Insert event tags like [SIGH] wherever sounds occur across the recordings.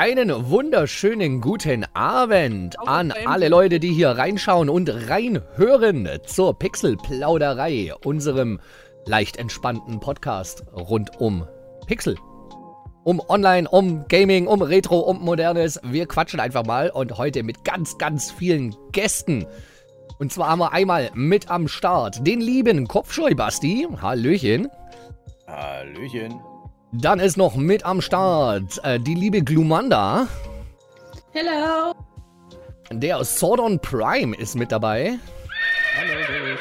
Einen wunderschönen guten Abend an alle Leute, die hier reinschauen und reinhören zur Pixel-Plauderei, unserem leicht entspannten Podcast rund um Pixel. Um Online, um Gaming, um Retro, um Modernes. Wir quatschen einfach mal und heute mit ganz, ganz vielen Gästen. Und zwar haben wir einmal mit am Start den lieben Kopfscheu-Basti. Hallöchen. Hallöchen. Dann ist noch mit am Start äh, die liebe Glumanda. Hello. Der Sordon Prime ist mit dabei. Hallo.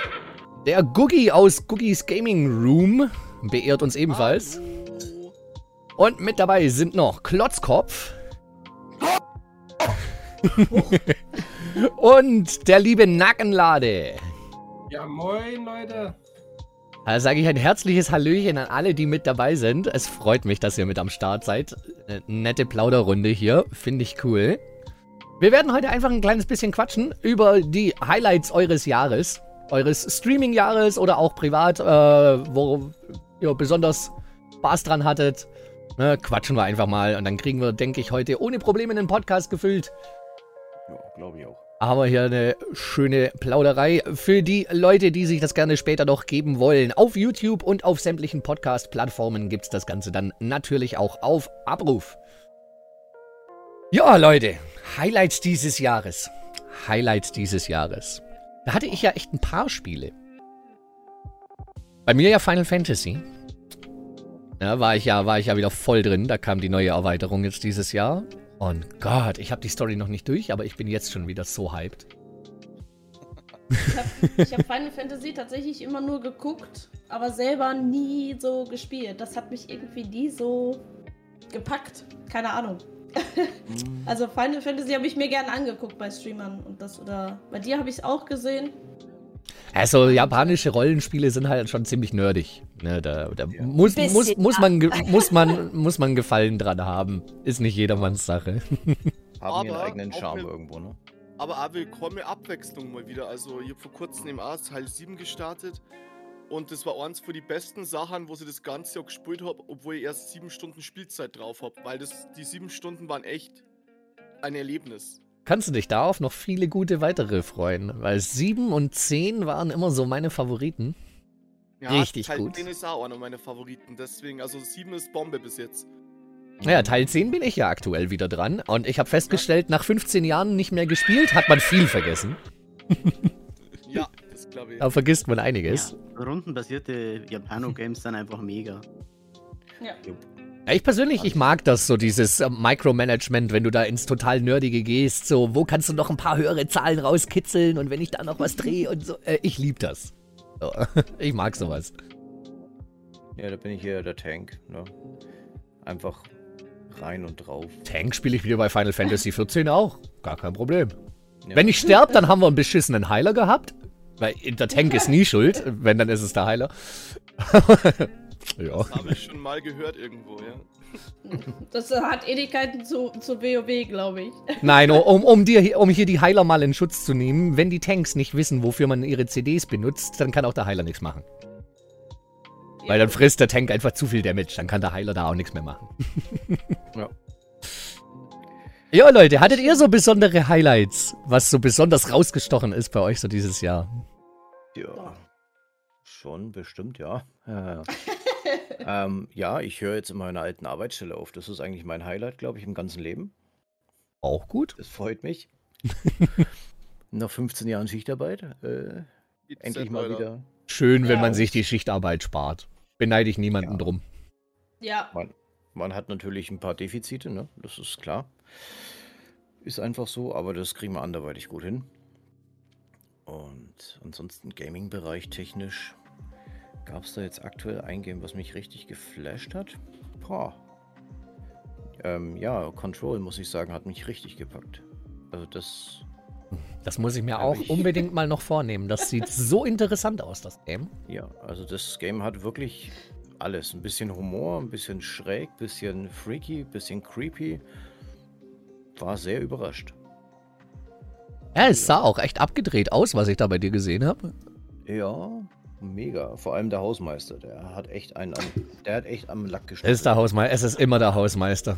Der Googie aus Googies Gaming Room beehrt uns ebenfalls. Hallo. Und mit dabei sind noch Klotzkopf. [LAUGHS] Und der liebe Nackenlade. Ja, moin, Leute. Da sage ich ein herzliches Hallöchen an alle, die mit dabei sind. Es freut mich, dass ihr mit am Start seid. Eine nette Plauderrunde hier. Finde ich cool. Wir werden heute einfach ein kleines bisschen quatschen über die Highlights eures Jahres. Eures Streaming-Jahres oder auch privat, äh, wo ihr besonders Spaß dran hattet. Ne, quatschen wir einfach mal und dann kriegen wir, denke ich, heute ohne Probleme einen Podcast gefüllt. Ja, glaube ich auch. Haben wir hier eine schöne Plauderei für die Leute, die sich das gerne später noch geben wollen. Auf YouTube und auf sämtlichen Podcast-Plattformen gibt es das Ganze dann natürlich auch auf Abruf. Ja, Leute, Highlights dieses Jahres. Highlights dieses Jahres. Da hatte ich ja echt ein paar Spiele. Bei mir ja Final Fantasy. Ja, war ja, war ich ja wieder voll drin. Da kam die neue Erweiterung jetzt dieses Jahr. Und Gott, ich habe die Story noch nicht durch, aber ich bin jetzt schon wieder so hyped. Ich habe hab Final Fantasy tatsächlich immer nur geguckt, aber selber nie so gespielt. Das hat mich irgendwie nie so gepackt. Keine Ahnung. [LAUGHS] also Final Fantasy habe ich mir gerne angeguckt bei Streamern und das oder bei dir habe ich es auch gesehen. Also japanische Rollenspiele sind halt schon ziemlich nerdig. Ne, da da Ja. muss, muss, muss, man, muss, man, muss man Gefallen dran haben. Ist nicht jedermanns Sache. [LAUGHS] Haben ihren Aber eigenen Charme mit- irgendwo, ne? Aber auch willkommene Abwechslung mal wieder. Also, ich habe vor kurzem im A Teil 7 gestartet. Und das war eins von die besten Sachen, wo ich das ganze Jahr gespielt habe, obwohl ich erst sieben Stunden Spielzeit drauf habe. Weil das, die sieben Stunden waren echt ein Erlebnis. Kannst du dich da auf noch viele gute weitere freuen? Weil 7 und 10 waren immer so meine Favoriten. Richtig Teil gut. 10 ist auch einer meiner Favoriten. Deswegen, also 7 ist Bombe bis jetzt. Naja, Teil 10 bin ich ja aktuell wieder dran. Und ich habe festgestellt, nach 15 Jahren nicht mehr gespielt, hat man viel vergessen. [LAUGHS] Ja, das glaube ich. Da vergisst man einiges. Ja, rundenbasierte Japano-Games sind einfach mega. Ja. Ja, ich persönlich, ich mag das, so dieses äh, Micromanagement, wenn du da ins total Nerdige gehst. So, wo kannst du noch ein paar höhere Zahlen rauskitzeln und wenn ich da noch was drehe und so. Äh, ich lieb das. So, [LAUGHS] ich mag sowas. Ja, da bin ich hier der Tank, ne? Einfach rein und drauf. Tank spiele ich wieder bei Final Fantasy 14 auch. Gar kein Problem. Ja. Wenn ich sterbe, dann haben wir einen beschissenen Heiler gehabt. Weil der Tank ist nie schuld. [LAUGHS] Wenn, dann ist es der Heiler. Ja. Das habe ich schon mal gehört irgendwo, ja. [LAUGHS] Das hat Ewigkeiten zu, zu WoW, glaube ich. Nein, [LAUGHS] um, um, dir, um hier die Heiler mal in Schutz zu nehmen, wenn die Tanks nicht wissen, wofür man ihre CDs benutzt, dann kann auch der Heiler nichts machen. Weil dann frisst der Tank einfach zu viel Damage, dann kann der Heiler da auch nichts mehr machen. Ja. Ja, Leute, hattet ihr so besondere Highlights, was so besonders rausgestochen ist bei euch so dieses Jahr? Ja. Schon, bestimmt, ja. Ja, ja. [LAUGHS] ähm, ja, ich höre jetzt in meiner alten Arbeitsstelle auf. Das ist eigentlich mein Highlight, glaube ich, im ganzen Leben. Auch gut. Das freut mich. [LAUGHS] Nach 15 Jahren Schichtarbeit. Äh, endlich mal leider. wieder. Schön, wenn Ja. man sich die Schichtarbeit spart. Beneide ich niemanden Ja. drum. Ja. Man, man hat natürlich ein paar Defizite, ne? Das ist klar. Ist einfach so, aber das kriegen wir anderweitig gut hin. Und ansonsten Gaming-Bereich technisch. Gab es da jetzt aktuell ein Game, was mich richtig geflasht hat? Boah. Ähm, ja, Control, muss ich sagen, hat mich richtig gepackt. Also das. [LAUGHS] Das muss ich mir auch ich- unbedingt mal noch vornehmen. Das sieht [LAUGHS] so interessant aus, das Game. Ja, also das Game hat wirklich alles. Ein bisschen Humor, ein bisschen schräg, ein bisschen freaky, ein bisschen creepy. War sehr überrascht. Ja, es sah auch echt abgedreht aus, was ich da bei dir gesehen habe. Ja, mega. Vor allem der Hausmeister, der hat echt einen am, der hat echt am Lack Es gestochen. ist der Hausmeister. Es ist immer der Hausmeister.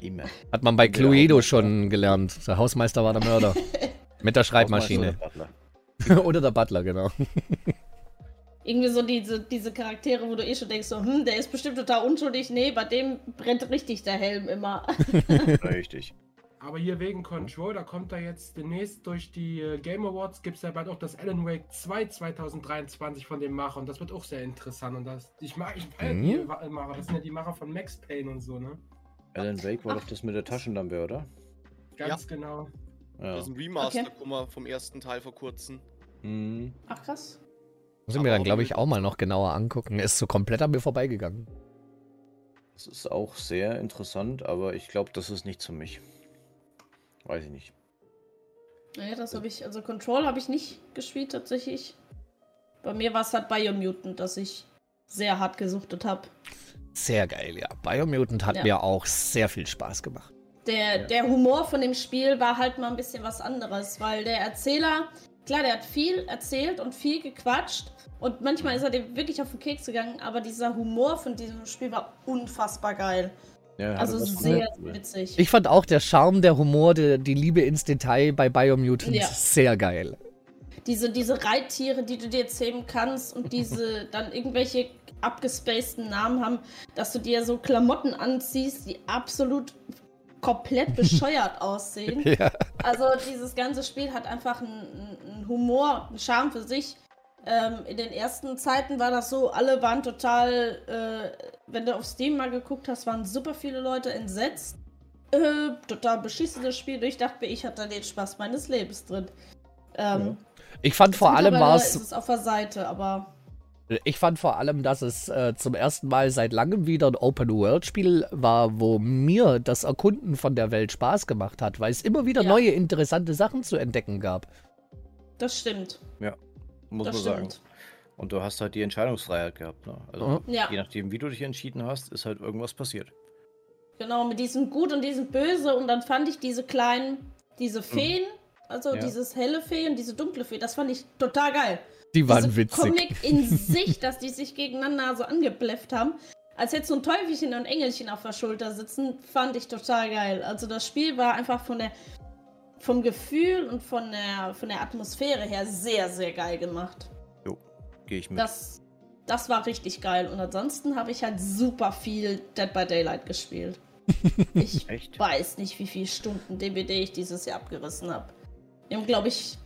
Immer. Hat man bei Cluedo schon gelernt. Der Hausmeister war der Mörder. [LAUGHS] Mit der Schreibmaschine. Oder Butler. [LAUGHS] Oder der Butler, genau. [LAUGHS] Irgendwie so diese, diese Charaktere, wo du eh schon denkst, so, hm, der ist bestimmt total unschuldig. Nee, bei dem brennt richtig der Helm immer. Richtig. Aber hier wegen Control, da kommt da jetzt demnächst durch die äh, Game Awards, gibt es ja bald auch das Alan Wake 2 2023 von dem Macher und das wird auch sehr interessant. Und das, ich mag, ich die Mhm. Ma- Macher, das sind ja die Macher von Max Payne und so, ne? Alan Wake war doch das mit der Taschenlampe, oder? Ganz genau. Ja. Das ist ein Remaster Okay. guck mal, vom ersten Teil vor kurzem. Mhm. Ach krass. Muss ich mir dann, glaube ich, auch mal noch genauer angucken. Ist so komplett an mir vorbeigegangen. Das ist auch sehr interessant, aber ich glaube, das ist nichts für mich. Weiß ich nicht. Naja, das habe ich, also Control habe ich nicht gespielt tatsächlich. Bei mir war es halt Biomutant, dass ich sehr hart gesuchtet habe. Sehr geil, ja. Biomutant hat Ja. mir auch sehr viel Spaß gemacht. Der, Ja. der Humor von dem Spiel war halt mal ein bisschen was anderes, weil der Erzähler, klar, der hat viel erzählt und viel gequatscht und manchmal ist er dem wirklich auf den Keks gegangen, aber dieser Humor von diesem Spiel war unfassbar geil. Ja, Also sehr cool. witzig. Ich fand auch der Charme, der Humor, die, die Liebe ins Detail bei Biomutant Ja. sehr geil. diese, diese Reittiere, die du dir zähmen kannst und diese [LAUGHS] dann irgendwelche abgespaceden Namen haben, dass du dir so Klamotten anziehst, die absolut komplett [LAUGHS] bescheuert aussehen. Ja. Also dieses ganze Spiel hat einfach einen, einen Humor, einen Charme für sich. Ähm, in den ersten Zeiten war das so, alle waren total, äh, wenn du auf Steam mal geguckt hast, waren super viele Leute entsetzt. Äh, total beschissenes Spiel. Ich dachte mir, ich hatte da den Spaß meines Lebens drin. Ähm, Ich fand vor allem war es, auf der Seite, aber ich fand vor allem, dass es äh, zum ersten Mal seit langem wieder ein Open-World-Spiel war, wo mir das Erkunden von der Welt Spaß gemacht hat, weil es immer wieder Ja. neue interessante Sachen zu entdecken gab. das stimmt. Muss das man sagen. stimmt. Und du hast halt die Entscheidungsfreiheit gehabt. Ne? Also, Ja. je nachdem, wie du dich entschieden hast, ist halt irgendwas passiert. Genau, mit diesem Gut und diesem Böse und dann fand ich diese kleinen, diese Feen, also Ja. dieses helle Fee und diese dunkle Fee, das fand ich total geil. Die waren Diese witzig. Comic in [LAUGHS] sich, dass die sich gegeneinander so angeblefft haben. Als hätte so ein Teufelchen und ein Engelchen auf der Schulter sitzen, fand ich total geil. Also das Spiel war einfach von der vom Gefühl und von der von der Atmosphäre her sehr sehr geil gemacht. Jo, gehe ich mit. Das das war richtig geil und ansonsten habe ich halt super viel Dead by Daylight gespielt. [LAUGHS] Ich Echt? weiß nicht, wie viele Stunden DBD ich dieses Jahr abgerissen habe. Wir haben, glaube ich,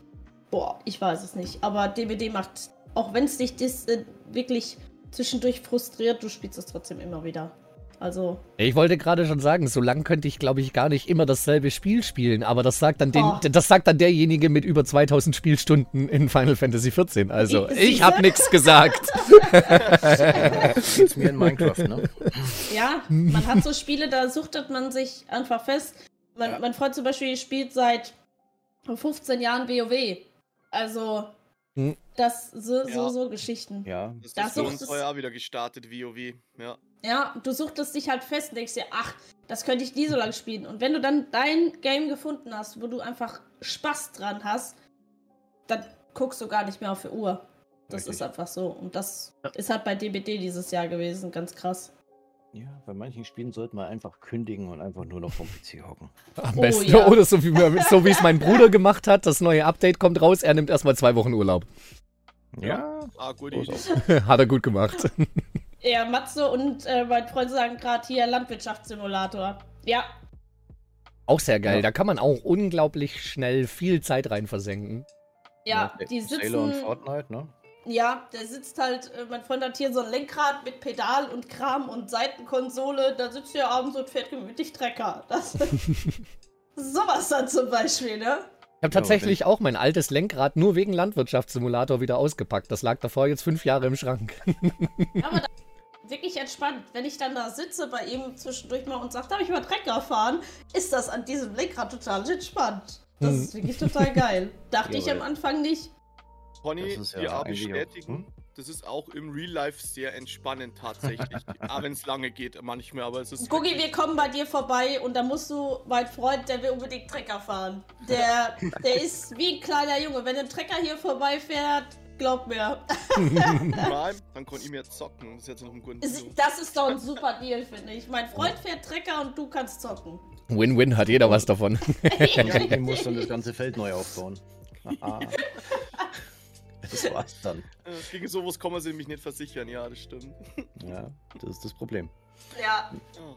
boah, ich weiß es nicht. Aber DBD macht, auch wenn es dich das, äh, wirklich zwischendurch frustriert, du spielst es trotzdem immer wieder. Also, Ich wollte gerade schon sagen, so lang könnte ich, glaube ich, gar nicht immer dasselbe Spiel spielen, aber das sagt dann, den, Oh. das sagt dann derjenige mit über 2000 Spielstunden in Final Fantasy XIV. Also, Ich- ich habe nichts gesagt. [LAUGHS] Geht's mir in Minecraft, ne? ja, man hat so Spiele, da suchtet man sich einfach fest. Mein, Ja. mein Freund zum Beispiel spielt seit 15 Jahren WoW. Also, Hm. das, so, so, Ja. so Geschichten. Ja. Das Da ist für sucht uns es- heuer wieder gestartet, WoW. Ja. Ja, du suchtest dich halt fest und denkst dir, ach, das könnte ich nie so lange spielen. Und wenn du dann dein Game gefunden hast, wo du einfach Spaß dran hast, dann guckst du gar nicht mehr auf die Uhr. Das Richtig. ist einfach so. Und das Ja. ist halt bei DBD dieses Jahr gewesen, ganz krass. Ja, bei manchen Spielen sollte man einfach kündigen und einfach nur noch vom PC hocken. Am Oh, besten. ja. Oder so wie so wie es mein Bruder gemacht hat, das neue Update kommt raus, er nimmt erstmal zwei Wochen Urlaub. Ja. Ah, Idee. ist auch. hat er gut gemacht. Ja, Matze und äh, mein Freund sagen gerade hier Landwirtschaftssimulator. Ja, Auch sehr geil. Ja. Da kann man auch unglaublich schnell viel Zeit rein versenken. ja, Ja, die Sailor und sitzen. Fortnite, ne? Ja, der sitzt halt, äh, mein Freund hat hier so ein Lenkrad mit Pedal und Kram und Seitenkonsole. Da sitzt er abends und fährt gemütlich Trecker. Das, [LAUGHS] sowas dann zum Beispiel, ne? Ich habe tatsächlich auch mein altes Lenkrad nur wegen Landwirtschaftssimulator wieder ausgepackt. Das lag davor jetzt fünf Jahre im Schrank. Aber da, [LAUGHS] wirklich entspannt. Wenn ich dann da sitze bei ihm zwischendurch mal und sage, darf ich mal Trecker fahren, ist das an diesem Lenkrad total entspannt. Das Hm. ist wirklich total geil. [LAUGHS] Dachte ich am Anfang nicht. Ist ja auch- bestätigen, hm? das ist auch im Real Life sehr entspannend tatsächlich. [LAUGHS] auch wenn es lange geht manchmal, aber es ist. Gucki, wirklich- wir kommen bei dir vorbei und da musst du, mein Freund, der will unbedingt Trecker fahren. Der, der [LAUGHS] ist wie ein kleiner Junge. Wenn ein Trecker hier vorbeifährt, Glaub mir. Mal, dann kann ich mir zocken. Das ist jetzt noch ein guter Ist- Das ist doch ein super Deal, finde ich. Mein Freund fährt Trecker und du kannst zocken. Win-win, hat jeder was davon. Ich muss dann das ganze Feld neu aufbauen. Das war's dann. Äh, Gegen sowas kann man sich nämlich nicht versichern, ja, das stimmt. Ja, das ist das Problem. Ja.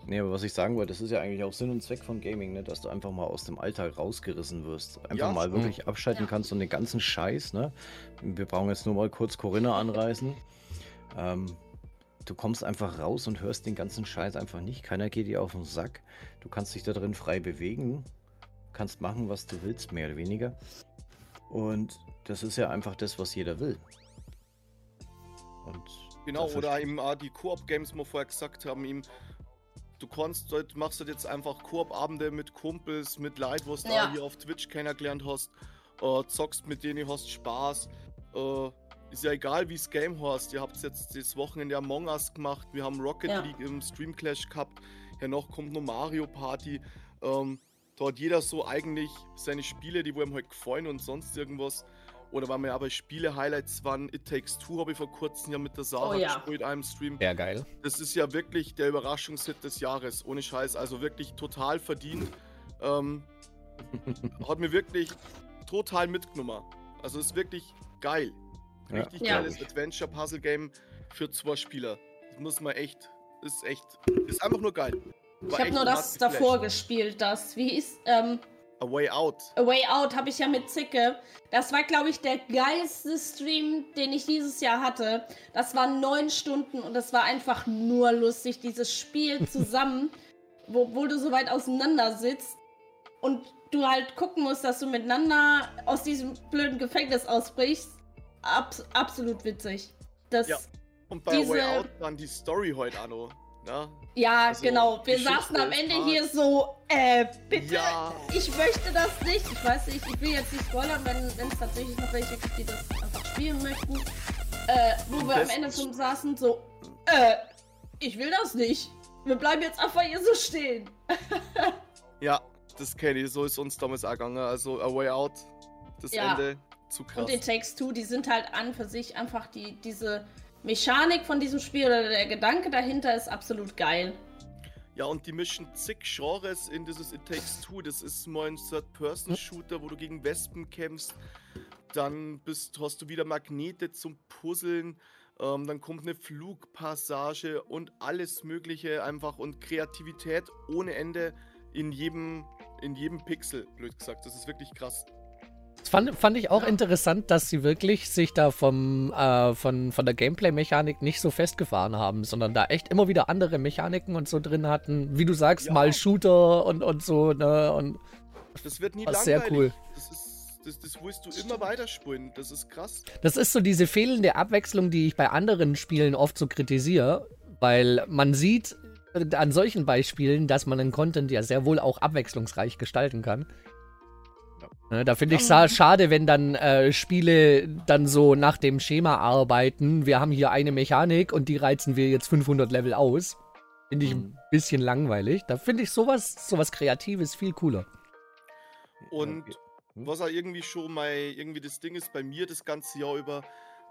Nee, aber was ich sagen wollte, das ist ja eigentlich auch Sinn und Zweck von Gaming, ne? dass du einfach mal aus dem Alltag rausgerissen wirst. Einfach Ja, mal stimmt. wirklich abschalten Ja. kannst und den ganzen Scheiß, ne? Wir brauchen jetzt nur mal kurz Corinna anreißen. Ähm, du kommst einfach raus und hörst den ganzen Scheiß einfach nicht. Keiner geht dir auf den Sack. Du kannst dich da drin frei bewegen, kannst machen, was du willst, mehr oder weniger. Und das ist ja einfach das, was jeder will. Und Genau, oder eben auch die Koop-Games, die wir vorher gesagt haben, ihm, du kannst, halt- machst halt jetzt einfach Koop-Abende mit Kumpels, mit Leuten, was du Ja. da hier auf Twitch kennengelernt hast, äh, zockst mit denen, hast Spaß, äh, ist ja egal, wie das Game hast, ihr habt jetzt das Wochenende Among Us gemacht, wir haben Rocket Ja. League im Stream Clash gehabt, danach kommt noch Mario Party, ähm, da hat jeder so eigentlich seine Spiele, die wo ihm halt gefallen und sonst irgendwas. Oder weil wir ja bei Spiele-Highlights waren, It Takes Two habe ich vor kurzem ja mit der Sarah Oh ja. gespielt, einem Stream. Sehr geil. Das ist ja wirklich der Überraschungshit des Jahres, ohne Scheiß. Also wirklich total verdient. Ähm, [LAUGHS] hat mir wirklich total mitgenommen. Also ist wirklich geil. Ja, Richtig Ja. geiles Adventure-Puzzle-Game für zwei Spieler. Das muss man echt, ist echt, ist einfach nur geil. Ich War habe echt nur das davor gespielt, das, wie hieß, ähm, A Way Out. A Way Out habe ich ja mit Zicke. Das war, glaube ich, der geilste Stream, den ich dieses Jahr hatte. Das waren neun Stunden und das war einfach nur lustig, dieses Spiel [LAUGHS] zusammen, wo, obwohl du so weit auseinander sitzt und du halt gucken musst, dass du miteinander aus diesem blöden Gefängnis ausbrichst. Abs absolut witzig. Das, Ja. Und bei A Way Diese- Out dann die Story heute auch Ne? Also, genau. Wir saßen am Ende hier so, äh, bitte, Ja. ich möchte das nicht. Ich weiß nicht, ich will jetzt nicht spoilern, wenn es tatsächlich noch welche gibt, die das einfach spielen möchten. Äh, wo Am wir am Ende schon saßen, so, äh, ich will das nicht. Wir bleiben jetzt einfach hier so stehen. [LAUGHS] Ja, das kenne ich. So ist uns damals auch gegangen. Also A Way Out, das Ja. Ende, zu krass. Und in Takes Two, die sind halt an für sich einfach die, diese Mechanik von diesem Spiel oder der Gedanke dahinter ist absolut geil. Ja, und die mischen zig Genres in dieses It Takes Two. Das ist mal ein Third-Person-Shooter, wo du gegen Wespen kämpfst. Dann bist, hast du wieder Magnete zum Puzzeln. Ähm, dann kommt eine Flugpassage und alles Mögliche einfach und Kreativität ohne Ende in jedem, in jedem Pixel, blöd gesagt. Das ist wirklich krass. Das fand, fand ich auch Ja. interessant, dass sie wirklich sich da vom, äh, von, von der Gameplay-Mechanik nicht so festgefahren haben, sondern da echt immer wieder andere Mechaniken und so drin hatten. Wie du sagst, Ja. mal Shooter und, und so, ne? Und Das wird nie Das ist langweilig. sehr cool. Das, ist, das, das willst du immer weiterspulen. Das ist krass. das ist so diese fehlende Abwechslung, die ich bei anderen Spielen oft so kritisiere, weil man sieht äh, an solchen Beispielen, dass man den Content ja sehr wohl auch abwechslungsreich gestalten kann. Ne, Da finde ich es schade, wenn dann äh, Spiele dann so nach dem Schema arbeiten. Wir haben hier eine Mechanik und die reizen wir jetzt 500 Level aus. Finde ich ein Mhm. bisschen langweilig. Da finde ich sowas, sowas Kreatives viel cooler. Und Hm? was auch irgendwie schon mal irgendwie das Ding ist bei mir das ganze Jahr über,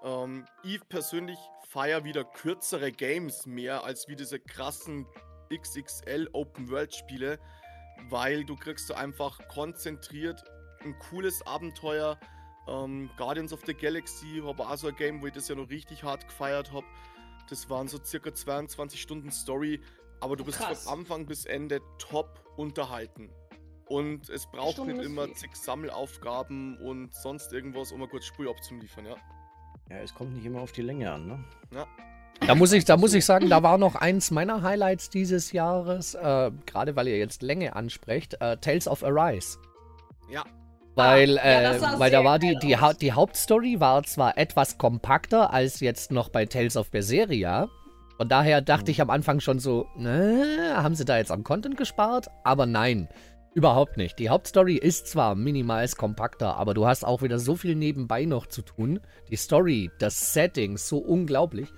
ähm, ich persönlich feiere wieder kürzere Games mehr als wie diese krassen XXL Open World Spiele, weil du kriegst so einfach konzentriert ein cooles Abenteuer. Ähm, Guardians of the Galaxy war auch so ein Game, wo ich das ja noch richtig hart gefeiert habe. Das waren so circa 22 Stunden Story, aber du Oh, bist krass. von Anfang bis Ende top unterhalten. Und es braucht nicht immer zig Sammelaufgaben und sonst irgendwas, um mal kurz Spiel abzuliefern, ja. Ja, es kommt nicht immer auf die Länge an, ne? Da muss ich, da muss ich sagen, da war noch eins meiner Highlights dieses Jahres, äh, gerade weil ihr jetzt Länge ansprecht, äh, Tales of Arise. Ja. Weil, Ah, ja, äh, weil da war die, die, ha die Hauptstory war zwar etwas kompakter als jetzt noch bei Tales of Berseria. Von daher dachte ich am Anfang schon so, ne, haben sie da jetzt am Content gespart? Aber nein, überhaupt nicht. Die Hauptstory ist zwar minimal kompakter, aber du hast auch wieder so viel nebenbei noch zu tun. Die Story, das Setting, so unglaublich.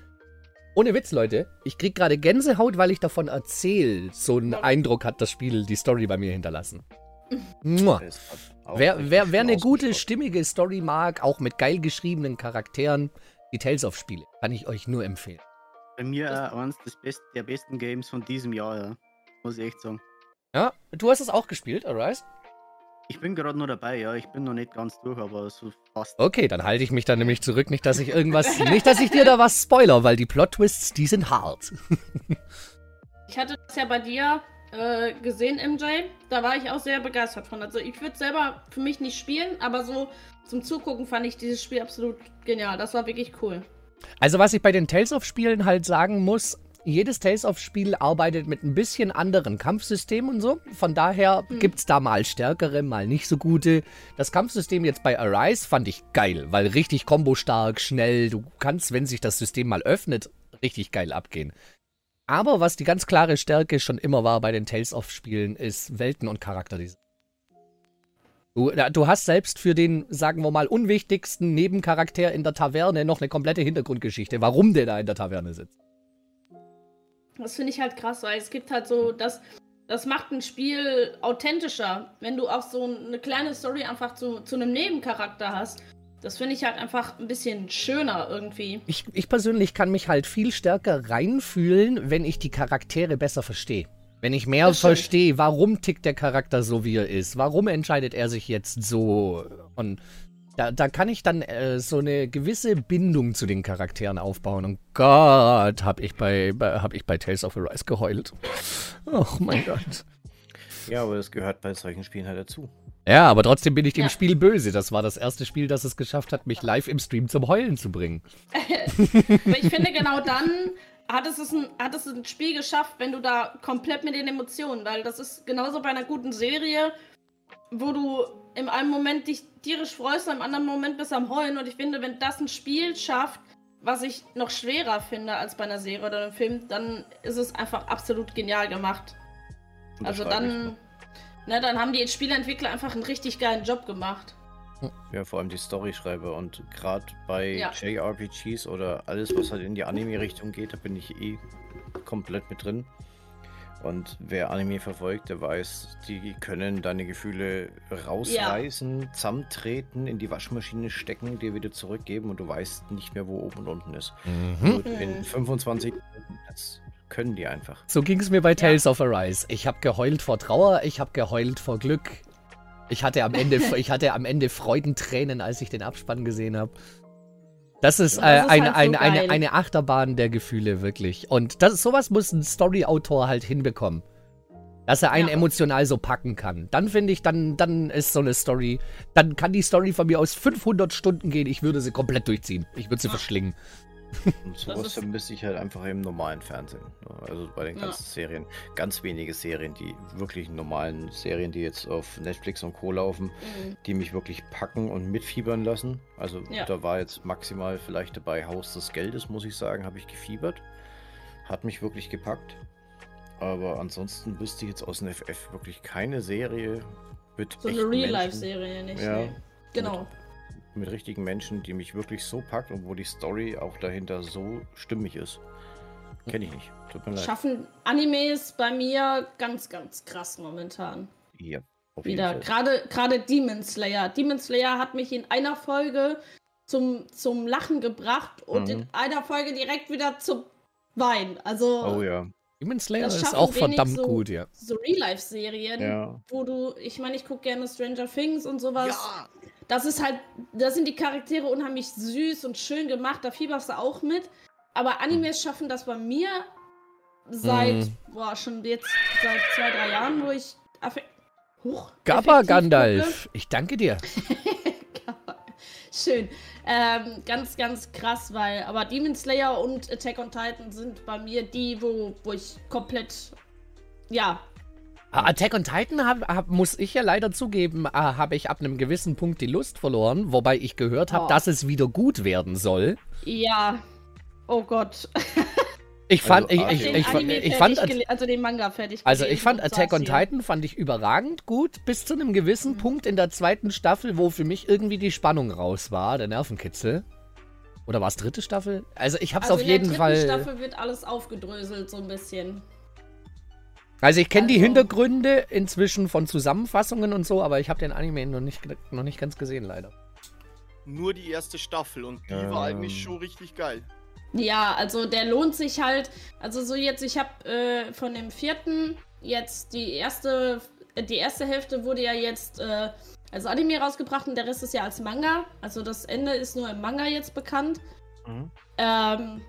Ohne Witz, Leute, ich krieg gerade Gänsehaut, weil ich davon erzähle. So einen Eindruck hat das Spiel, die Story bei mir hinterlassen. Mua. Wer, wer, wer eine gute, stimmige Story mag, auch mit geil geschriebenen Charakteren, die Tales of Spiele, kann ich euch nur empfehlen. Bei mir äh, eines des best, der besten Games von diesem Jahr, ja. Muss ich echt sagen. Ja, du hast es auch gespielt, Arise? Ich bin gerade nur dabei, ja. Ich bin noch nicht ganz durch, aber so fast. Okay, dann halte ich mich da nämlich zurück, nicht, dass ich irgendwas, [LAUGHS] nicht, dass ich dir da was spoiler, weil die Plot-Twists, die sind hart. [LAUGHS] Ich hatte das ja bei dir äh, gesehen, MJ. Da war ich auch sehr begeistert von. Also ich würde selber für mich nicht spielen, aber so zum Zugucken fand ich dieses Spiel absolut genial. Das war wirklich cool. Also was ich bei den Tales of Spielen halt sagen muss, jedes Tales of Spiel arbeitet mit ein bisschen anderen Kampfsystem und so. Von daher Hm. gibt's da mal stärkere, mal nicht so gute. Das Kampfsystem jetzt bei Arise fand ich geil, weil richtig kombostark, schnell. Du kannst, wenn sich das System mal öffnet, richtig geil abgehen. Aber was die ganz klare Stärke schon immer war bei den Tales of Spielen, ist Welten und Charakterdesign. Du, du hast selbst für den, sagen wir mal, unwichtigsten Nebencharakter in der Taverne noch eine komplette Hintergrundgeschichte, warum der da in der Taverne sitzt. Das finde ich halt krass, weil es gibt halt so, das, das macht ein Spiel authentischer, wenn du auch so eine kleine Story einfach zu, zu einem Nebencharakter hast. Das finde ich halt einfach ein bisschen schöner irgendwie. Ich, ich persönlich kann mich halt viel stärker reinfühlen, wenn ich die Charaktere besser verstehe. Wenn ich mehr verstehe, warum tickt der Charakter so, wie er ist, warum entscheidet er sich jetzt so. Und da, da kann ich dann äh, so eine gewisse Bindung zu den Charakteren aufbauen. Und Gott, hab ich bei, bei, hab ich bei Tales of Arise geheult. Ach mein Gott. Ja, aber das gehört bei solchen Spielen halt dazu. Ja, aber trotzdem bin ich dem Ja. Spiel böse. Das war das erste Spiel, das es geschafft hat, mich live im Stream zum Heulen zu bringen. [LAUGHS] Aber ich finde, genau dann hat es, es ein, hat es ein Spiel geschafft, wenn du da komplett mit den Emotionen, weil das ist genauso bei einer guten Serie, wo du im einen Moment dich tierisch freust, im anderen Moment bist du am Heulen. Und ich finde, wenn das ein Spiel schafft, was ich noch schwerer finde als bei einer Serie oder einem Film, dann ist es einfach absolut genial gemacht. Also dann, ne, dann haben die Spieleentwickler einfach einen richtig geilen Job gemacht. Ja, vor allem die Storyschreiber und gerade bei Ja. JRPGs oder alles, was halt in die Anime-Richtung geht, da bin ich eh komplett mit drin. Und wer Anime verfolgt, der weiß, die können deine Gefühle rausreißen, zusammentreten, in die Waschmaschine stecken, dir wieder zurückgeben und du weißt nicht mehr, wo oben und unten ist. Mhm. Und in 25 Minuten, das können die einfach. So ging es mir bei Tales of Arise. Ich habe geheult vor Trauer, ich habe geheult vor Glück. Ich hatte am Ende, [LAUGHS] ich hatte am Ende Freudentränen, als ich den Abspann gesehen habe. Das ist, Das äh, ist eine, halt so eine, eine, Achterbahn der Gefühle, wirklich. Und das, sowas muss ein Story-Autor halt hinbekommen. Dass er einen Ja. emotional so packen kann. Dann finde ich, dann, dann ist so eine Story, dann kann die Story von mir aus 500 Stunden gehen. Ich würde sie komplett durchziehen. Ich würde sie verschlingen. Und sowas vermisse ich halt einfach im normalen Fernsehen. Also bei den Ja. ganzen Serien. Ganz wenige Serien, die wirklich normalen Serien, die jetzt auf Netflix und Co. laufen, Mhm. die mich wirklich packen und mitfiebern lassen. Also Ja. da war jetzt maximal vielleicht dabei Haus des Geldes, muss ich sagen, habe ich gefiebert. Hat mich wirklich gepackt. Aber ansonsten wüsste ich jetzt aus dem FF wirklich keine Serie mit So eine Real-Life-Serie nicht. Ja. Nee. Genau. mit richtigen Menschen, die mich wirklich so packt und wo die Story auch dahinter so stimmig ist. Kenne ich nicht. Tut mir leid. Schaffen Animes bei mir ganz, ganz krass momentan. Ja, auf jeden Wieder. Fall. Gerade, gerade Demon Slayer. Demon Slayer hat mich in einer Folge zum, zum Lachen gebracht und Mhm. in einer Folge direkt wieder zum Weinen. Also Oh ja. Demon Slayer Das ist auch wenig verdammt so- gut, ja. so Real-Life-Serien, Ja. wo du, ich meine, ich gucke gerne Stranger Things und sowas. Ja, Das ist halt, da sind die Charaktere unheimlich süß und schön gemacht, da fieberst du auch mit. Aber Animes schaffen das bei mir seit, Mhm. boah, schon jetzt seit zwei, drei Jahren, wo ich. Huch, Gabba Gandalf, ich danke dir. [LAUGHS] Schön. Ähm, ganz, ganz krass, weil. Aber Demon Slayer und Attack on Titan sind bei mir die, wo, wo ich komplett. Ja, Ah, Attack on Titan hab, hab, muss ich ja leider zugeben, ah, habe ich ab einem gewissen Punkt die Lust verloren, wobei ich gehört habe, Oh. dass es wieder gut werden soll. ja. Oh Gott. [LAUGHS] Ich fand, Also, ich, ich, ich, fand- ich fand, also den Manga fertig also ich fand Attack on. Titan fand ich überragend gut, bis zu einem gewissen Mhm. Punkt in der zweiten Staffel, wo für mich irgendwie die Spannung raus war, der Nervenkitzel. Oder war es dritte Staffel? Also ich hab's Also auf in jeden der Fall. dritten Staffel wird alles aufgedröselt so ein bisschen. Also ich kenne die Also- Hintergründe inzwischen von Zusammenfassungen und so, aber ich habe den Anime noch nicht, noch nicht ganz gesehen, leider. Nur die erste Staffel und die war eigentlich schon richtig geil. Ja, also der lohnt sich halt. Also so jetzt, ich habe äh, von dem vierten jetzt die erste, äh, die erste Hälfte wurde ja jetzt äh, als Anime rausgebracht und der Rest ist ja als Manga. Also das Ende ist nur im Manga jetzt bekannt. Mhm. Ähm,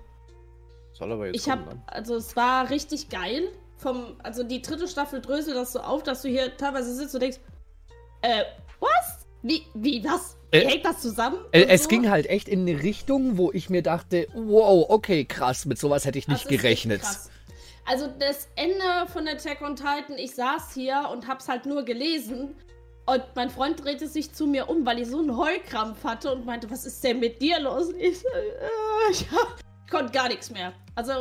Soll aber jetzt ich habe, ne? also es war richtig geil. Vom, also die dritte Staffel dröselt das so auf, dass du hier teilweise sitzt und denkst, äh, was? Wie, wie, was? Äh, hängt das zusammen? Äh, Und es so. ging halt echt in eine Richtung, wo ich mir dachte, wow, okay, krass, mit sowas hätte ich nicht Das echt gerechnet. Also das Ende von Attack on Titan, ich saß hier und hab's halt nur gelesen. Und mein Freund drehte sich zu mir um, weil ich so einen Heulkrampf hatte und meinte, was ist denn mit dir los? Ich, so, äh, ich hab- konnte gar nichts mehr. Also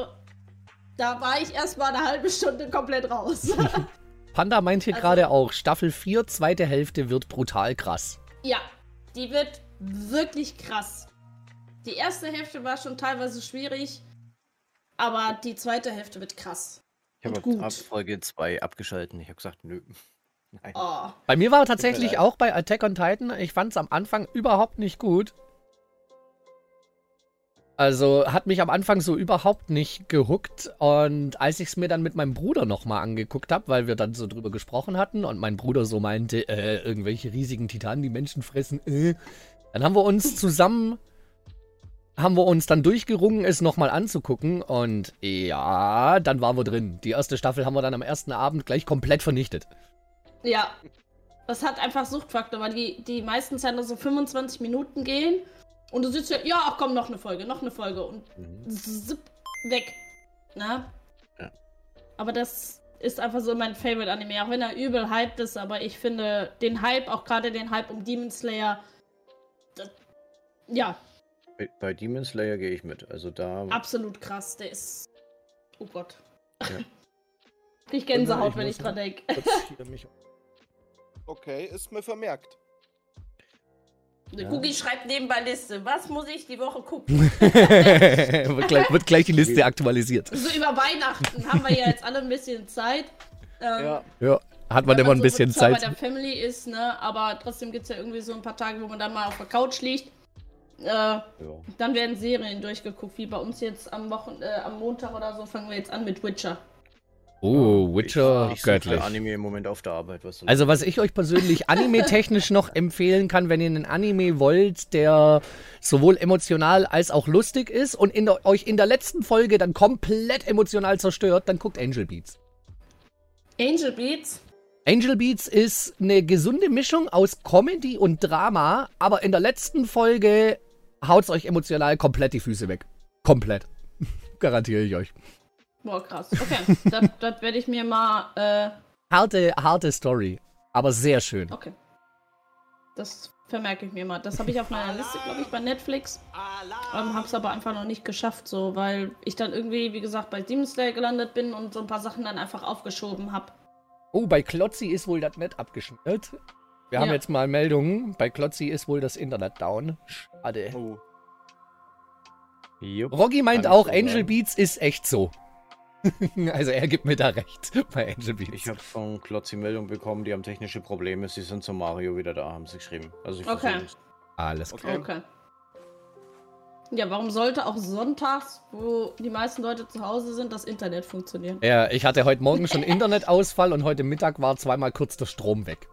da war ich erst mal eine halbe Stunde komplett raus. [LAUGHS] Panda meint hier Also- gerade auch, Staffel 4, zweite Hälfte wird brutal krass. ja, die wird wirklich krass. Die erste Hälfte war schon teilweise schwierig, aber die zweite Hälfte wird krass. Ich habe gut. ab Folge 2 abgeschalten. Ich habe gesagt, nö. [LAUGHS] Nein. Oh. Bei mir war tatsächlich auch bei Attack on Titan, ich fand es am Anfang überhaupt nicht gut. Also hat mich am Anfang so überhaupt nicht gehuckt. Und als ich es mir dann mit meinem Bruder nochmal angeguckt habe, weil wir dann so drüber gesprochen hatten und mein Bruder so meinte, äh, irgendwelche riesigen Titanen, die Menschen fressen, äh, dann haben wir uns zusammen, haben wir uns dann durchgerungen, es nochmal anzugucken. Und ja, dann waren wir drin. Die erste Staffel haben wir dann am ersten Abend gleich komplett vernichtet. Ja. Das hat einfach Suchtfaktor, weil die, die meisten nur so 25 Minuten gehen. Und du sitzt ja, ja, ach komm, noch eine Folge, noch eine Folge. Und Mhm. zipp, weg. Na? Ja. Aber das ist einfach so mein Favorite-Anime, auch wenn er übel hyped ist, aber ich finde den Hype, auch gerade den Hype um Demon Slayer, das, ja, Bei, bei Demon Slayer gehe ich mit. Also da. absolut krass. Der ist. Oh Gott. Ja. [LAUGHS] Ich Gänsehaut, Ich wenn ich dran denke. [LAUGHS] Okay, ist mir vermerkt. Ja. Cookie schreibt nebenbei Liste. Was muss ich die Woche gucken? [LAUGHS] wird, gleich, wird gleich die Liste aktualisiert. so über Weihnachten haben wir ja jetzt alle ein bisschen Zeit. Ähm, Ja. Ja, hat man wenn immer ein so bisschen mit bei Zeit. der Family ist, ne? Aber trotzdem gibt es ja irgendwie so ein paar Tage, wo man dann mal auf der Couch liegt. Äh, ja. dann werden Serien durchgeguckt, wie bei uns jetzt am Wochen äh, am Montag oder so fangen wir jetzt an mit Witcher. Oh, Witcher, ich, ich göttlich. Anime im Moment auf der Arbeit. Was Also was ich euch persönlich [LAUGHS] anime-technisch noch empfehlen kann, wenn ihr einen Anime wollt, der sowohl emotional als auch lustig ist und in der, euch in der letzten Folge dann komplett emotional zerstört, dann guckt Angel Beats. Angel Beats. Angel Beats ist eine gesunde Mischung aus Comedy und Drama, aber in der letzten Folge haut's euch emotional komplett die Füße weg. Komplett. [LAUGHS] Garantiere ich euch. Boah, krass. Okay, [LAUGHS] das, das werde ich mir mal. Äh, Harte, harte Story, aber sehr schön. okay. Das vermerke ich mir mal. Das habe ich auf meiner Liste, glaube ich, bei Netflix. Ähm, hab's aber einfach noch nicht geschafft, so, weil ich dann irgendwie, wie gesagt, bei Demon Slayer gelandet bin und so ein paar Sachen dann einfach aufgeschoben habe. Oh, bei Klotzi ist wohl das Net abgeschmiert. Wir haben Ja. jetzt mal Meldungen. Bei Klotzi ist wohl das Internet down. Schade. Oh. Jupp. Roggi meint auch, Angel sagen. Beats ist echt so. [LAUGHS] also er gibt mir da recht [LAUGHS] bei Angel Beats. Ich habe von Klotzi Meldung bekommen, die haben technische Probleme. Sie sind zum Mario wieder da, haben sie geschrieben. Also ich Okay. Alles klar. Okay. Okay. Ja, warum sollte auch sonntags, wo die meisten Leute zu Hause sind, das Internet funktionieren? Ja, ich hatte heute Morgen schon Internetausfall und heute Mittag war zweimal kurz der Strom weg.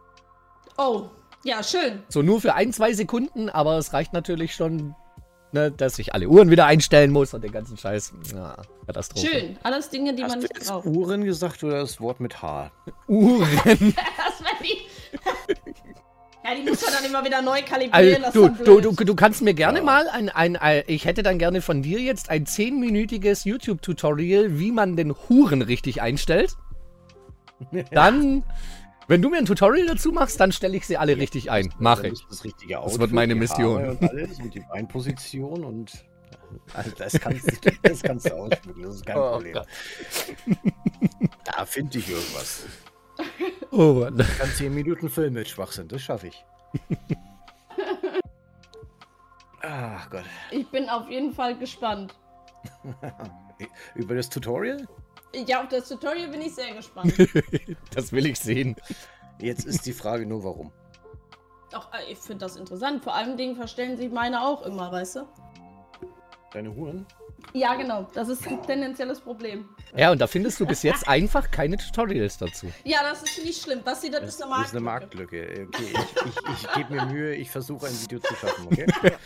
Oh, ja, schön. So nur für ein, zwei Sekunden, aber es reicht natürlich schon, ne, dass ich alle Uhren wieder einstellen muss und den ganzen Scheiß. Ja, Katastrophe. Schön. Alles Dinge, die Hast man nicht jetzt braucht. Uhren gesagt oder das Wort mit H? Uhren. [LAUGHS] Das die. [LAUGHS] ja, die muss man dann immer wieder neu kalibrieren. Also, du, du, du, du kannst mir gerne Ja. mal ein, ein, ein, ich hätte dann gerne von dir jetzt ein zehnminütiges YouTube-Tutorial, wie man den Huren richtig einstellt. [LAUGHS] Dann, wenn du mir ein Tutorial dazu machst, dann stelle ich sie alle richtig ein. Mache ich. ist Das, richtige Das Outfit, wird meine Mission. Und, alles und die Beinposition und. Also das, kannst, du- [LAUGHS] das kannst du ausschmücken, das ist kein Oh Problem. Gott. Da finde ich irgendwas. [LAUGHS] Oh, Mann. Ich kann 10 Minuten Film mit Schwachsinn, das schaffe ich. [LAUGHS] Ach Gott. Ich bin auf jeden Fall gespannt. Über das Tutorial? Ja, auf das Tutorial bin ich sehr gespannt. [LAUGHS] das will ich sehen. Jetzt ist die Frage nur, warum. Doch, äh, ich finde das interessant. Vor allem Dingen verstellen sich meine auch immer, weißt du? Deine Huren? Ja, genau. Das ist ein tendenzielles Problem. Ja, und da findest du bis jetzt [LAUGHS] einfach keine Tutorials dazu. Ja, das ist nicht schlimm. Basti, das, Das ist eine ist eine Marktlücke. Marktlücke. Okay, ich, ich, ich gebe mir Mühe, ich versuche ein Video zu schaffen, okay? [LAUGHS]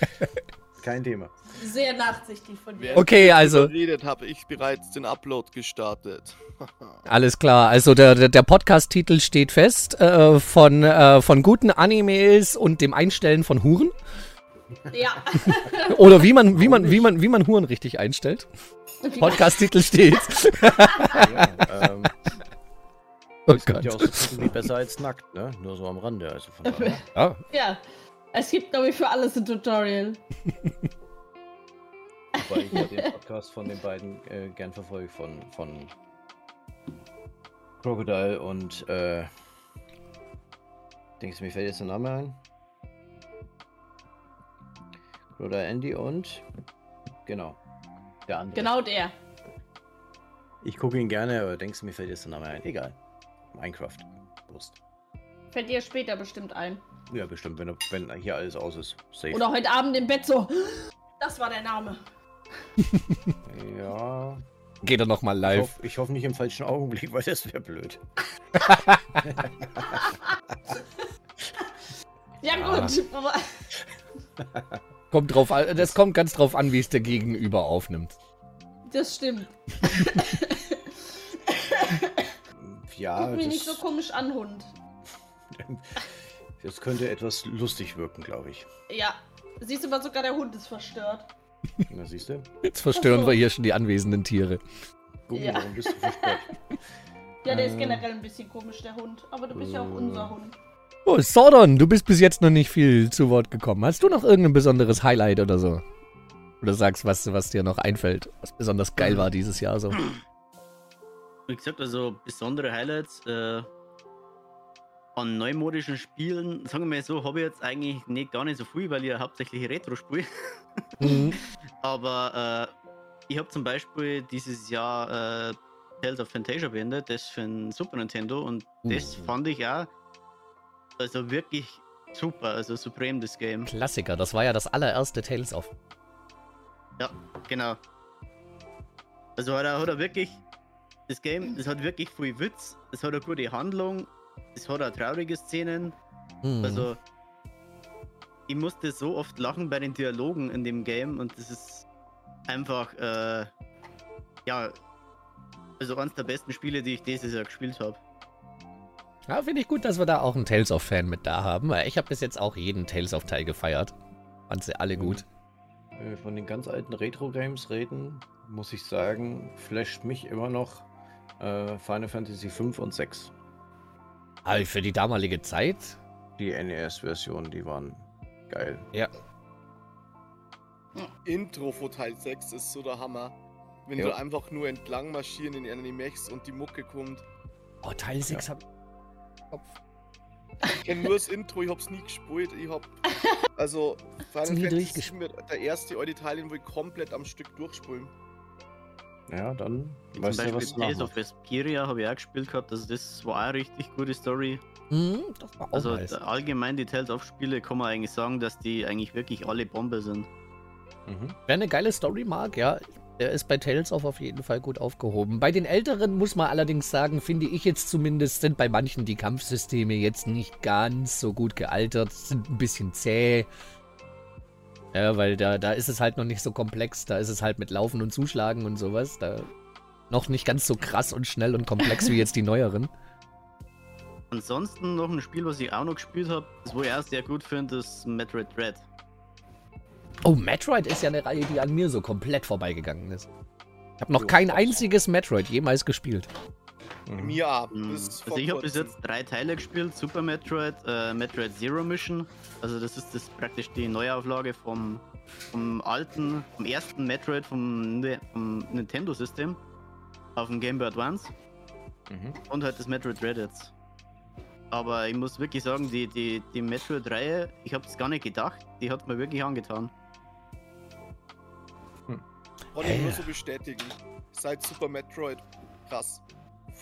Kein Thema. Sehr nachsichtig von dir. Okay, ihr also- Redet habe ich bereits den Upload gestartet. [LAUGHS] Alles klar, also der, der, Podcast-Titel steht fest, äh, von, äh, von guten Animes und dem Einstellen von Huren. Ja. [LAUGHS] Oder wie man, wie man, wie man, wie man Huren richtig einstellt. Podcast-Titel steht. [LAUGHS] Ja, ähm, Oh gibt ja auch Gott. so besser als nackt, ne? Nur so am Rande, also von daher. Ja, ja. Es gibt, glaube ich, für alles ein Tutorial. Wobei ich ja den Podcast von den beiden äh, gern verfolge, von, von Crocodile und äh, denkst du, mir fällt jetzt der Name ein? Crocodile Andy und genau, der andere. Genau der. Ich gucke ihn gerne, aber denkst du, mir fällt jetzt der Name ein? Egal. Minecraft. Wurst. Fällt dir später bestimmt ein. Ja, bestimmt, wenn, wenn hier alles aus ist. Safe. Oder heute Abend im Bett so. Das war der Name. [LAUGHS] Ja. geht er nochmal Ich, live. hoff, ich hoffe nicht im falschen Augenblick, weil das wäre blöd. [LAUGHS] Ja, Ah. gut. [LAUGHS] Aber Kommt drauf an, das kommt ganz drauf an, wie es der Gegenüber aufnimmt. das stimmt. Ja, Guck mich nicht so komisch an, Hund. Das könnte etwas lustig wirken, glaube ich. Ja. Siehst du mal, sogar der Hund ist verstört. Na, siehst du? Jetzt verstören so. wir hier schon die anwesenden Tiere. Guck Ja. mal, warum bist du verstört? Ja, der ist Ähm. generell ein bisschen komisch, der Hund. Aber du bist ja auch unser Hund. Oh, Sordon, du bist bis jetzt noch nicht viel zu Wort gekommen. Hast du noch irgendein besonderes Highlight oder so? Oder sagst, was, was dir noch einfällt, was besonders geil war dieses Jahr so? Wie gesagt, also besondere Highlights äh, an neumodischen Spielen, sagen wir mal so, habe ich jetzt eigentlich nicht gar nicht so viel, weil ich ja hauptsächlich Retro spiele. [LAUGHS] Mhm. Aber äh, ich habe zum Beispiel dieses Jahr äh, Tales of Fantasia beendet, das für ein Super Nintendo und das Mhm. fand ich auch also wirklich super, also supreme das Game. Klassiker, das war ja das allererste Tales of. Ja, genau. Also hat er, hat er wirklich, das Game, das hat wirklich viel Witz, es hat eine gute Handlung, es hat auch traurige Szenen. Mhm. Also, ich musste so oft lachen bei den Dialogen in dem Game und das ist einfach, äh, ja, also eines der besten Spiele, die ich dieses Jahr gespielt habe. Ja, finde ich gut, dass wir da auch einen Tales of-Fan mit da haben, weil ich habe bis jetzt auch jeden Tales of-Teil gefeiert. Fand sie alle gut. Wenn wir von den ganz alten Retro-Games reden, muss ich sagen, flasht mich immer noch äh, Final Fantasy 5 und 6. Aber für die damalige Zeit, Die NES-Version, die waren geil. ja. Intro von Teil 6 ist so der Hammer. Wenn Ja. du einfach nur entlang marschieren in Animex und die Mucke kommt. Oh, Teil 6 hab Kopf. Ich kenn nur das Intro, ich hab's nie gespielt. Ich hab. [LAUGHS] Also, Final Fantasy durchgespielt. 7 wird der erste alte Teil, den wir komplett am Stück durchspulen. Ja, dann Wie weißt zum du, was Beispiel du Tales nachmachst. of Vesperia habe ich auch gespielt gehabt, also das war auch eine richtig gute Story. Mhm, das war auch Also nice. allgemein die Tales of Spiele kann man eigentlich sagen, dass die eigentlich wirklich alle Bombe sind. Mhm. Wer eine geile Story mag, ja, der ist bei Tales of auf jeden Fall gut aufgehoben. Bei den älteren muss man allerdings sagen, finde ich jetzt zumindest, sind bei manchen die Kampfsysteme jetzt nicht ganz so gut gealtert, sind ein bisschen zäh. Ja, weil da, da ist es halt noch nicht so komplex, da ist es halt mit Laufen und Zuschlagen und sowas, da noch nicht ganz so krass und schnell und komplex wie jetzt die neueren. [LAUGHS] Ansonsten noch ein Spiel, was ich auch noch gespielt habe, das wo ich auch sehr gut finde, ist Metroid Dread. Oh, Metroid ist ja eine Reihe, die an mir so komplett vorbeigegangen ist. Ich habe noch kein einziges Metroid jemals gespielt. Mhm. Mir ab. Bis Also ich habe bis jetzt drei Teile gespielt, Super Metroid, äh, Metroid Zero Mission. Also das ist das praktisch die Neuauflage vom, vom alten, vom ersten Metroid vom, Ne- vom Nintendo-System auf dem Game Boy Advance Mhm. und halt das Metroid Dread jetzt. Aber ich muss wirklich sagen, die, die, die Metroid-Reihe, ich habe es gar nicht gedacht, die hat mir wirklich angetan. Wollte ich nur so bestätigen. Seit Super Metroid krass.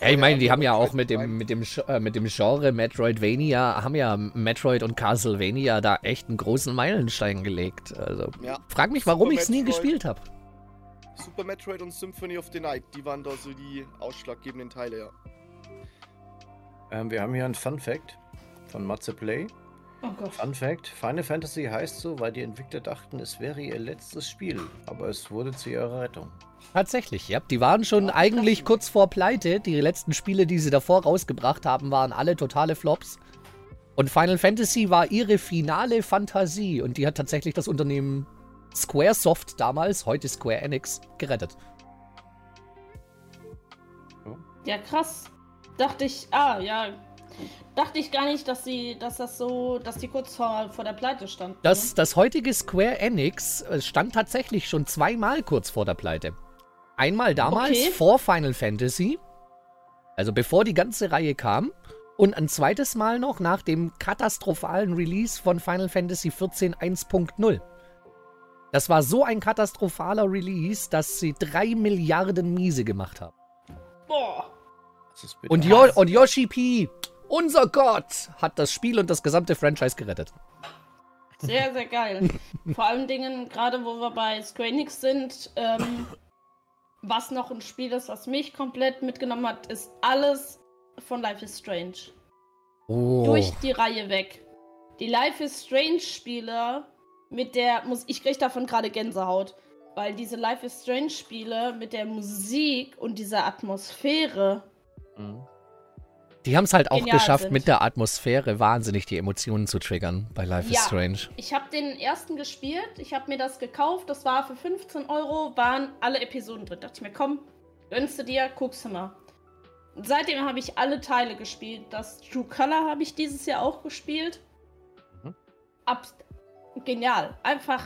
Ja, ich meine, die haben ja auch mit dem, mit, dem, äh, mit dem Genre Metroidvania, haben ja Metroid und Castlevania da echt einen großen Meilenstein gelegt. Also, Ja, frag mich, warum ich es nie gespielt habe. Super Metroid und Symphony of the Night, die waren da so die ausschlaggebenden Teile, ja. Ähm, wir haben hier einen Fun Fact von Matze Play. Oh Gott. Fun Fact: Final Fantasy heißt so, weil die Entwickler dachten, es wäre ihr letztes Spiel. Aber es wurde zu ihrer Rettung. Tatsächlich, ja. Die waren schon eigentlich kurz vor Pleite. Die letzten Spiele, die sie davor rausgebracht haben, waren alle totale Flops. Und Final Fantasy war ihre finale Fantasie. Und die hat tatsächlich das Unternehmen Squaresoft damals, heute Square Enix, gerettet. Ja, krass. Dachte ich, ah, ja. Dachte ich gar nicht, dass sie, dass das so, dass die kurz vor, vor der Pleite stand. Das, das heutige Square Enix äh, stand tatsächlich schon zweimal kurz vor der Pleite. Einmal damals Okay. vor Final Fantasy, also bevor die ganze Reihe kam, und ein zweites Mal noch nach dem katastrophalen Release von Final Fantasy XIV 1.0. Das war so ein katastrophaler Release, dass sie drei Milliarden Miese gemacht haben. Boah. Und, Yo und Yoshi P, unser Gott, hat das Spiel und das gesamte Franchise gerettet. Sehr, sehr geil. Vor allen Dingen, gerade wo wir bei Square Enix sind, ähm, was noch ein Spiel ist, was mich komplett mitgenommen hat, ist alles von Life is Strange. Oh. Durch die Reihe weg. Die Life is Strange Spiele mit der muss ich krieg davon gerade Gänsehaut, weil diese Life is Strange Spiele mit der Musik und dieser Atmosphäre Mhm. Die haben es halt auch geschafft, sind. mit der Atmosphäre wahnsinnig die Emotionen zu triggern bei Life Ja. is Strange. Ich habe den ersten gespielt, ich habe mir das gekauft, das war für 15 Euro, waren alle Episoden drin. Dachte ich mir, komm, gönnst du dir, guckst du mal. Und seitdem habe ich alle Teile gespielt. Das True Color habe ich dieses Jahr auch gespielt. Mhm. Ab genial. Einfach.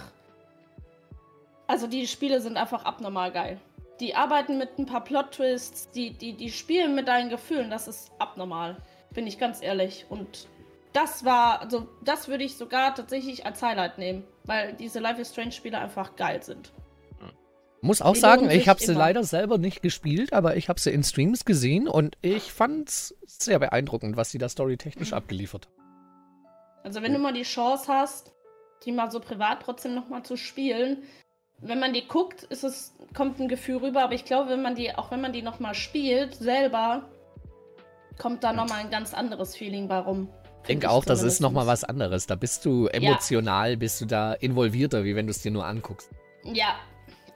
Also die Spiele sind einfach abnormal geil. Die arbeiten mit ein paar Plot-Twists, die, die, die spielen mit deinen Gefühlen, das ist abnormal. Bin ich ganz ehrlich. Und das war, also das würde ich sogar tatsächlich als Highlight nehmen, weil diese Life is Strange Spiele einfach geil sind. Muss auch Die sagen, ich habe sie leider selber nicht gespielt, aber ich habe sie in Streams gesehen und ich fand's sehr beeindruckend, was sie da storytechnisch abgeliefert haben. Also wenn du mal die Chance hast, die mal so privat trotzdem nochmal zu spielen, wenn man die guckt, ist es, kommt ein Gefühl rüber, aber ich glaube, wenn man die, auch wenn man die nochmal spielt, selber, kommt da nochmal ein ganz anderes Feeling bei rum. Ich denke auch, das ist nochmal was anderes. Da bist du emotional, bist du da involvierter, wie wenn du es dir nur anguckst. Ja,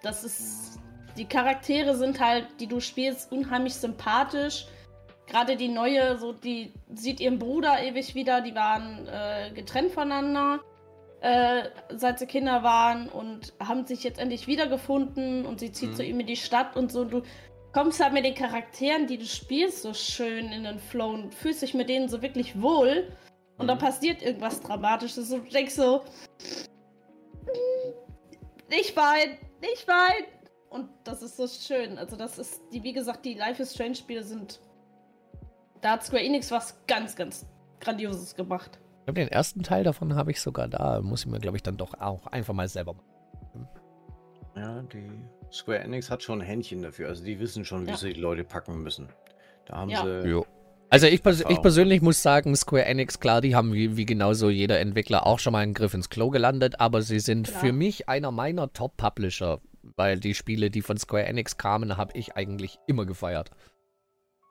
das ist. Die Charaktere sind halt, die du spielst, unheimlich sympathisch. Gerade die neue, so die sieht ihren Bruder ewig wieder. Die waren äh, getrennt voneinander, äh, seit sie Kinder waren und haben sich jetzt endlich wiedergefunden und sie zieht Mhm. zu ihm in die Stadt und so. Du kommst halt mit den Charakteren, die du spielst, so schön in den Flow und fühlst dich mit denen so wirklich wohl. Und dann Mhm. passiert irgendwas Dramatisches und du denkst so, nicht weinen, nicht weinen. Und das ist so schön. Also das ist, die, wie gesagt, die Life is Strange Spiele sind, da hat Square Enix was ganz, ganz Grandioses gemacht. Ich glaube, den ersten Teil davon habe ich sogar da. Muss ich mir, glaube ich, dann doch auch einfach mal selber machen. Ja, die Square Enix hat schon ein Händchen dafür. Also die wissen schon, wie Ja. sie die Leute packen müssen. Da haben Ja. sie. Jo. Also ich, pers ich persönlich muss sagen, Square Enix, klar, die haben wie, wie genauso jeder Entwickler auch schon mal einen Griff ins Klo gelandet, aber sie sind Klar. für mich einer meiner Top-Publisher, weil die Spiele, die von Square Enix kamen, habe ich eigentlich immer gefeiert.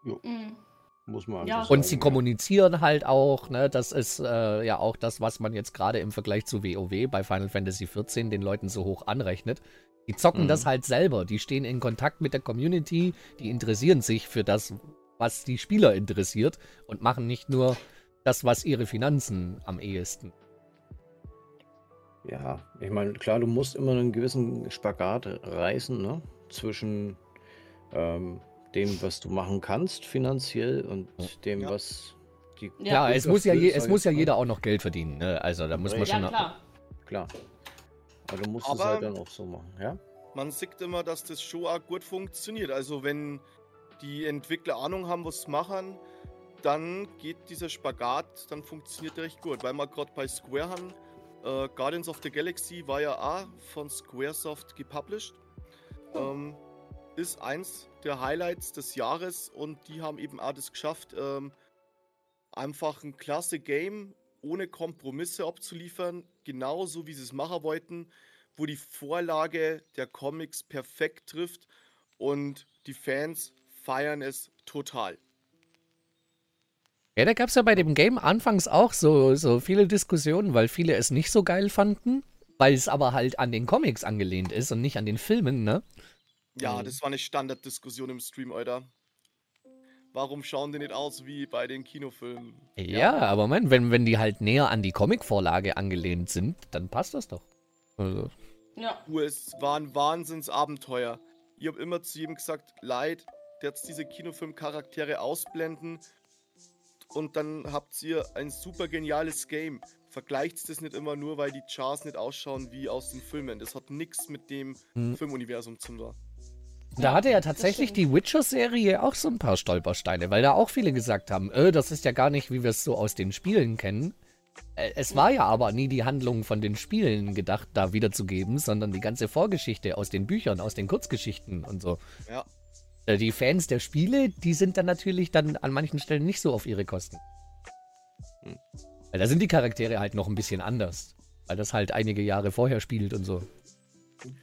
Mhm. Muss man Ja. Und sie kommunizieren halt auch, ne, das ist äh, ja auch das, was man jetzt gerade im Vergleich zu WoW bei Final Fantasy XIV den Leuten so hoch anrechnet. Die zocken Mhm. das halt selber, die stehen in Kontakt mit der Community, die interessieren sich für das, was die Spieler interessiert und machen nicht nur das, was ihre Finanzen am ehesten. Ja, ich meine, klar, du musst immer einen gewissen Spagat reißen, ne? Zwischen ähm, dem, was du machen kannst finanziell und dem, Ja. was die. Ja. Ja, es muss ja, je, es muss ja jeder auch noch Geld verdienen, ne? Also da muss man Ja, schon. Ja, klar. Klar. Aber du musst es Aber- halt dann auch so machen, ja? Man sieht immer, dass das schon auch gut funktioniert. Also wenn die Entwickler Ahnung haben, was sie machen, dann geht dieser Spagat, dann funktioniert der recht gut. Weil wir gerade bei Square haben, äh, Guardians of the Galaxy war ja auch von Squaresoft gepublished. Ähm, ist eins der Highlights des Jahres und die haben eben auch das geschafft, ähm, einfach ein klasse Game ohne Kompromisse abzuliefern, genauso wie sie es machen wollten, wo die Vorlage der Comics perfekt trifft und die Fans feiern es total. Ja, da gab es ja bei dem Game anfangs auch so, so viele Diskussionen, weil viele es nicht so geil fanden, weil es aber halt an den Comics angelehnt ist und nicht an den Filmen, ne? Ja, Mhm. das war eine Standarddiskussion im Stream, Alter. Warum schauen die nicht aus wie bei den Kinofilmen? Ja, aber Moment, wenn, wenn die halt näher an die Comicvorlage angelehnt sind, dann passt das doch. Also, Ja. Es war ein Wahnsinnsabenteuer. Ich habe immer zu jedem gesagt, Leid, jetzt diese Kinofilmcharaktere ausblenden und dann habt ihr ein super geniales Game. Vergleicht das nicht immer nur, weil die Chars nicht ausschauen wie aus den Filmen. Das hat nichts mit dem Hm. Filmuniversum zu tun. Da hatte ja tatsächlich die Witcher-Serie auch so ein paar Stolpersteine, weil da auch viele gesagt haben, äh, das ist ja gar nicht, wie wir es so aus den Spielen kennen. Äh, es war ja aber nie die Handlung von den Spielen gedacht, da wiederzugeben, sondern die ganze Vorgeschichte aus den Büchern, aus den Kurzgeschichten und so. Ja. Äh, Die Fans der Spiele, die sind dann natürlich dann an manchen Stellen nicht so auf ihre Kosten. Hm. Weil da sind die Charaktere halt noch ein bisschen anders. Weil das halt einige Jahre vorher spielt und so.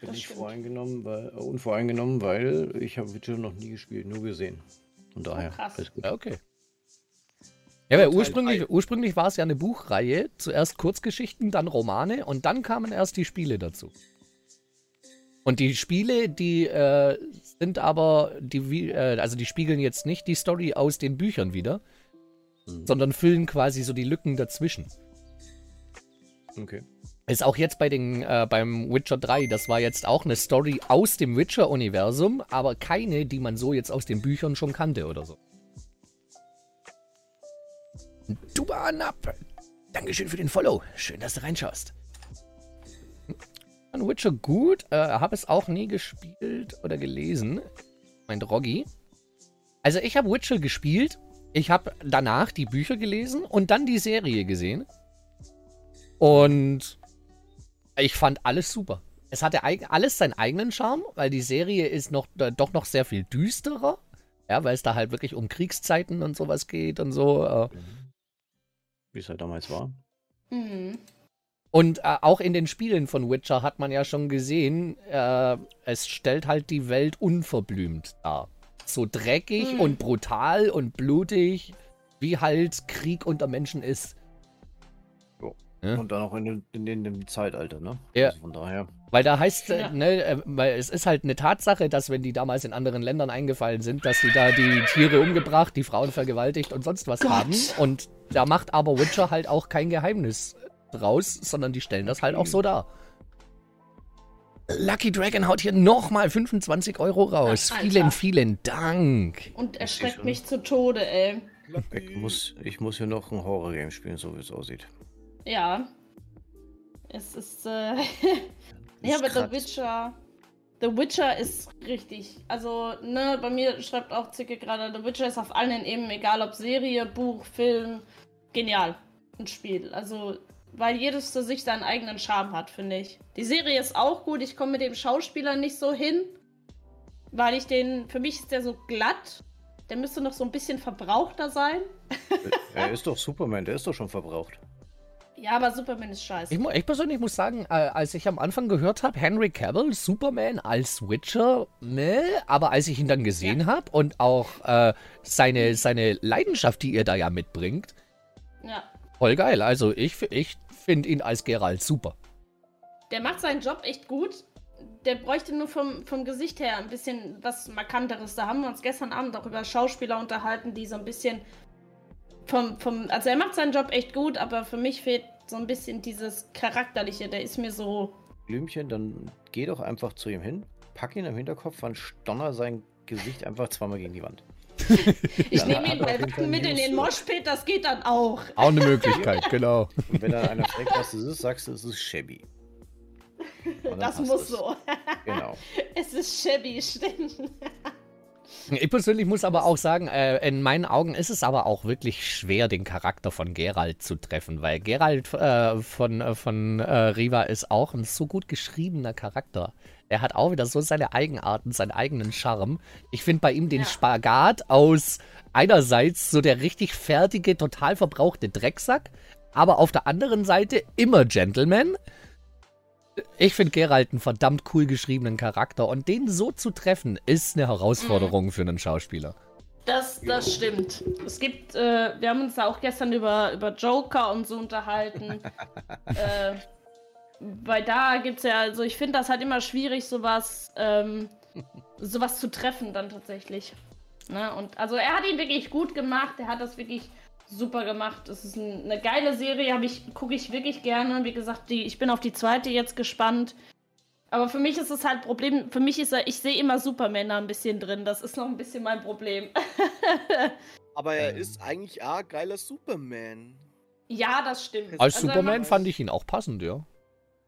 Bin ich voreingenommen, weil, äh, unvoreingenommen, weil ich habe Witcher noch nie gespielt, nur gesehen. Von daher. krass. alles gut. Ja, okay. Ja, weil ursprünglich, ursprünglich war es ja eine Buchreihe. Zuerst Kurzgeschichten, dann Romane und dann kamen erst die Spiele dazu. Und die Spiele, die äh, sind aber, die, wie- äh, also die spiegeln jetzt nicht die Story aus den Büchern wieder, Mhm. sondern füllen quasi so die Lücken dazwischen. Okay. Ist auch jetzt bei den, äh, beim Witcher 3, das war jetzt auch eine Story aus dem Witcher-Universum, aber keine, die man so jetzt aus den Büchern schon kannte oder so. Du ab. Dankeschön für den Follow. Schön, dass du reinschaust. An Witcher gut, äh, habe es auch nie gespielt oder gelesen. Mein Roggi. Also ich habe Witcher gespielt, ich habe danach die Bücher gelesen und dann die Serie gesehen. Und ich fand alles super. Es hatte alles seinen eigenen Charme, weil die Serie ist noch doch noch sehr viel düsterer. Ja, weil es da halt wirklich um Kriegszeiten und sowas geht und so. Äh. Wie es halt damals war. Mhm. Und äh, auch in den Spielen von Witcher hat man ja schon gesehen, äh, es stellt halt die Welt unverblümt dar. So dreckig Mhm. und brutal und blutig, wie halt Krieg unter Menschen ist. Ja. Und dann auch in dem, in, in dem Zeitalter, ne? Ja. Also von daher. Weil da heißt, äh, Ja. ne, äh, weil es ist halt eine Tatsache, dass wenn die damals in anderen Ländern eingefallen sind, dass sie da die Tiere umgebracht, die Frauen vergewaltigt und sonst was Gott. haben. Und da macht aber Witcher halt auch kein Geheimnis draus, sondern die stellen das halt auch so dar. Lucky Dragon haut hier nochmal 25 Euro raus. Alter. Vielen, vielen Dank. Und erschreckt mich zu Tode, ey. Ich muss, ich muss hier noch ein Horror-Game spielen, so wie es aussieht. Ja. Es ist, äh. [LAUGHS] ja, aber The. Witcher. The Witcher ist richtig. Also, ne, bei mir schreibt auch Zicke gerade, The Witcher ist auf allen eben, egal ob Serie, Buch, Film, genial. Ein Spiel. Also, weil jedes für sich seinen eigenen Charme hat, finde ich. Die Serie ist auch gut. Ich komme mit dem Schauspieler nicht so hin. Weil ich den, für mich ist der so glatt. Der müsste noch so ein bisschen verbrauchter sein. er ist doch Superman, der ist doch schon verbraucht. Ja, aber Superman ist scheiße. Ich, ich persönlich muss sagen, äh, als ich am Anfang gehört habe, Henry Cavill, Superman als Witcher, ne, aber als ich ihn dann gesehen habe und auch äh, seine, seine Leidenschaft, die ihr da ja mitbringt, Ja. voll geil. Also ich, ich finde ihn als Geralt super. Der macht seinen Job echt gut. Der bräuchte nur vom, vom Gesicht her ein bisschen was Markanteres. Da haben wir uns gestern Abend auch über Schauspieler unterhalten, die so ein bisschen vom, vom. Also er macht seinen Job echt gut, aber für mich fehlt so ein bisschen dieses Charakterliche. Der ist mir so. Blümchen, dann geh doch einfach zu ihm hin, pack ihn am Hinterkopf, dann stonner sein Gesicht einfach zweimal gegen die Wand. [LAUGHS] Ich nehme ihn bei mit in den Moshpit, das geht dann auch. Auch eine Möglichkeit, genau. Und wenn dann einer fragt, was das ist, sagst du, es ist shabby. Und Das muss es. so. Genau. [LAUGHS] Es ist shabby, stimmt. Ich persönlich muss aber auch sagen, äh, in meinen Augen ist es aber auch wirklich schwer, den Charakter von Geralt zu treffen, weil Geralt äh, von, äh, von äh, Riva ist auch ein so gut geschriebener Charakter. Er hat auch wieder so seine Eigenarten, seinen eigenen Charme. Ich finde bei ihm den Ja. Spagat aus einerseits so der richtig fertige, total verbrauchte Drecksack, aber auf der anderen Seite immer Gentleman. Ich finde Geralt einen verdammt cool geschriebenen Charakter und den so zu treffen, ist eine Herausforderung für einen Schauspieler. Das, das stimmt. Es gibt, äh, wir haben uns da auch gestern über, über Joker und so unterhalten. [LAUGHS] äh, weil da gibt's ja, also ich finde das halt immer schwierig, sowas, ähm, sowas zu treffen dann tatsächlich. Ne? Und also er hat ihn wirklich gut gemacht, er hat das wirklich super gemacht. Es ist ein, eine geile Serie, habe ich, gucke ich wirklich gerne. Wie gesagt, die, ich bin auf die zweite jetzt gespannt. Aber für mich ist es halt Problem, für mich ist er, ich sehe immer Supermänner ein bisschen drin. Das ist noch ein bisschen mein Problem. [LAUGHS] Aber er Ähm. ist eigentlich auch geiler Superman. ja, das stimmt. Als Also er Superman fand ich ihn auch passend, ja.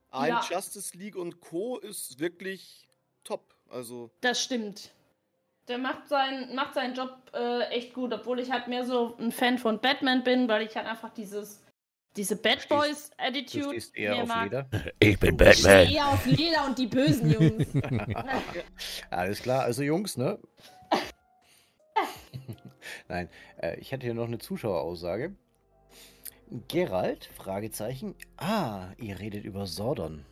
Ein Ja. Justice League und Co. ist wirklich top. Also, Das stimmt. Der macht, sein, macht seinen Job äh, echt gut, obwohl ich halt mehr so ein Fan von Batman bin, weil ich halt einfach dieses, diese Bad Boys Du Attitude stehst eher mehr auf mag. Leder. [LAUGHS] Ich bin Ich stehe eher auf Leder und die bösen Jungs. [LAUGHS] Alles klar, also Jungs, ne? [LAUGHS] Nein, äh, ich hätte hier noch eine Zuschaueraussage. Gerald, Fragezeichen. Ah, ihr redet über Sordon.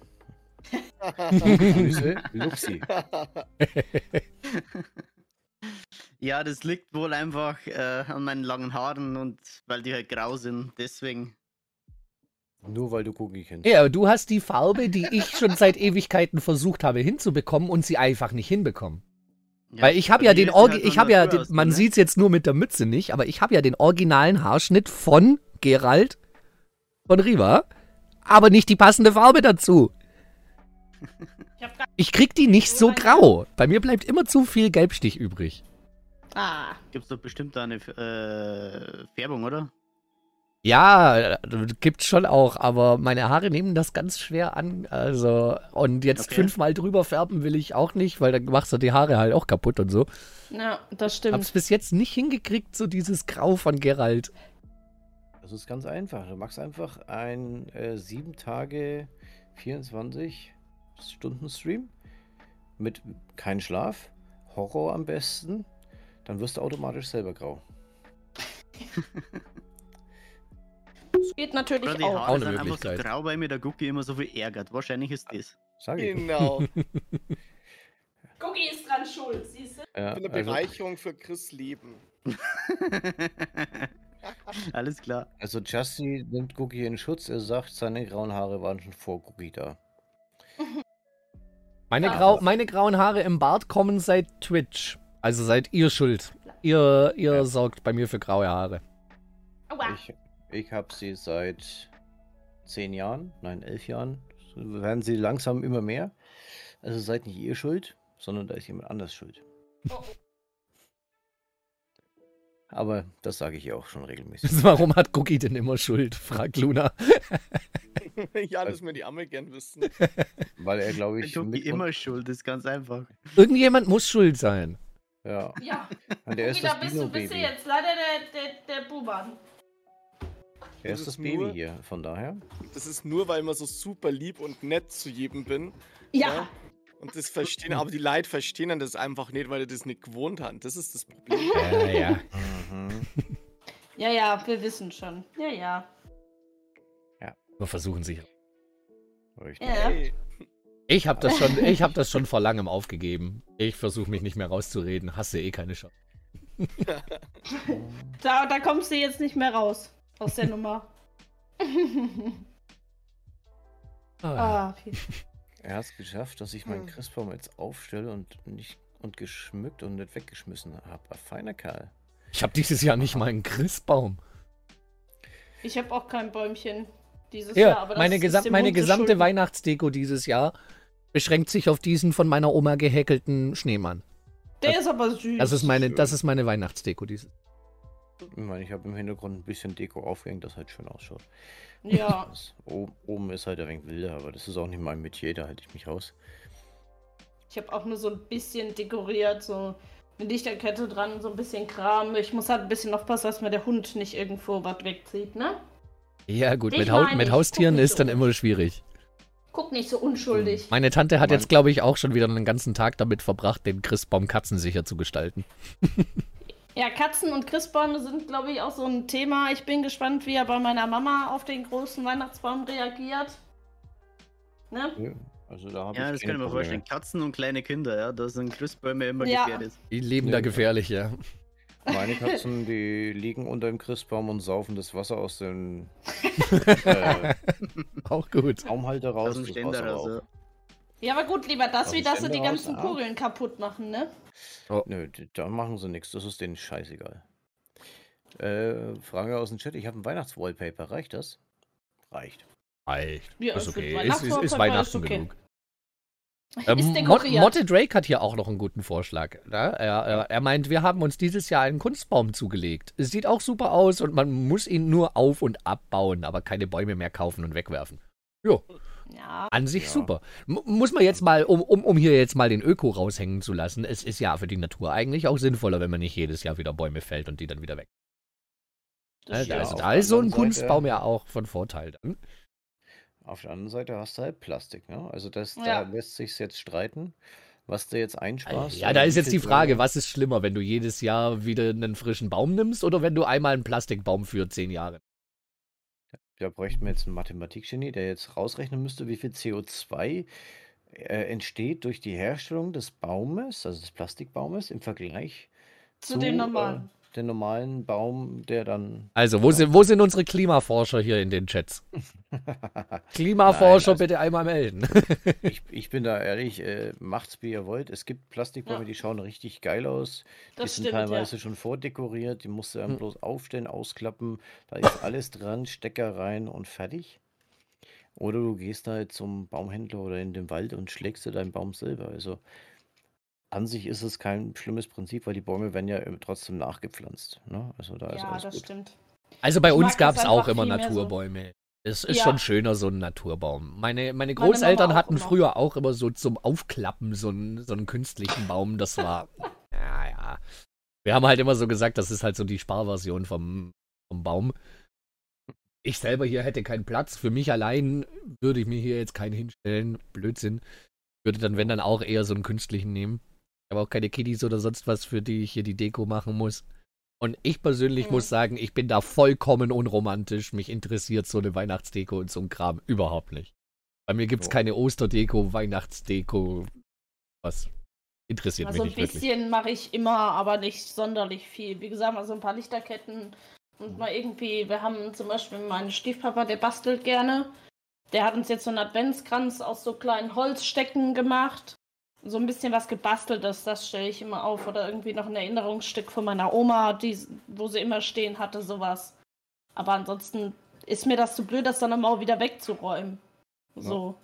Grüße, Luxi. Ja, das liegt wohl einfach äh, an meinen langen Haaren und weil die halt grau sind. Deswegen. Nur weil du Cookie kennst. Ja, du hast die Farbe, die ich schon seit [LAUGHS] Ewigkeiten versucht habe hinzubekommen und sie einfach nicht hinbekommen. Ja, Weil ich habe ja den sie Orgi halt ich habe ja, den, man ne? sieht es jetzt nur mit der Mütze nicht, aber ich habe ja den originalen Haarschnitt von Gerald von Riva, aber nicht die passende Farbe dazu. Ich krieg die nicht so grau. Bei mir bleibt immer zu viel Gelbstich übrig. Ah. Gibt's doch bestimmt da eine äh, Färbung, oder? Ja, gibt's schon auch, aber meine Haare nehmen das ganz schwer an. Also, und jetzt Okay. fünfmal drüber färben will ich auch nicht, weil dann machst du die Haare halt auch kaputt und so. Ja, das Hab's stimmt. bis jetzt nicht hingekriegt, so dieses Grau von Gerald. Das ist ganz einfach. Du machst einfach ein äh, 7 Tage 24 Stunden Stream mit kein Schlaf, Horror am besten, dann wirst du automatisch selber grau. [LAUGHS] Das geht natürlich Oder die auch. Auch Haare eine sind einfach so Möglichkeit. grau, weil mir der Gucki immer so viel ärgert. Wahrscheinlich ist das. Sag ich. genau. [LAUGHS] Cookie ist dran schuld, siehst du? Ja, Eine also, Bereicherung für Chris Leben. [LAUGHS] Alles klar. also Justy nimmt Cookie in Schutz. Er sagt, seine grauen Haare waren schon vor Cookie da. Meine, Ja. Grau, meine grauen Haare im Bart kommen seit Twitch. Also seid ihr schuld. Ihr, ihr Ja. sorgt bei mir für graue Haare. Aua. Ich, ich habe sie seit 10 Jahren, nein, 11 Jahren. So werden sie langsam immer mehr. Also seid nicht ihr schuld, sondern da ist jemand anders schuld. Oh, Aber das sage ich ja auch schon regelmäßig. [LAUGHS] Warum hat Cookie denn immer Schuld? fragt Luna. [LAUGHS] ja, das mir die Amme gern wissen. Weil er, glaube ich, mit immer schuld, ist ganz einfach. Irgendjemand muss schuld sein. Ja, Ja, und er Cookie, ist da das bist du, bist du Dino-Baby. jetzt leider der, der, der Buban. Er Das ist das ist Baby nur- hier, von daher. Das ist nur, weil ich immer so super lieb und nett zu jedem bin. Ja, Und das verstehen, aber die Leute verstehen dann das einfach nicht, weil die das nicht gewohnt haben. Das ist das Problem. Ja, ja. [LAUGHS] Mhm. ja, ja, wir wissen schon. Ja, ja. Wir versuchen sich. Richtig. Ja. Hey, Ich habe das, schon- ich hab das schon vor langem aufgegeben. Ich versuche mich nicht mehr rauszureden. Hast du eh keine Chance. [LAUGHS] Da, da kommst du jetzt nicht mehr raus aus der Nummer. [LAUGHS] Ah. ah, viel. Er hat es geschafft, dass ich meinen Hm. Christbaum jetzt aufstelle und nicht und geschmückt und nicht weggeschmissen habe. Ein feiner Kerl. Ich habe dieses Jahr nicht mal einen Christbaum. Ich habe auch kein Bäumchen dieses Ja, Jahr. Aber das meine, ist gesam meine gesamte schulden. Weihnachtsdeko dieses Jahr beschränkt sich auf diesen von meiner Oma gehäkelten Schneemann. Der ist aber süß. Das ist meine, das ist meine Weihnachtsdeko dieses. Ich meine, ich habe im Hintergrund ein bisschen Deko aufgehängt, das halt schön ausschaut. Ja, [LAUGHS] Das, oben ist halt ein wenig wilder, aber das ist auch nicht mein Metier, da halte ich mich raus. ich habe auch nur so ein bisschen dekoriert, so eine Lichterkette dran, so ein bisschen Kram. Ich muss halt ein bisschen aufpassen, dass mir der Hund nicht irgendwo was wegzieht, ne? Ja, gut, mit, meine, mit Haustieren ist dann so. immer schwierig. Guck nicht so unschuldig. Meine Tante hat Mein- jetzt, glaube ich, auch schon wieder einen ganzen Tag damit verbracht, den Christbaum katzensicher zu gestalten. [LAUGHS] Ja, Katzen und Christbäume sind, glaube ich, auch so ein Thema. Ich bin gespannt, wie er bei meiner Mama auf den großen Weihnachtsbaum reagiert. Ne? Ja, Also da Ja, ich das mir Probleme. vorstellen. Katzen und kleine Kinder, ja, da sind Christbäume immer Ja. gefährdet. Die leben Ja. da gefährlich, ja. Meine Katzen, die liegen unter dem Christbaum und saufen das Wasser aus dem äh, Auch gut. Baumhalter raus. Aus dem das Ständer raus, auch. ja. Aber gut, lieber das, Aus wie dass sie die ganzen raus, ja. Kugeln kaputt machen, ne? Nö, d- da machen sie nichts. Das ist denen scheißegal. Äh, Frage aus dem Chat. Ich habe ein Weihnachtswallpaper. Reicht das? Reicht. Reicht. Ja, ist okay. Ist, ist, Weihnachtswallpaper ist ist Weihnachten okay. genug. Ähm, Mot. Motte Drake hat hier auch noch einen guten Vorschlag. Ne? Er, er, er meint, wir haben uns dieses Jahr einen Kunstbaum zugelegt. Es sieht auch super aus und man muss ihn nur auf- und abbauen, aber keine Bäume mehr kaufen und wegwerfen. Jo, Ja, an sich Ja. super. M muss man jetzt mal, um, um, um hier jetzt mal den Öko raushängen zu lassen, es ist ja für die Natur eigentlich auch sinnvoller, wenn man nicht jedes Jahr wieder Bäume fällt und die dann wieder weg. das Also, Ja, also da ist so ein anderen Seite- Kunstbaum ja auch von Vorteil dann. Auf der anderen Seite hast du halt Plastik. Ne? Also das, Ja. da lässt sich jetzt streiten, was du jetzt einsparst. Ja, da ist jetzt die Frage, was ist schlimmer, wenn du jedes Jahr wieder einen frischen Baum nimmst oder wenn du einmal einen Plastikbaum für zehn Jahre? Da bräuchten wir jetzt einen Mathematikgenie, der jetzt rausrechnen müsste, wie viel CO2 äh, entsteht durch die Herstellung des Baumes, also des Plastikbaumes, im Vergleich zu dem normalen. Äh, den normalen Baum, der dann. Also, wo, sind, wo sind unsere Klimaforscher hier in den Chats? [LAUGHS] Klimaforscher Nein, also- bitte einmal melden. ich, ich bin da ehrlich, äh, macht's wie ihr wollt. Es gibt Plastikbäume, Ja. die schauen richtig geil aus. Die Das sind stimmt, ja. teilweise schon vordekoriert. Die musst du dann Hm. bloß aufstellen, ausklappen. Da [LAUGHS] ist alles dran, Stecker rein und fertig. Oder du gehst halt zum Baumhändler oder in den Wald und schlägst dir deinen Baum selber. Also an sich ist es kein schlimmes Prinzip, weil die Bäume werden ja trotzdem nachgepflanzt. Ne? Also da ist Ja, alles das gut. stimmt. Also bei Ich uns gab es auch immer mehr so. Naturbäume. Es ist Ja. schon schöner, so ein Naturbaum. Meine, meine Großeltern auch hatten immer. früher auch immer so zum Aufklappen so einen, so einen künstlichen Baum. Das war, [LAUGHS] ja, ja. Wir haben halt immer so gesagt, das ist halt so die Sparversion vom, vom Baum. Ich selber hier hätte keinen Platz. Für mich allein würde ich mir hier jetzt keinen hinstellen. Blödsinn. Würde dann, wenn dann auch eher so einen künstlichen nehmen. Ich habe auch keine Kiddies oder sonst was, für die ich hier die Deko machen muss. Und ich persönlich Mhm. muss sagen, ich bin da vollkommen unromantisch. Mich interessiert so eine Weihnachtsdeko und so ein Kram überhaupt nicht. Bei mir gibt's Ja. keine Osterdeko, Weihnachtsdeko. Was? Interessiert Also mich ein nicht wirklich. bisschen mache ich immer, aber nicht sonderlich viel. Wie gesagt, mal so ein paar Lichterketten und mal irgendwie, wir haben zum Beispiel meinen Stiefpapa, der bastelt gerne. Der hat uns jetzt so einen Adventskranz aus so kleinen Holzstecken gemacht. So ein bisschen was gebasteltes, das stelle ich immer auf. Oder irgendwie noch ein Erinnerungsstück von meiner Oma, die, wo sie immer stehen hatte, sowas. Aber ansonsten ist mir das zu blöd, das dann immer auch wieder wegzuräumen. So.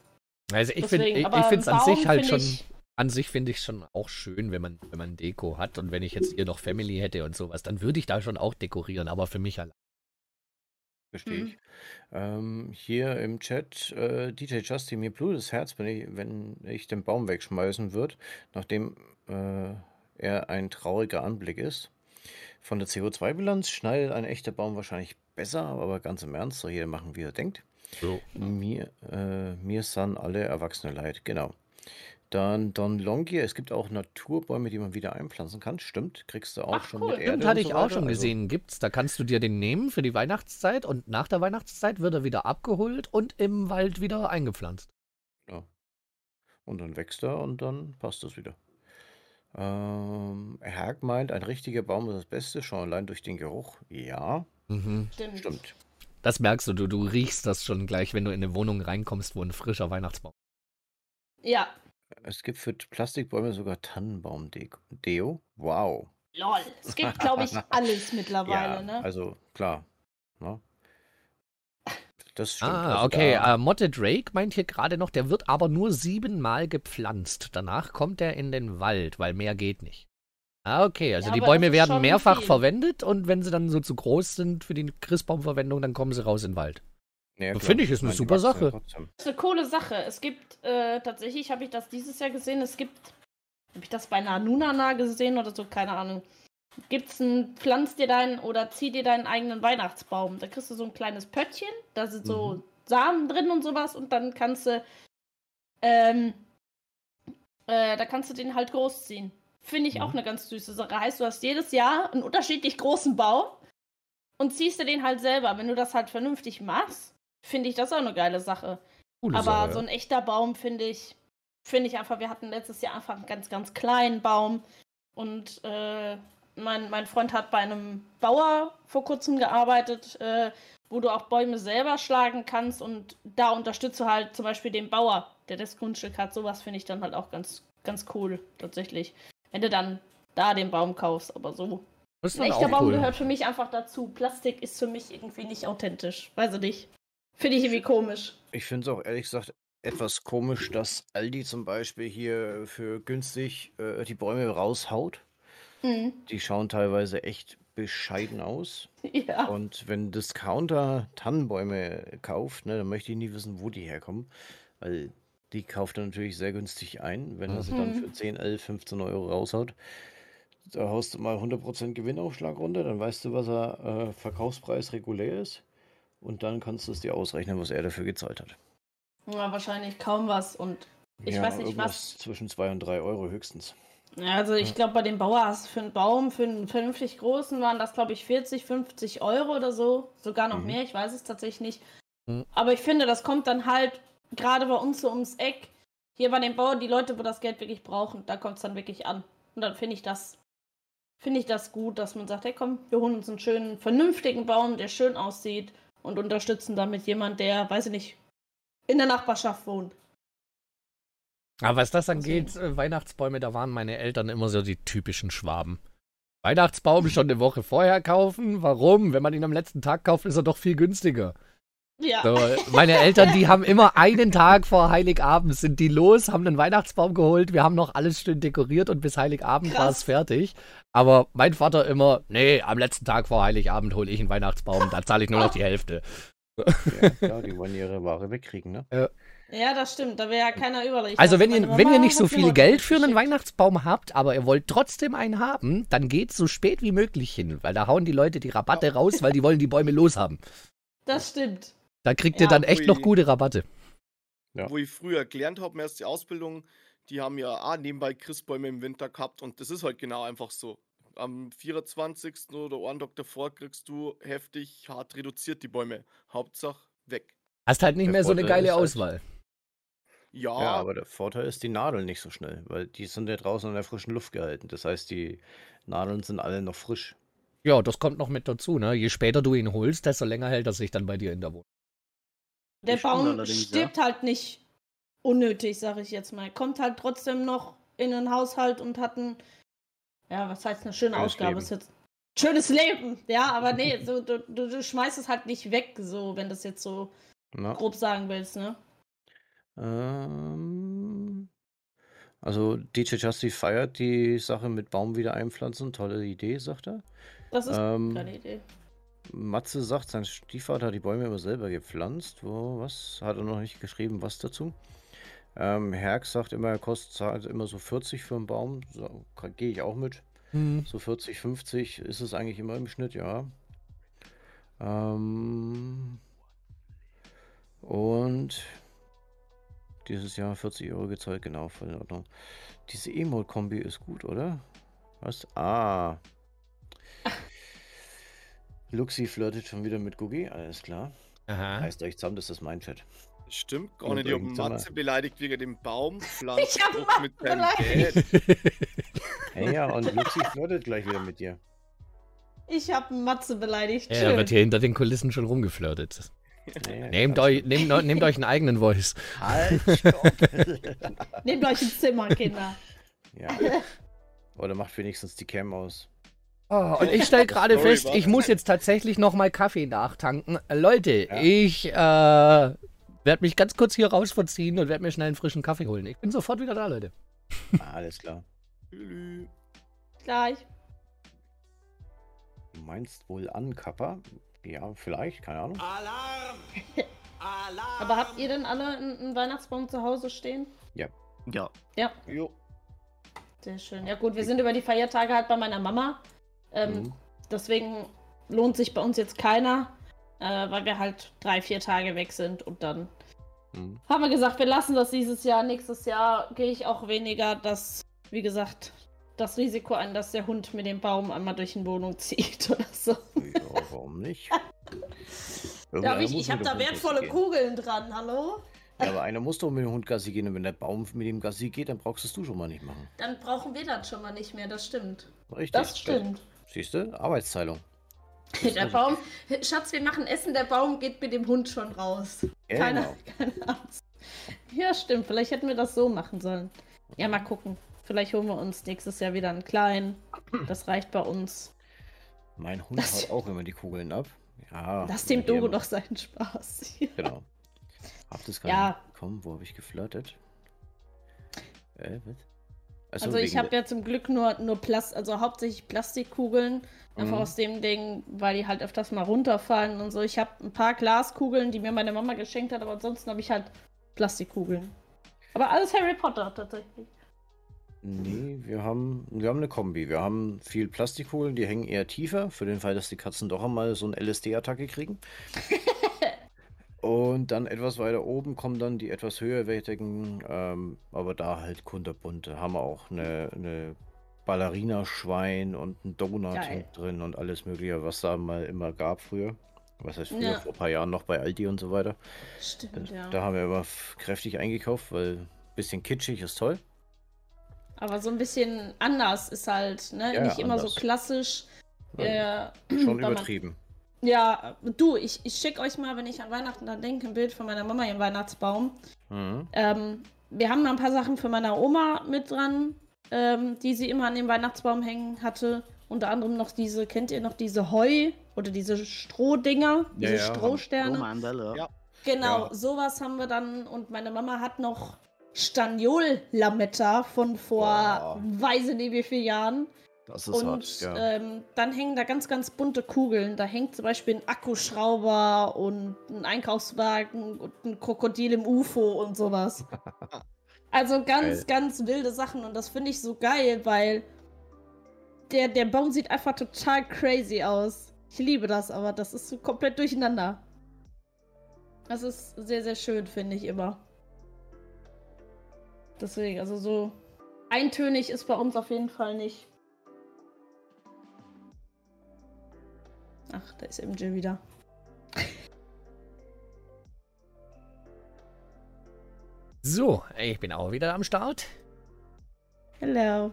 Also ich finde ich, aber ich find's an sich halt schon, ich- an sich finde ich schon auch schön, wenn man, wenn man Deko hat. Und wenn ich jetzt hier noch Family hätte und sowas, dann würde ich da schon auch dekorieren, aber für mich allein. Verstehe Mhm. ich. Ähm, hier im Chat, äh, DJ Justin, mir blutet das Herz, wenn ich, wenn ich den Baum wegschmeißen würde, nachdem äh, er ein trauriger Anblick ist. Von der CO2-Bilanz schneidet ein echter Baum wahrscheinlich besser, aber ganz im Ernst, soll jeder machen, wie er denkt. Mir, äh, mir san alle Erwachsene leid, genau. Dann Don Longier, es gibt auch Naturbäume, die man wieder einpflanzen kann. Stimmt, kriegst du auch Ach, schon cool. mit Erde. Stimmt, hatte so ich auch weiter. schon Also- gesehen. Gibt's. Da kannst du dir den nehmen für die Weihnachtszeit und nach der Weihnachtszeit wird er wieder abgeholt und im Wald wieder eingepflanzt. Ja. Und dann wächst er und dann passt das wieder. Ähm, Herg meint, ein richtiger Baum ist das Beste, schon allein durch den Geruch. Ja, Mhm. Stimmt. stimmt. Das merkst du, du, du riechst das schon gleich, wenn du in eine Wohnung reinkommst, wo ein frischer Weihnachtsbaum. Ja. Es gibt für Plastikbäume sogar Tannenbaum-Deo. Wow. Lol. Es gibt, glaube ich, [LAUGHS] alles mittlerweile, Ja, ne? also klar. Ne? Das stimmt. Ah, also okay. da- Äh, Motte Drake meint hier gerade noch, der wird aber nur siebenmal gepflanzt. Danach kommt er in den Wald, weil mehr geht nicht. Ah, okay. Also Ja, die Bäume werden mehrfach viel. verwendet und wenn sie dann so zu groß sind für die Christbaumverwendung, dann kommen sie raus in den Wald. Klar. finde ich, ist eine die super Sache. trotzdem. Das ist eine coole Sache. Es gibt, äh, tatsächlich habe ich das dieses Jahr gesehen, es gibt, habe ich das bei Nanunana gesehen oder so, keine Ahnung. Gibt's ein, pflanz dir deinen oder zieh dir deinen eigenen Weihnachtsbaum. Da kriegst du so ein kleines Pöttchen, da sind so Mhm. Samen drin und sowas und dann kannst du Ähm, äh, da kannst du den halt großziehen. Finde ich auch Mhm. eine ganz süße Sache. Heißt, du hast jedes Jahr einen unterschiedlich großen Baum und ziehst dir den halt selber. Wenn du das halt vernünftig machst, finde ich das auch eine geile Sache. Coole Aber Sache, so ein echter Baum finde ich, finde ich einfach, wir hatten letztes Jahr einfach einen ganz, ganz kleinen Baum. Und äh, mein, mein Freund hat bei einem Bauer vor kurzem gearbeitet, äh, wo du auch Bäume selber schlagen kannst. Und da unterstützt du halt zum Beispiel den Bauer, der das Grundstück hat. Sowas finde ich dann halt auch ganz, ganz cool, tatsächlich. Wenn du dann da den Baum kaufst, aber so. Ein echter Baum cool. gehört für mich einfach dazu. Plastik ist für mich irgendwie nicht authentisch. Weiß ich nicht. Finde ich irgendwie komisch. Ich finde es auch ehrlich gesagt etwas komisch, dass Aldi zum Beispiel hier für günstig äh, die Bäume raushaut. Mhm. Die schauen teilweise echt bescheiden aus. [LAUGHS] Ja. Und wenn Discounter Tannenbäume kauft, ne, dann möchte ich nie wissen, wo die herkommen. Weil die kauft er natürlich sehr günstig ein. Wenn er sie dann Mhm. für 10, 11, 15 Euro raushaut, da haust du mal 100% Gewinnaufschlag runter, dann weißt du, was er äh, Verkaufspreis regulär ist. Und dann kannst du es dir ausrechnen, was er dafür gezahlt hat. ja, wahrscheinlich kaum was. Und Ich weiß nicht, irgendwas Zwischen 2 und 3 Euro höchstens. ja, also ich glaube, bei dem Bauer hast du für einen Baum, für einen vernünftig großen, waren das, glaube ich, 40, 50 Euro oder so. Sogar noch Mhm. mehr, ich weiß es tatsächlich nicht. Mhm. Aber ich finde, das kommt dann halt gerade bei uns so ums Eck. Hier bei dem Bauer, die Leute, wo das Geld wirklich brauchen, da kommt es dann wirklich an. Und dann finde ich das. Finde ich das gut, dass man sagt, hey komm, wir holen uns einen schönen, vernünftigen Baum, der schön aussieht und unterstützen damit jemand, der, weiß ich nicht, in der Nachbarschaft wohnt. Aber was das angeht, äh, Weihnachtsbäume, da waren meine Eltern immer so die typischen Schwaben. Weihnachtsbaum schon eine Woche vorher kaufen. Warum? Wenn man ihn am letzten Tag kauft, ist er doch viel günstiger. Ja. So, meine Eltern, die haben immer einen Tag vor Heiligabend sind die los, haben einen Weihnachtsbaum geholt. Wir haben noch alles schön dekoriert und bis Heiligabend war es fertig. Aber mein Vater immer, nee, am letzten Tag vor Heiligabend hole ich einen Weihnachtsbaum, da zahle ich nur noch die Hälfte. Ja, klar, die wollen ihre Ware wegkriegen, ne? Ja, das stimmt. Da wäre ja keiner überlegt. Also wenn ihr, wenn ihr nicht so viel Geld für einen einen Weihnachtsbaum habt, aber ihr wollt trotzdem einen haben, dann geht so spät wie möglich hin, weil da hauen die Leute die Rabatte raus, weil die wollen die Bäume loshaben. Das stimmt. Da kriegt ihr Ja. dann echt Ui. noch gute Rabatte. Ja. Wo ich früher gelernt habe, erst die Ausbildung, die haben ja auch nebenbei Christbäume im Winter gehabt und das ist halt genau einfach so. Am 24. oder einen Tag davor kriegst du heftig hart reduziert die Bäume. Hauptsache weg. Hast halt nicht Der mehr so eine Vorteil geile halt- Auswahl. Ja, Ja, aber der Vorteil ist die Nadeln nicht so schnell, weil die sind ja draußen in der frischen Luft gehalten. Das heißt, die Nadeln sind alle noch frisch. Ja, das kommt noch mit dazu, ne? Je später du ihn holst, desto länger hält er sich dann bei dir in der Wohnung. Der Baum allerdings, ja. stirbt halt nicht unnötig, sag ich jetzt mal. Kommt halt trotzdem noch in den Haushalt und hat ein, ja, was heißt eine schöne Schönes Ausgabe? Leben. Ist jetzt schönes Leben, ja, aber nee, so, du, du, du schmeißt es halt nicht weg, so, wenn du es jetzt so Na, grob sagen willst, ne? ähm, also DJ Justy feiert die Sache mit Baum wieder einpflanzen. Tolle Idee, sagt er. Das ist Ähm, keine Idee. Matze sagt, sein Stiefvater hat die Bäume immer selber gepflanzt. Wo, was? Hat er noch nicht geschrieben, was dazu? Ähm, Herk sagt immer, er kostet zahlt immer so 40 für einen Baum. So, Gehe ich auch mit. So 40, 50 ist es eigentlich immer im Schnitt, ja. Ähm, und dieses Jahr 40 Euro gezahlt, genau, voll in Ordnung. Diese E-Mode-Kombi ist gut, oder? Was? Ah. Luxi flirtet schon wieder mit Gugi, alles klar. Aha. Heißt euch zusammen, das ist mein Chat. stimmt gar Und nicht. Ich habe Matze beleidigt wegen dem Baum. [LAUGHS] Ich hab Matze mit beleidigt. Hey, [LAUGHS] ja, und Luxi flirtet gleich wieder mit dir. Ich habe Matze beleidigt. Ja, da wird hier hinter den Kulissen schon rumgeflirtet. Ja, Nehmt euch, nehmt, nehmt euch einen eigenen Voice. Halt, [LAUGHS] stopp. Nehmt euch ein Zimmer, Kinder. ja. Oder macht wenigstens die Cam aus. Oh, und ich stelle [LAUGHS] gerade fest, ich muss jetzt tatsächlich noch mal Kaffee nachtanken. Äh, Leute, Ja. ich äh, werde mich ganz kurz hier raus verziehen und werde mir schnell einen frischen Kaffee holen. Ich bin sofort wieder da, Leute. Alles klar. Tschüss. Gleich. Du meinst wohl an, Kappa? Ja, vielleicht, keine Ahnung. [LAUGHS] Aber habt ihr denn alle einen, Weihnachtsbaum zu Hause stehen? Ja. Ja, Jo. sehr schön. Ja gut, wir sind über die Feiertage halt bei meiner Mama. Ähm, Mhm. Deswegen lohnt sich bei uns jetzt keiner, äh, weil wir halt drei, vier Tage weg sind und dann Hm. Haben wir gesagt, wir lassen das dieses Jahr. Nächstes Jahr gehe ich auch weniger, dass, wie gesagt, das Risiko ein, dass der Hund mit dem Baum einmal durch die Wohnung [LAUGHS] zieht oder so. Ja, warum nicht? [LAUGHS] Hab ich ich habe da wertvolle gehen. Kugeln dran, hallo? Ja, aber einer muss doch mit dem Hund Gassi gehen und wenn der Baum mit dem Gassi geht, dann brauchst du es schon mal nicht machen. Dann brauchen wir das schon mal nicht mehr, das stimmt. Richtig. Das stimmt. Siehst du? Arbeitsteilung. [LAUGHS] Der Baum, Schatz, wir machen Essen, der Baum geht mit dem Hund schon raus. Ja, Keine, genau. keine Angst. Ja, stimmt. Vielleicht hätten wir das so machen sollen. Ja, mal gucken. Vielleicht holen wir uns nächstes Jahr wieder einen kleinen. Das reicht bei uns. Mein Hund Das- haut auch immer die Kugeln ab. Ja. Lass dem Dogo doch seinen Spaß. Genau. Hab das gar Ja. nicht bekommen. Wo habe ich geflirtet? Äh, was? Achso, Also ich habe ja zum Glück nur, nur Plast also hauptsächlich Plastikkugeln. Einfach Mhm. aus dem Ding, weil die halt öfters mal runterfallen und so. Ich habe ein paar Glaskugeln, die mir meine Mama geschenkt hat, aber ansonsten habe ich halt Plastikkugeln. Aber alles Harry Potter tatsächlich. Nee, wir haben, wir haben eine Kombi. Wir haben viel Plastikkugeln, die hängen eher tiefer, für den Fall, dass die Katzen doch einmal so eine LSD-Attacke kriegen. [LAUGHS] Und dann etwas weiter oben kommen dann die etwas höherwertigen, ähm, aber da halt kunterbunt. Da haben wir auch eine, eine Ballerina-Schwein und einen Donut drin und alles mögliche, was da mal immer gab früher. Was heißt früher, Ja. vor ein paar Jahren noch bei Aldi und so weiter. Stimmt, ja. Da haben wir immer kräftig eingekauft, weil ein bisschen kitschig ist toll. Aber so ein bisschen anders ist halt, ne? Ja, Nicht immer anders. so klassisch. Ja, Äh, Schon übertrieben. Ja, du, ich, ich schicke euch mal, wenn ich an Weihnachten da denke, ein Bild von meiner Mama im Weihnachtsbaum. Mhm. Ähm, wir haben mal ein paar Sachen für meine Oma mit dran, ähm, die sie immer an dem Weihnachtsbaum hängen hatte. Unter anderem noch diese, kennt ihr noch diese Heu oder diese Strohdinger, Ja, diese ja, Strohsterne? Romandel, ja. Ja. Genau, Ja. sowas haben wir dann. Und meine Mama hat noch Staniol-Lametta von vor Boah. weiß ich nicht wie vielen Jahren. Das ist Und hart, ja. ähm, dann hängen da ganz, ganz bunte Kugeln. Da hängt zum Beispiel ein Akkuschrauber und ein Einkaufswagen und ein Krokodil im UFO und sowas. [LAUGHS] Also ganz, Geil. ganz wilde Sachen. Und das finde ich so geil, weil der, der Baum sieht einfach total crazy aus. Ich liebe das, aber das ist so komplett durcheinander. Das ist sehr, sehr schön, finde ich immer. Deswegen, also so eintönig ist bei uns auf jeden Fall nicht. Ach, da ist MJ wieder. So, ich bin auch wieder am Start. Hello.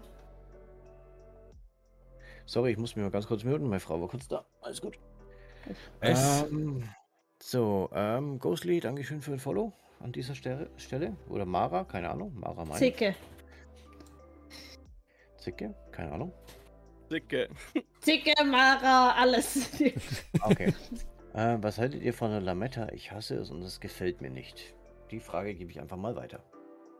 Sorry, ich muss mich mal ganz kurz muten. Meine Frau war kurz da. Alles gut. Ähm, so, ähm, Ghostly, Dankeschön für den Follow an dieser Stelle. Stelle. Oder Mara, keine Ahnung. Mara meine. ich. Zicke. Zicke, keine Ahnung. Dicke. Zicke, Mara, alles. [LAUGHS] Okay. äh, was haltet ihr von der Lametta? Ich hasse es und es gefällt mir nicht. Die Frage gebe ich einfach mal weiter.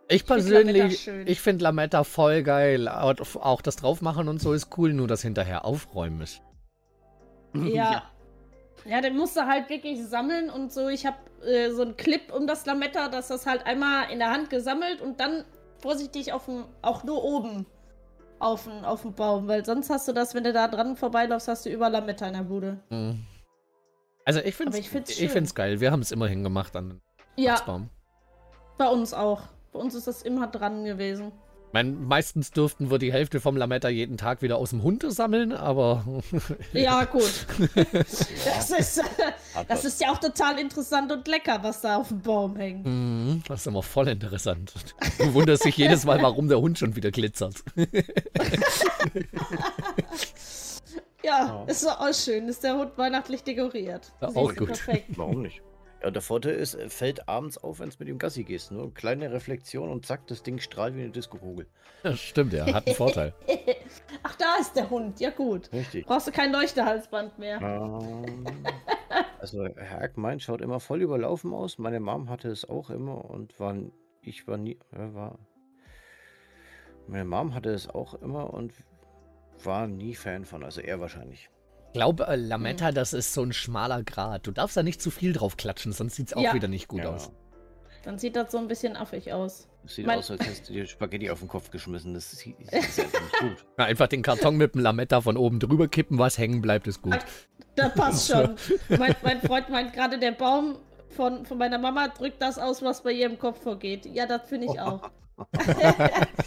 ich persönlich, ich finde Lametta voll geil. Auch auch das Draufmachen und so ist cool, nur das hinterher aufräumen ist. ja. Ja, den musst du halt wirklich sammeln und so. Ich habe äh, so einen Clip um das Lametta, dass das halt einmal in der Hand gesammelt und dann vorsichtig auf dem, auch nur oben auf dem, auf dem Baum, weil sonst hast du das, wenn du da dran vorbeiläufst, hast du über Lametta in der Bude. Mhm. Also ich finde ich find's ich find's geil. Wir haben es immerhin gemacht an den Ja, Weihnachtsbaum. bei uns auch. Bei uns ist das immer dran gewesen. Ich mein, meistens dürften wir die Hälfte vom Lametta jeden Tag wieder aus dem Hund sammeln, aber [LAUGHS] Ja, gut. [LAUGHS] Das ist, äh, das ist ja auch total interessant und lecker, was da auf dem Baum hängt. Mhm, das ist immer voll interessant. Du wunderst dich jedes Mal, warum der Hund schon wieder glitzert. [LAUGHS] Ja, Ja. ist doch auch schön. Ist der Hund weihnachtlich dekoriert. Ja, auch gut. Perfekt. Warum nicht? Ja, der Vorteil ist, fällt abends auf, wenn es mit dem Gassi gehst. Nur eine kleine Reflexion und zack, das Ding strahlt wie eine Diskokugel. Ja, stimmt, ja, hat einen Vorteil. [LAUGHS] Ach, da ist der Hund. Ja, gut. Richtig. Brauchst du kein Leuchtehalsband mehr. Ähm, also Herr Ack meint, schaut immer voll überlaufen aus. Meine Mom hatte es auch immer und war ich war nie äh, war meine Mom hatte es auch immer und war nie Fan von, also er wahrscheinlich. Ich glaube, äh, Lametta, das ist so ein schmaler Grat. Du darfst da nicht zu viel drauf klatschen, sonst sieht es auch Ja. wieder nicht gut Ja, aus. Dann sieht das so ein bisschen affig aus. es Sieht Mein- aus, als hättest du dir Spaghetti auf den Kopf geschmissen. Das sieht, das ist einfach nicht gut. Ja, einfach den Karton mit dem Lametta von oben drüber kippen, was hängen bleibt, ist gut. Das passt schon. [LAUGHS] mein, mein Freund meint gerade, der Baum von, von meiner Mama drückt das aus, was bei ihr im Kopf vorgeht. Ja, das finde ich auch. [LAUGHS]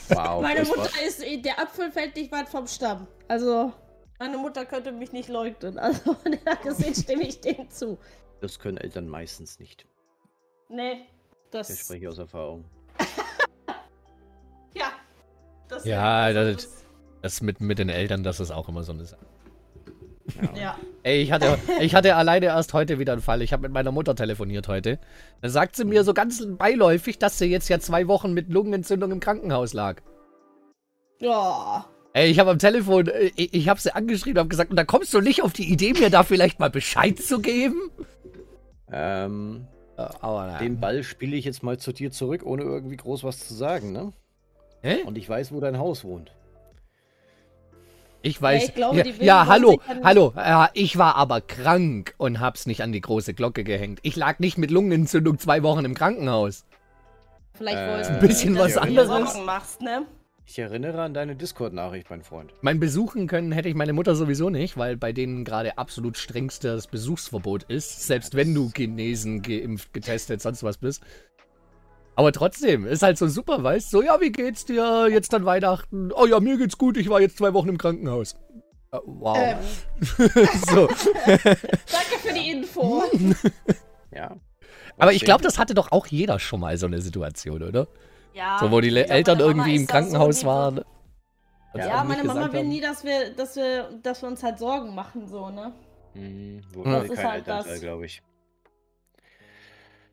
Wow. [LAUGHS] meine das Mutter ist, der Apfel fällt nicht weit vom Stamm. Also, meine Mutter könnte mich nicht leugnen. Also, von der gesehen stimme ich dem zu. Das können Eltern meistens nicht. Nee, das. Ich spreche aus Erfahrung. [LAUGHS] Ja. Das Ja, das, das- Das mit, mit den Eltern, das ist auch immer so eine Sache. Ja. Ey, ich hatte, ich hatte alleine erst heute wieder einen Fall. Ich habe mit meiner Mutter telefoniert heute. Da sagt sie mir so ganz beiläufig, dass sie jetzt ja zwei Wochen mit Lungenentzündung im Krankenhaus lag. Ja. Ey, ich habe am Telefon, äh, ich, ich habe sie angeschrieben und habe gesagt, und da kommst du nicht auf die Idee, mir da vielleicht mal Bescheid zu geben? Ähm, Äh, aber na. den Ball spiele ich jetzt mal zu dir zurück, ohne irgendwie groß was zu sagen, ne? Hä? Und ich weiß, wo dein Haus wohnt. Ich weiß. Ja, ich glaube, ja, ja hallo, hallo. Ja, ich war aber krank und hab's nicht an die große Glocke gehängt. Ich lag nicht mit Lungenentzündung zwei Wochen im Krankenhaus. Vielleicht Äh, wolltest Ein du bisschen dass was du dir anderes. Sorgen machst, ne? Ich erinnere an deine Discord-Nachricht, mein Freund. Mein besuchen können hätte ich meine Mutter sowieso nicht, weil bei denen gerade absolut strengstes Besuchsverbot ist. Selbst wenn du Chinesen geimpft, getestet, sonst was bist. Aber trotzdem, ist halt so super, weißt So, ja, wie geht's dir jetzt an Weihnachten? Oh ja, mir geht's gut, ich war jetzt zwei Wochen im Krankenhaus. Äh, wow. Ähm, [LAUGHS] so. [LAUGHS] danke für die Info. [LAUGHS] Ja. Aber ich glaube, das hatte doch auch jeder schon mal so eine Situation, oder? Ja. So, wo die Eltern irgendwie im so, Krankenhaus die- waren. und Ja, Ja, meine Mama will haben. nie, dass wir, dass wir, dass wir uns halt Sorgen machen, so, ne? Hm, wo das ist kein halt Elternteil, das. glaube ich.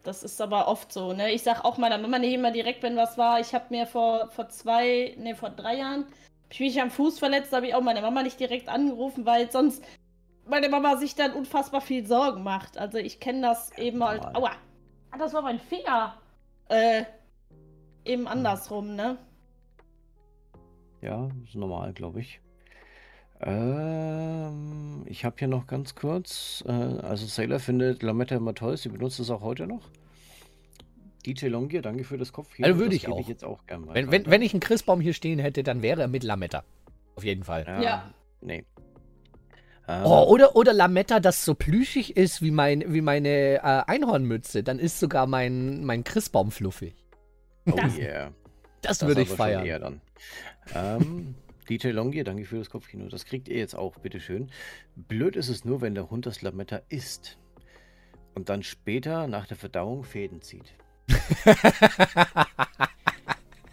Das ist aber oft so, ne? Ich sag auch meiner Mama nicht immer direkt, wenn was war. Ich habe mir vor, vor zwei, ne, vor drei Jahren, hab ich mich am Fuß verletzt, da habe ich auch meine Mama nicht direkt angerufen, weil sonst meine Mama sich dann unfassbar viel Sorgen macht. Also ich kenne das eben halt. Aua! Ah, das war mein Finger. Äh, eben andersrum, ne? Ja, ist normal, glaube ich. Ähm, ich habe hier noch ganz kurz, äh, also Sailor findet Lametta immer toll, sie benutzt es auch heute noch. DJ Longier, danke für das Kopfkino. Also würde ich auch. jetzt auch gern Wenn, weiter. wenn, wenn ich einen Christbaum hier stehen hätte, dann wäre er mit Lametta. Auf jeden Fall. Ja. Ja. Nee. Ähm, Oh, oder, oder Lametta, das so plüschig ist wie, mein, wie meine äh, Einhornmütze. Dann ist sogar mein, mein Christbaum fluffig. Oh das- yeah. Das, Das würde ich feiern. eher dann. Ähm, [LAUGHS] DJ Longier, danke für das Kopfkino. Das kriegt ihr jetzt auch, bitteschön. Blöd ist es nur, wenn der Hund das Lametta isst und dann später nach der Verdauung Fäden zieht. [LAUGHS]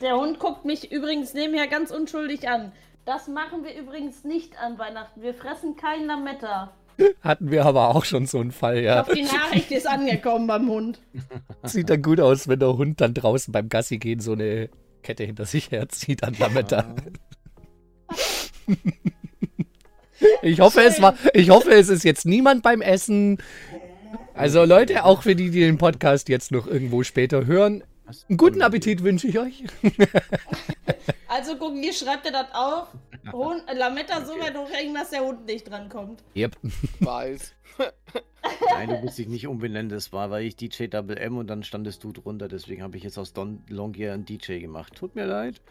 Der Hund guckt mich übrigens nebenher ganz unschuldig an. Das machen wir übrigens nicht an Weihnachten. Wir fressen kein Lametta. Hatten wir aber auch schon so einen Fall, Ich ja. hoffe, die Nachricht ist angekommen beim Hund. [LAUGHS] Sieht dann gut aus, wenn der Hund dann draußen beim Gassi gehen so eine Kette hinter sich herzieht an Lametta. [LAUGHS] Ich hoffe, es war, ich hoffe, es ist jetzt niemand beim Essen. Also Leute, auch für die, die den Podcast jetzt noch irgendwo später hören? Einen guten Appetit wünsche ich euch. [LAUGHS] Also gucken, die schreibt ihr das auf. Hund, äh, Lametta so weit hochhängen, dass der Hund nicht drankommt. Yep. Weiß. [LAUGHS] Nein, du musst dich nicht umbenennen. Das war, weil ich DJ Double M und dann standest du drunter. Deswegen habe ich jetzt aus Don Longier einen DJ gemacht. Tut mir leid.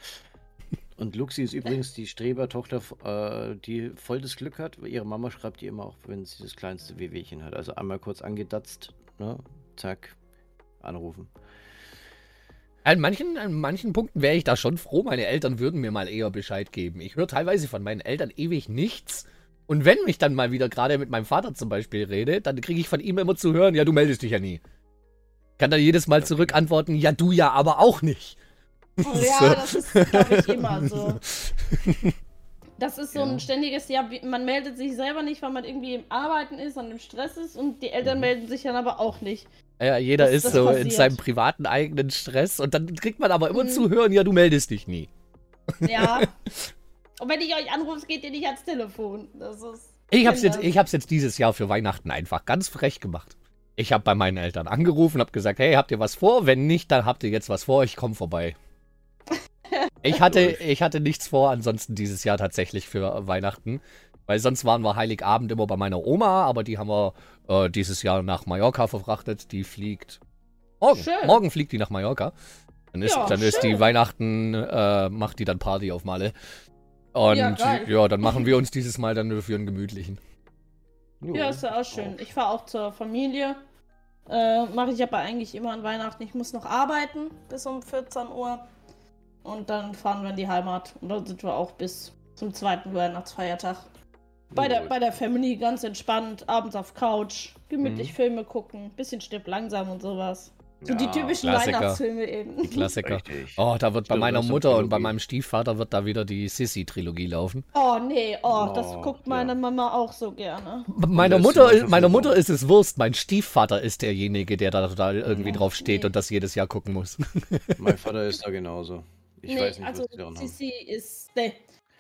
Und Luxi ist übrigens die Strebertochter, äh, die voll das Glück hat. Ihre Mama schreibt ihr immer auch, wenn sie das kleinste Wehwehchen hat. Also einmal kurz angedatzt, ne? Zack, anrufen. An manchen, an manchen Punkten wäre ich da schon froh, meine Eltern würden mir mal eher Bescheid geben. Ich höre teilweise von meinen Eltern ewig nichts. Und wenn mich dann mal wieder gerade mit meinem Vater zum Beispiel rede, dann kriege ich von ihm immer zu hören, ja, du meldest dich ja nie. Kann dann jedes Mal zurück antworten, ja, du ja, aber auch nicht. Ja, [LAUGHS] So. das ist, glaube ich, immer so. [LAUGHS] Das ist so Ja. ein ständiges, ja, man meldet sich selber nicht, weil man irgendwie im Arbeiten ist und im Stress ist und die Eltern Mhm. melden sich dann aber auch nicht. Ja, jeder Das- ist das so in passiert. seinem privaten eigenen Stress und dann kriegt man aber immer Mhm. zu hören, ja, du meldest dich nie. Ja. [LAUGHS] und wenn ich euch anrufe, geht ihr nicht ans Telefon. Das ist. Ich hab's, jetzt, ich hab's jetzt dieses Jahr für Weihnachten einfach ganz frech gemacht. Ich habe bei meinen Eltern angerufen, habe gesagt, hey, habt ihr was vor? Wenn nicht, dann habt ihr jetzt was vor, ich komme vorbei. [LAUGHS] Ich hatte, ich hatte nichts vor, ansonsten dieses Jahr tatsächlich für Weihnachten. Weil sonst waren wir Heiligabend immer bei meiner Oma, aber die haben wir äh, dieses Jahr nach Mallorca verfrachtet. Die fliegt morgen. Schön. Morgen fliegt die nach Mallorca. Dann ist, Ja, dann ist die. Weihnachten, äh, macht die dann Party auf Malle. Und Ja, ja, dann machen wir uns dieses Mal dann nur für einen gemütlichen. Ja, ist ja auch schön. Ich fahre auch zur Familie Äh, Mache ich aber eigentlich immer an Weihnachten. Ich muss noch arbeiten bis um 14 Uhr. Und dann fahren wir in die Heimat. Und dann sind wir auch bis zum zweiten Weihnachtsfeiertag. Bei der, bei der Family ganz entspannt, abends auf Couch, gemütlich Mhm. Filme gucken, bisschen stirb langsam und sowas. So die Ja, typischen Klassiker. Weihnachtsfilme eben. Die Klassiker. Richtig. Oh, da wird bei meiner das ist Mutter und bei meinem Stiefvater wird da wieder die Sissy-Trilogie laufen. Oh nee, oh, das Oh, guckt meine ja. Mama auch so gerne. Meiner das ist Mutter, immer meiner. Mutter ist es Wurst. Mein Stiefvater ist derjenige, der da total irgendwie drauf steht nee. und das jedes Jahr gucken muss. Mein Vater ist da genauso. Ich nee, weiß nicht, also was die. Sissi ist. Nee,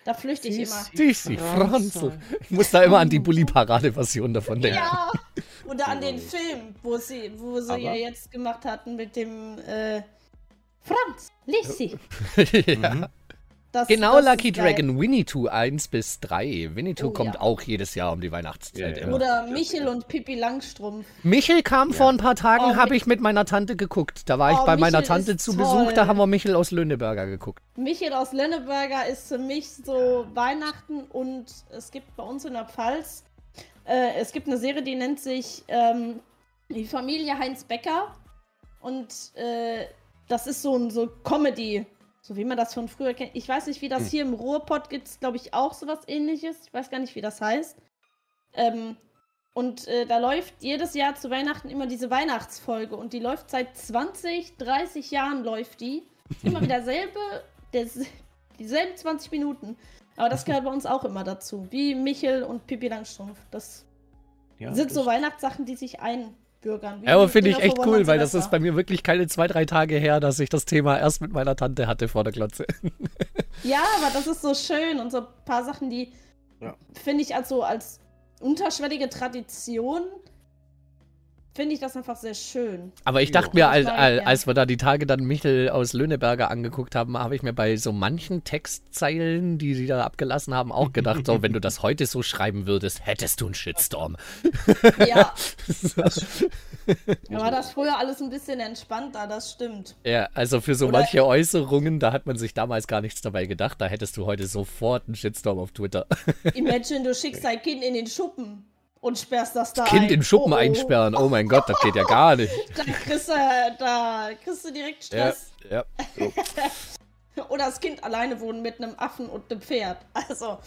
da flüchte ich immer. Sissi, Franzl. Ich muss da immer an die Bulli-Parade-Version davon denken. Ja! [LAUGHS] Oder an den Übrigens. Film, wo sie, wo sie Aber- ja jetzt gemacht hatten mit dem äh, Franz, Lissi. [LAUGHS] ja. Das, Genau, das Lucky. Dragon, Winnetou 1 bis 3. Winnetou Oh, kommt ja. auch jedes Jahr um die Weihnachtszeit. Ja, ja. immer. Oder Michel und Pippi Langstrumpf. Michel kam vor ein paar Tagen, Oh, habe ich mit meiner Tante geguckt. Da war ich Oh, bei meiner Michel Tante ist zu toll. Besuch, da haben wir Michel aus Lönneberger geguckt. Michel aus Lenneberger ist für mich so Weihnachten und es gibt bei uns in der Pfalz, äh, es gibt eine Serie, die nennt sich ähm, Die Familie Heinz Becker und äh, das ist so ein so Comedy, so wie man das von früher kennt. Ich weiß nicht, wie das hier im Ruhrpott gibt es, glaube ich, auch sowas ähnliches. Ich weiß gar nicht, wie das heißt. Ähm, und äh, da läuft jedes Jahr zu Weihnachten immer diese Weihnachtsfolge und die läuft seit 20, 30 Jahren läuft die. Immer wieder selbe, des, dieselben 20 Minuten. Aber das gehört bei uns auch immer dazu. Wie Michel und Pippi Langstrumpf. Das Ja, sind das- so Weihnachtssachen, die sich einbürgern. Wie Ja, aber finde ich echt cool, weil das ist bei mir wirklich keine zwei, drei Tage her, dass ich das Thema erst mit meiner Tante hatte vor der Glotze. [LAUGHS] Ja, aber das ist so schön und so ein paar Sachen, die Ja. finde ich also als unterschwellige Tradition finde ich das einfach sehr schön. Aber ich Ja. dachte mir, als, als, wir da die Tage dann Michel aus Löhneberger angeguckt haben, habe ich mir bei so manchen Textzeilen, die sie da abgelassen haben, auch gedacht, so, wenn du das heute so schreiben würdest, hättest du einen Shitstorm. Ja, [LAUGHS] Das, da war das früher alles ein bisschen entspannter, das stimmt. Ja, also für so Oder- manche Äußerungen, da hat man sich damals gar nichts dabei gedacht. Da hättest du heute sofort einen Shitstorm auf Twitter. Imagine, du schickst dein Kind in den Schuppen und sperrst das da Kind ein. in Schuppen Oh, oh. einsperren, oh mein Gott, das geht ja gar nicht. [LAUGHS] Da kriegst, du, da kriegst du direkt Ja, Stress. ja. [LAUGHS] Oder das Kind alleine wohnen mit einem Affen und einem Pferd. Also,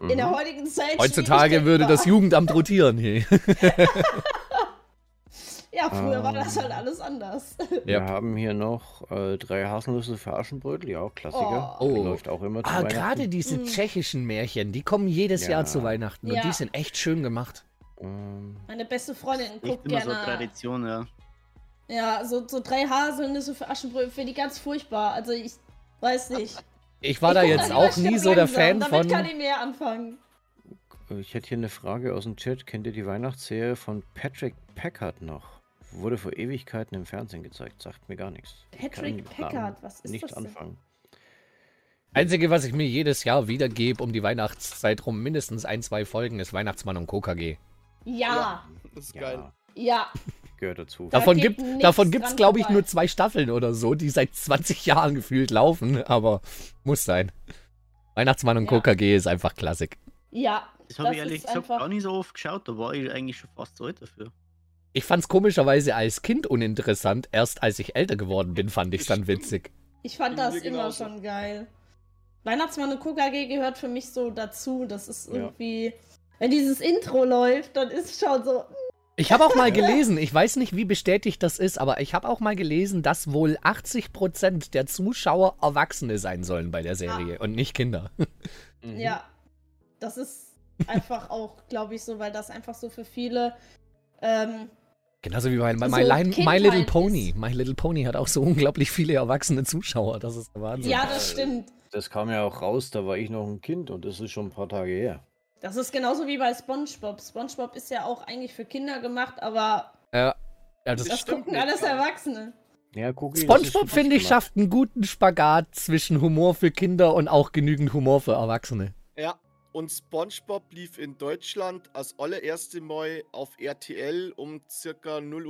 in der Mhm. heutigen Zeit. Heutzutage würde das. Jugendamt rotieren hier. [LAUGHS] Ja, früher war das Ah. halt alles anders. Wir Ja. haben hier noch äh, drei Haselnüsse für Aschenbrödel, ja, Klassiker. Oh. Die Läuft auch immer zu Ah, Weihnachten. gerade diese Mhm. tschechischen Märchen, die kommen jedes Ja. Jahr zu Weihnachten und Ja. die sind echt schön gemacht. Ähm, Meine beste Freundin Nicht guckt immer so gerne. Tradition, ja. ja, so, so drei Haselnüsse für Aschenbrödel finde ich ganz furchtbar. Also ich weiß nicht. Ich war da Ich guck jetzt auch nie so der Fan Damit von. kann ich mehr anfangen. ich hätte hier eine Frage aus dem Chat. Kennt ihr die Weihnachtsserie von Patrick Packard noch? Wurde vor Ewigkeiten im Fernsehen gezeigt. Sagt mir gar nichts. Patrick Packard, was ist Nichts das denn? anfangen. Einzige, was ich mir jedes Jahr wiedergebe um die Weihnachtszeit rum, mindestens ein, zwei Folgen, ist Weihnachtsmann und KKG. Ja, Das ist Ja, geil. ja. gehört dazu. Da Davon, geht gibt, nichts davon gibt's, dran glaube ich, nur zwei Staffeln oder so, die seit 20 Jahren gefühlt laufen, aber muss sein. Weihnachtsmann und Ja. KKG ist einfach Klassik. Ja. Das habe ich ehrlich gesagt einfach- gar nicht so oft geschaut, da war ich eigentlich schon fast zu alt dafür. Ich fand's komischerweise als Kind uninteressant. Erst als ich älter geworden bin, fand ich's dann witzig. Ich fand das immer genauso. schon geil. Weihnachtsmann und KKG gehört für mich so dazu. Das ist Ja. irgendwie. Wenn dieses Intro läuft, dann ist schon so. Ich habe auch mal [LAUGHS] gelesen, ich weiß nicht, wie bestätigt das ist, aber ich habe auch mal gelesen, dass wohl 80% der Zuschauer Erwachsene sein sollen bei der Serie und nicht Kinder. Mhm. Ja. Das ist einfach auch, glaube ich, so, weil das einfach so für viele. Ähm, Genauso wie bei, So My, Line, My Little ist- Pony. My Little Pony hat auch so unglaublich viele erwachsene Zuschauer. Das ist der Wahnsinn. ja, das stimmt. Das kam ja auch raus, da war ich noch ein Kind und das ist schon ein paar Tage her. Das ist genauso wie bei SpongeBob. SpongeBob ist ja auch eigentlich für Kinder gemacht, aber Ja, ja, das das gucken nicht, alles. Erwachsene. Ja, guck, ist SpongeBob, finde ich, schafft einen guten Spagat zwischen Humor für Kinder und auch genügend Humor für Erwachsene. Ja, und SpongeBob lief in Deutschland als allererste Mal auf RTL um circa 0.30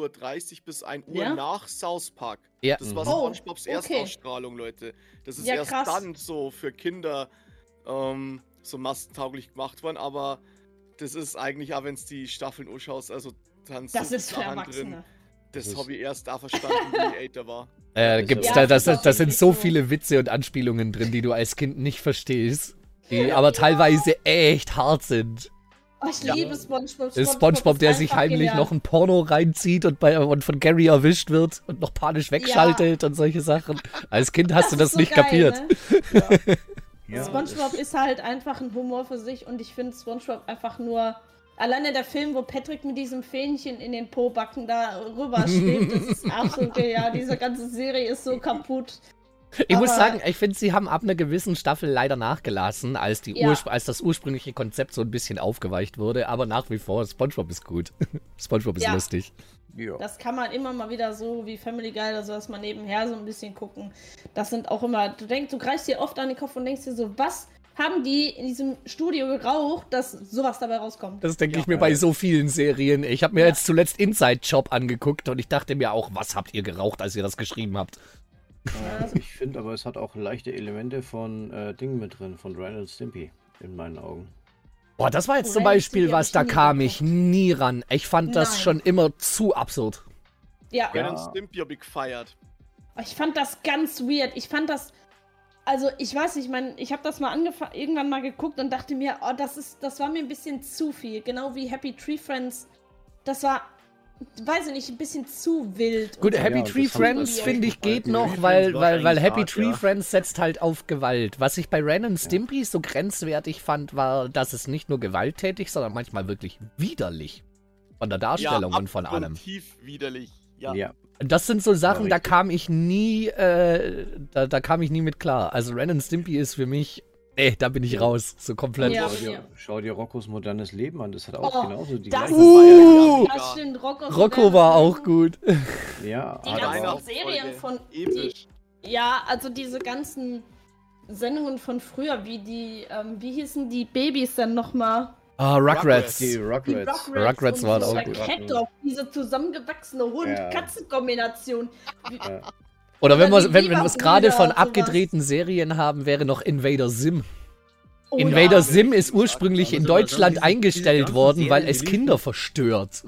Uhr bis 1 Uhr Ja? nach South Park. Ja. Das war Mhm. Oh, SpongeBobs okay. Erstausstrahlung, Leute. Das ist Ja, erst krass. dann so für Kinder ähm, so massentauglich gemacht worden, aber das ist eigentlich auch, wenn es die Staffeln anschaust, also dann Das ist für Erwachsene. Das ist- habe ich erst da verstanden, wie [LAUGHS] ich älter war. Äh, gibt's aber- da, Ja, das, das das sind so. viele Witze und Anspielungen drin, die du als Kind nicht verstehst. Die aber teilweise echt hart sind. Oh, ich liebe SpongeBob. Ist SpongeBob, ist der sich heimlich genial. noch ein Porno reinzieht und, bei, und von Gary erwischt wird und noch panisch wegschaltet und solche Sachen. Als Kind hast du das so nicht geil, kapiert. Ne? Ja, SpongeBob ist halt einfach ein Humor für sich und ich finde SpongeBob einfach nur. Alleine der Film, wo Patrick mit diesem Fähnchen in den Pobacken da rüber schwebt, das ist absolut [LAUGHS] genial. Diese ganze Serie ist so kaputt. Ich muss sagen, ich finde, sie haben ab einer gewissen Staffel leider nachgelassen, als, die Ja. Als das ursprüngliche Konzept so ein bisschen aufgeweicht wurde. Aber nach wie vor, SpongeBob ist gut. [LAUGHS] SpongeBob ist Ja. lustig. ja. Das kann man immer mal wieder so wie Family Guy oder so, dass man nebenher so ein bisschen gucken. Das sind auch immer, du denkst, du greifst dir oft an den Kopf und denkst dir so, was haben die in diesem Studio geraucht, dass sowas dabei rauskommt? Das denke ich Ja. mir bei so vielen Serien. Ich habe mir Ja. jetzt zuletzt Inside Job angeguckt und ich dachte mir auch, was habt ihr geraucht, als ihr das geschrieben habt? Äh, ich finde aber, es hat auch leichte Elemente von äh, Dingen mit drin, von und Stimpy, in meinen Augen. Boah, das war jetzt zum Ren und Beispiel was, da kam ich nie ran. Ich fand das Nein. schon immer zu absurd. Ja, Ren Ja. Stimpy habe ich gefeiert. ich fand das ganz weird. Ich fand das, also ich weiß nicht, ich meine, ich habe das mal angefangen, irgendwann mal geguckt und dachte mir, oh, das ist, das war mir ein bisschen zu viel. Genau wie Happy Tree Friends. Das war, weiß ich nicht, ein bisschen zu wild. Gut, Happy Ja, Tree Friends finde ich geht noch, weil, weil, weil Happy hart, Tree ja. Friends setzt halt auf Gewalt. Was ich bei Ren und Stimpy so grenzwertig fand, war, dass es nicht nur gewalttätig, sondern manchmal wirklich widerlich. Von der Darstellung und von allem. Tief widerlich. Ja. Ja. Das sind so Sachen, da kam ich nie, äh, da, da kam ich nie mit klar. Also Ren und Stimpy ist für mich, ey, da bin ich raus, so komplett. Ja. Schau, dir, schau dir Roccos modernes Leben an, das hat auch Oh, genauso die das Uh, Das stimmt, Rocco. Rocco war auch gut. Ja, Die hat ganzen aber auch, Serien von. Die, ja, also diese ganzen Sendungen von früher, wie die, ähm, wie hießen die Babys denn nochmal? Ah, Rugrats. die Die Rugrats. Rugrats und waren so auch gut. Cat diese zusammengewachsene. Hund-Katzen-Kombination. Ja. Oder wenn wir wenn, wenn wir es gerade von abgedrehten Serien haben, wäre noch Invader Sim. Oh Invader ja. Sim ist ursprünglich in Deutschland eingestellt worden, weil es Kinder verstört.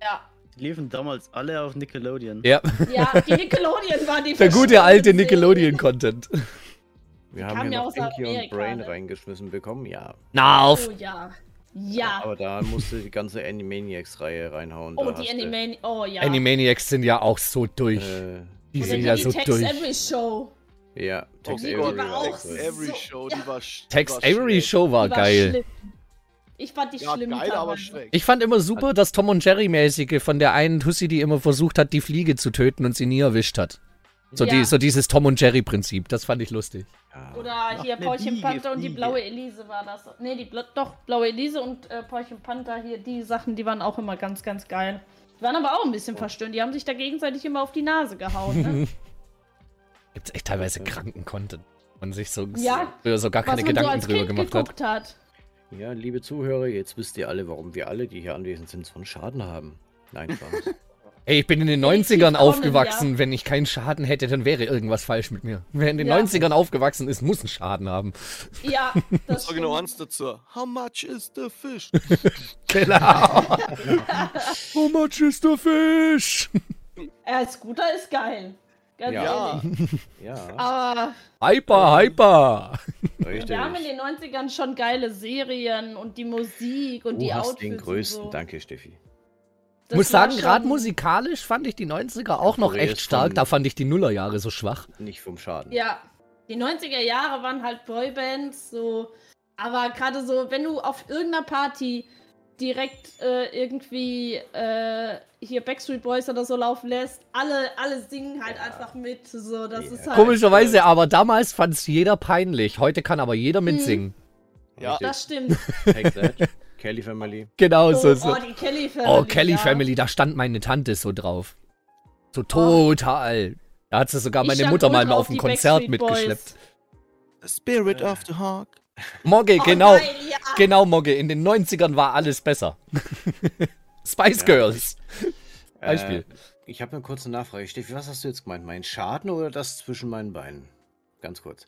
Ja. Die liefen damals alle auf Nickelodeon. Ja, ja, die Nickelodeon war die [LAUGHS] der gute alte Nickelodeon-Content. Wir haben ja hier noch Pinky und Brain ne? reingeschmissen bekommen, ja. Na auf. Oh ja. Ja. Aber da musste die ganze Animaniacs-Reihe reinhauen. Oh, da die hast du, Animani. Oh ja. Animaniacs sind ja auch so durch. Äh, Die Oder sind ja so Tex durch. Every Show. ja, Tex Oh Die Avery war auch auch so- Show, die war Tex die war Avery. Show war Die war geil. schlimm. Ich fand die Ja, schlimm. geil, aber schlecht. Ich fand immer super, dass Tom und Jerry mäßige von der einen Tussi, die immer versucht hat, die Fliege zu töten und sie nie erwischt hat. So, Ja. die, so dieses Tom und Jerry Prinzip, das fand ich lustig. Ja. Oder Ach, hier Paulchen Panther und die blaue Elise war das. Nee, die Bla doch, blaue Elise und äh, Paulchen Panther hier, die Sachen, die waren auch immer ganz, ganz geil. Die waren aber auch ein bisschen verstörend. Die haben sich da gegenseitig immer auf die Nase gehauen. Ne? [LAUGHS] Gibt's echt teilweise kranken Content. Man sich so, Ja. früher so gar keine so Gedanken als drüber Kind gemacht hat. hat. ja, liebe Zuhörer, jetzt wisst ihr alle, warum wir alle, die hier anwesend sind, so einen Schaden haben. Nein, Spaß. [LAUGHS] Ey, ich bin in den Definitiv 90ern kommen, aufgewachsen. Wenn ich keinen Schaden hätte, dann wäre irgendwas falsch mit mir. Wer in den Ja. 90ern aufgewachsen ist, muss einen Schaden haben. Ja, [LAUGHS] das Sag ich noch stimmt. eins dazu. How much is the fish? [LAUGHS] Genau. [LAUGHS] How much is the fish? Äh, Scooter ist geil. Ganz Ja. ehrlich. ja, Aber Hyper, hyper. richtig. wir haben in den 90ern schon geile Serien und die Musik und Du die hast Outfits den größten. so. Danke, Steffi. Ich Das muss sagen, gerade musikalisch fand ich die 90er auch noch echt stark. Da fand ich die Nullerjahre so schwach. Nicht vom Schaden. Ja, die 90er Jahre waren halt Boybands, so. Aber gerade so, wenn du auf irgendeiner Party direkt äh, irgendwie äh, hier Backstreet Boys oder so laufen lässt, alle, alle singen halt einfach mit. So, das Ja. ist halt. Komischerweise, aber damals fand es jeder peinlich. Heute kann aber jeder mitsingen. Ja. Richtig. Das stimmt. [LAUGHS] Kelly Family. Genau Oh, so. so. oh, die Kelly Family. Oh, Kelly ja. Family, da stand meine Tante so drauf. So total. Da hat sie sogar meine Mutter mal auf auf ein Konzert mitgeschleppt. The spirit of the hawk. Mogge, Oh, genau. Nein, ja. Genau, Mogge. In den 90ern war alles besser. [LAUGHS] Spice Ja. Girls. Beispiel. Äh, ich habe eine kurze Nachfrage. Steffi, was hast du jetzt gemeint? Mein Schaden oder das zwischen meinen Beinen? Ganz kurz.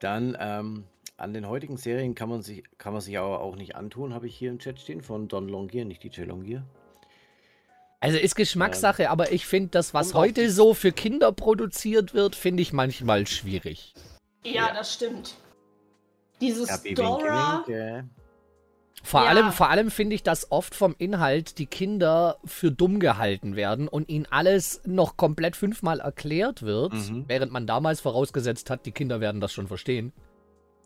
Dann, ähm, an den heutigen Serien kann man sich, kann man sich aber auch nicht antun, habe ich hier im Chat stehen, von Don Longier, nicht DJ Longier. Also ist Geschmackssache, aber ich finde das, was heute so für Kinder produziert wird, finde ich manchmal schwierig. Ja, das stimmt. Dieses Happy Dora. Wink, Wink, äh. Vor Ja. allem, vor allem finde ich, dass oft vom Inhalt die Kinder für dumm gehalten werden und ihnen alles noch komplett fünfmal erklärt wird, Mhm. während man damals vorausgesetzt hat, die Kinder werden das schon verstehen.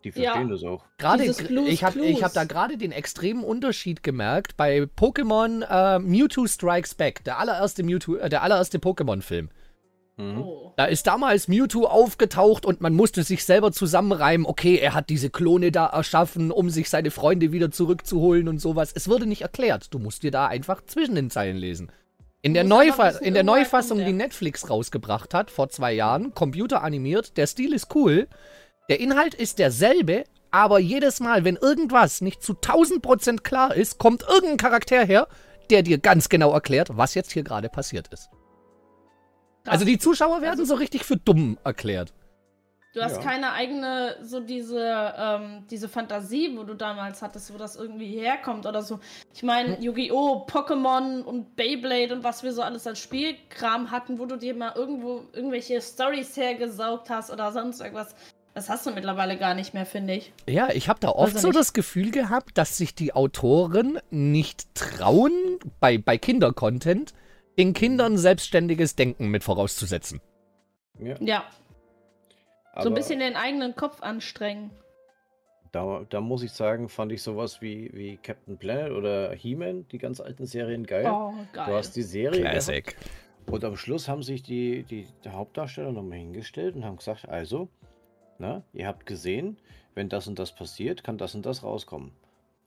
Die Ja. verstehen das auch. Gerade, ich habe Clues. ich hab da gerade den extremen Unterschied gemerkt bei Pokémon äh, Mewtwo Strikes Back, der allererste Mewtwo, äh, der allererste Pokémon-Film. Mhm. Oh. Da ist damals Mewtwo aufgetaucht und man musste sich selber zusammenreimen, okay, er hat diese Klone da erschaffen, um sich seine Freunde wieder zurückzuholen und sowas. Es wurde nicht erklärt. Du musst dir da einfach zwischen den Zeilen lesen. In der, Neufa in der Neufassung, die. Netflix rausgebracht hat, vor zwei Jahren, computeranimiert, der Stil ist cool, der Inhalt ist derselbe, aber jedes Mal, wenn irgendwas nicht zu 1000% klar ist, kommt irgendein Charakter her, der dir ganz genau erklärt, was jetzt hier gerade passiert ist. Krass. Also die Zuschauer werden so richtig für dumm erklärt. Du hast Ja. keine eigene, so diese, ähm, diese Fantasie, wo du damals hattest, wo das irgendwie herkommt oder so. Ich meine, Hm. Yu-Gi-Oh!, Pokémon und Beyblade und was wir so alles als Spielkram hatten, wo du dir mal irgendwo irgendwelche Stories hergesaugt hast oder sonst irgendwas. Das hast du mittlerweile gar nicht mehr, finde ich. Ja, ich habe da oft Also so das Gefühl gehabt, dass sich die Autoren nicht trauen, bei, bei Kindercontent den Kindern selbstständiges Denken mit vorauszusetzen. Ja, Ja, so ein bisschen den eigenen Kopf anstrengen. Da, da muss ich sagen, fand ich sowas wie, wie Captain Planet oder He-Man, die ganz alten Serien geil. Oh, geil. Du hast die Serie gehabt, und am Schluss haben sich die, die, die Hauptdarsteller nochmal hingestellt und haben gesagt, also, na, ihr habt gesehen, wenn das und das passiert, kann das und das rauskommen.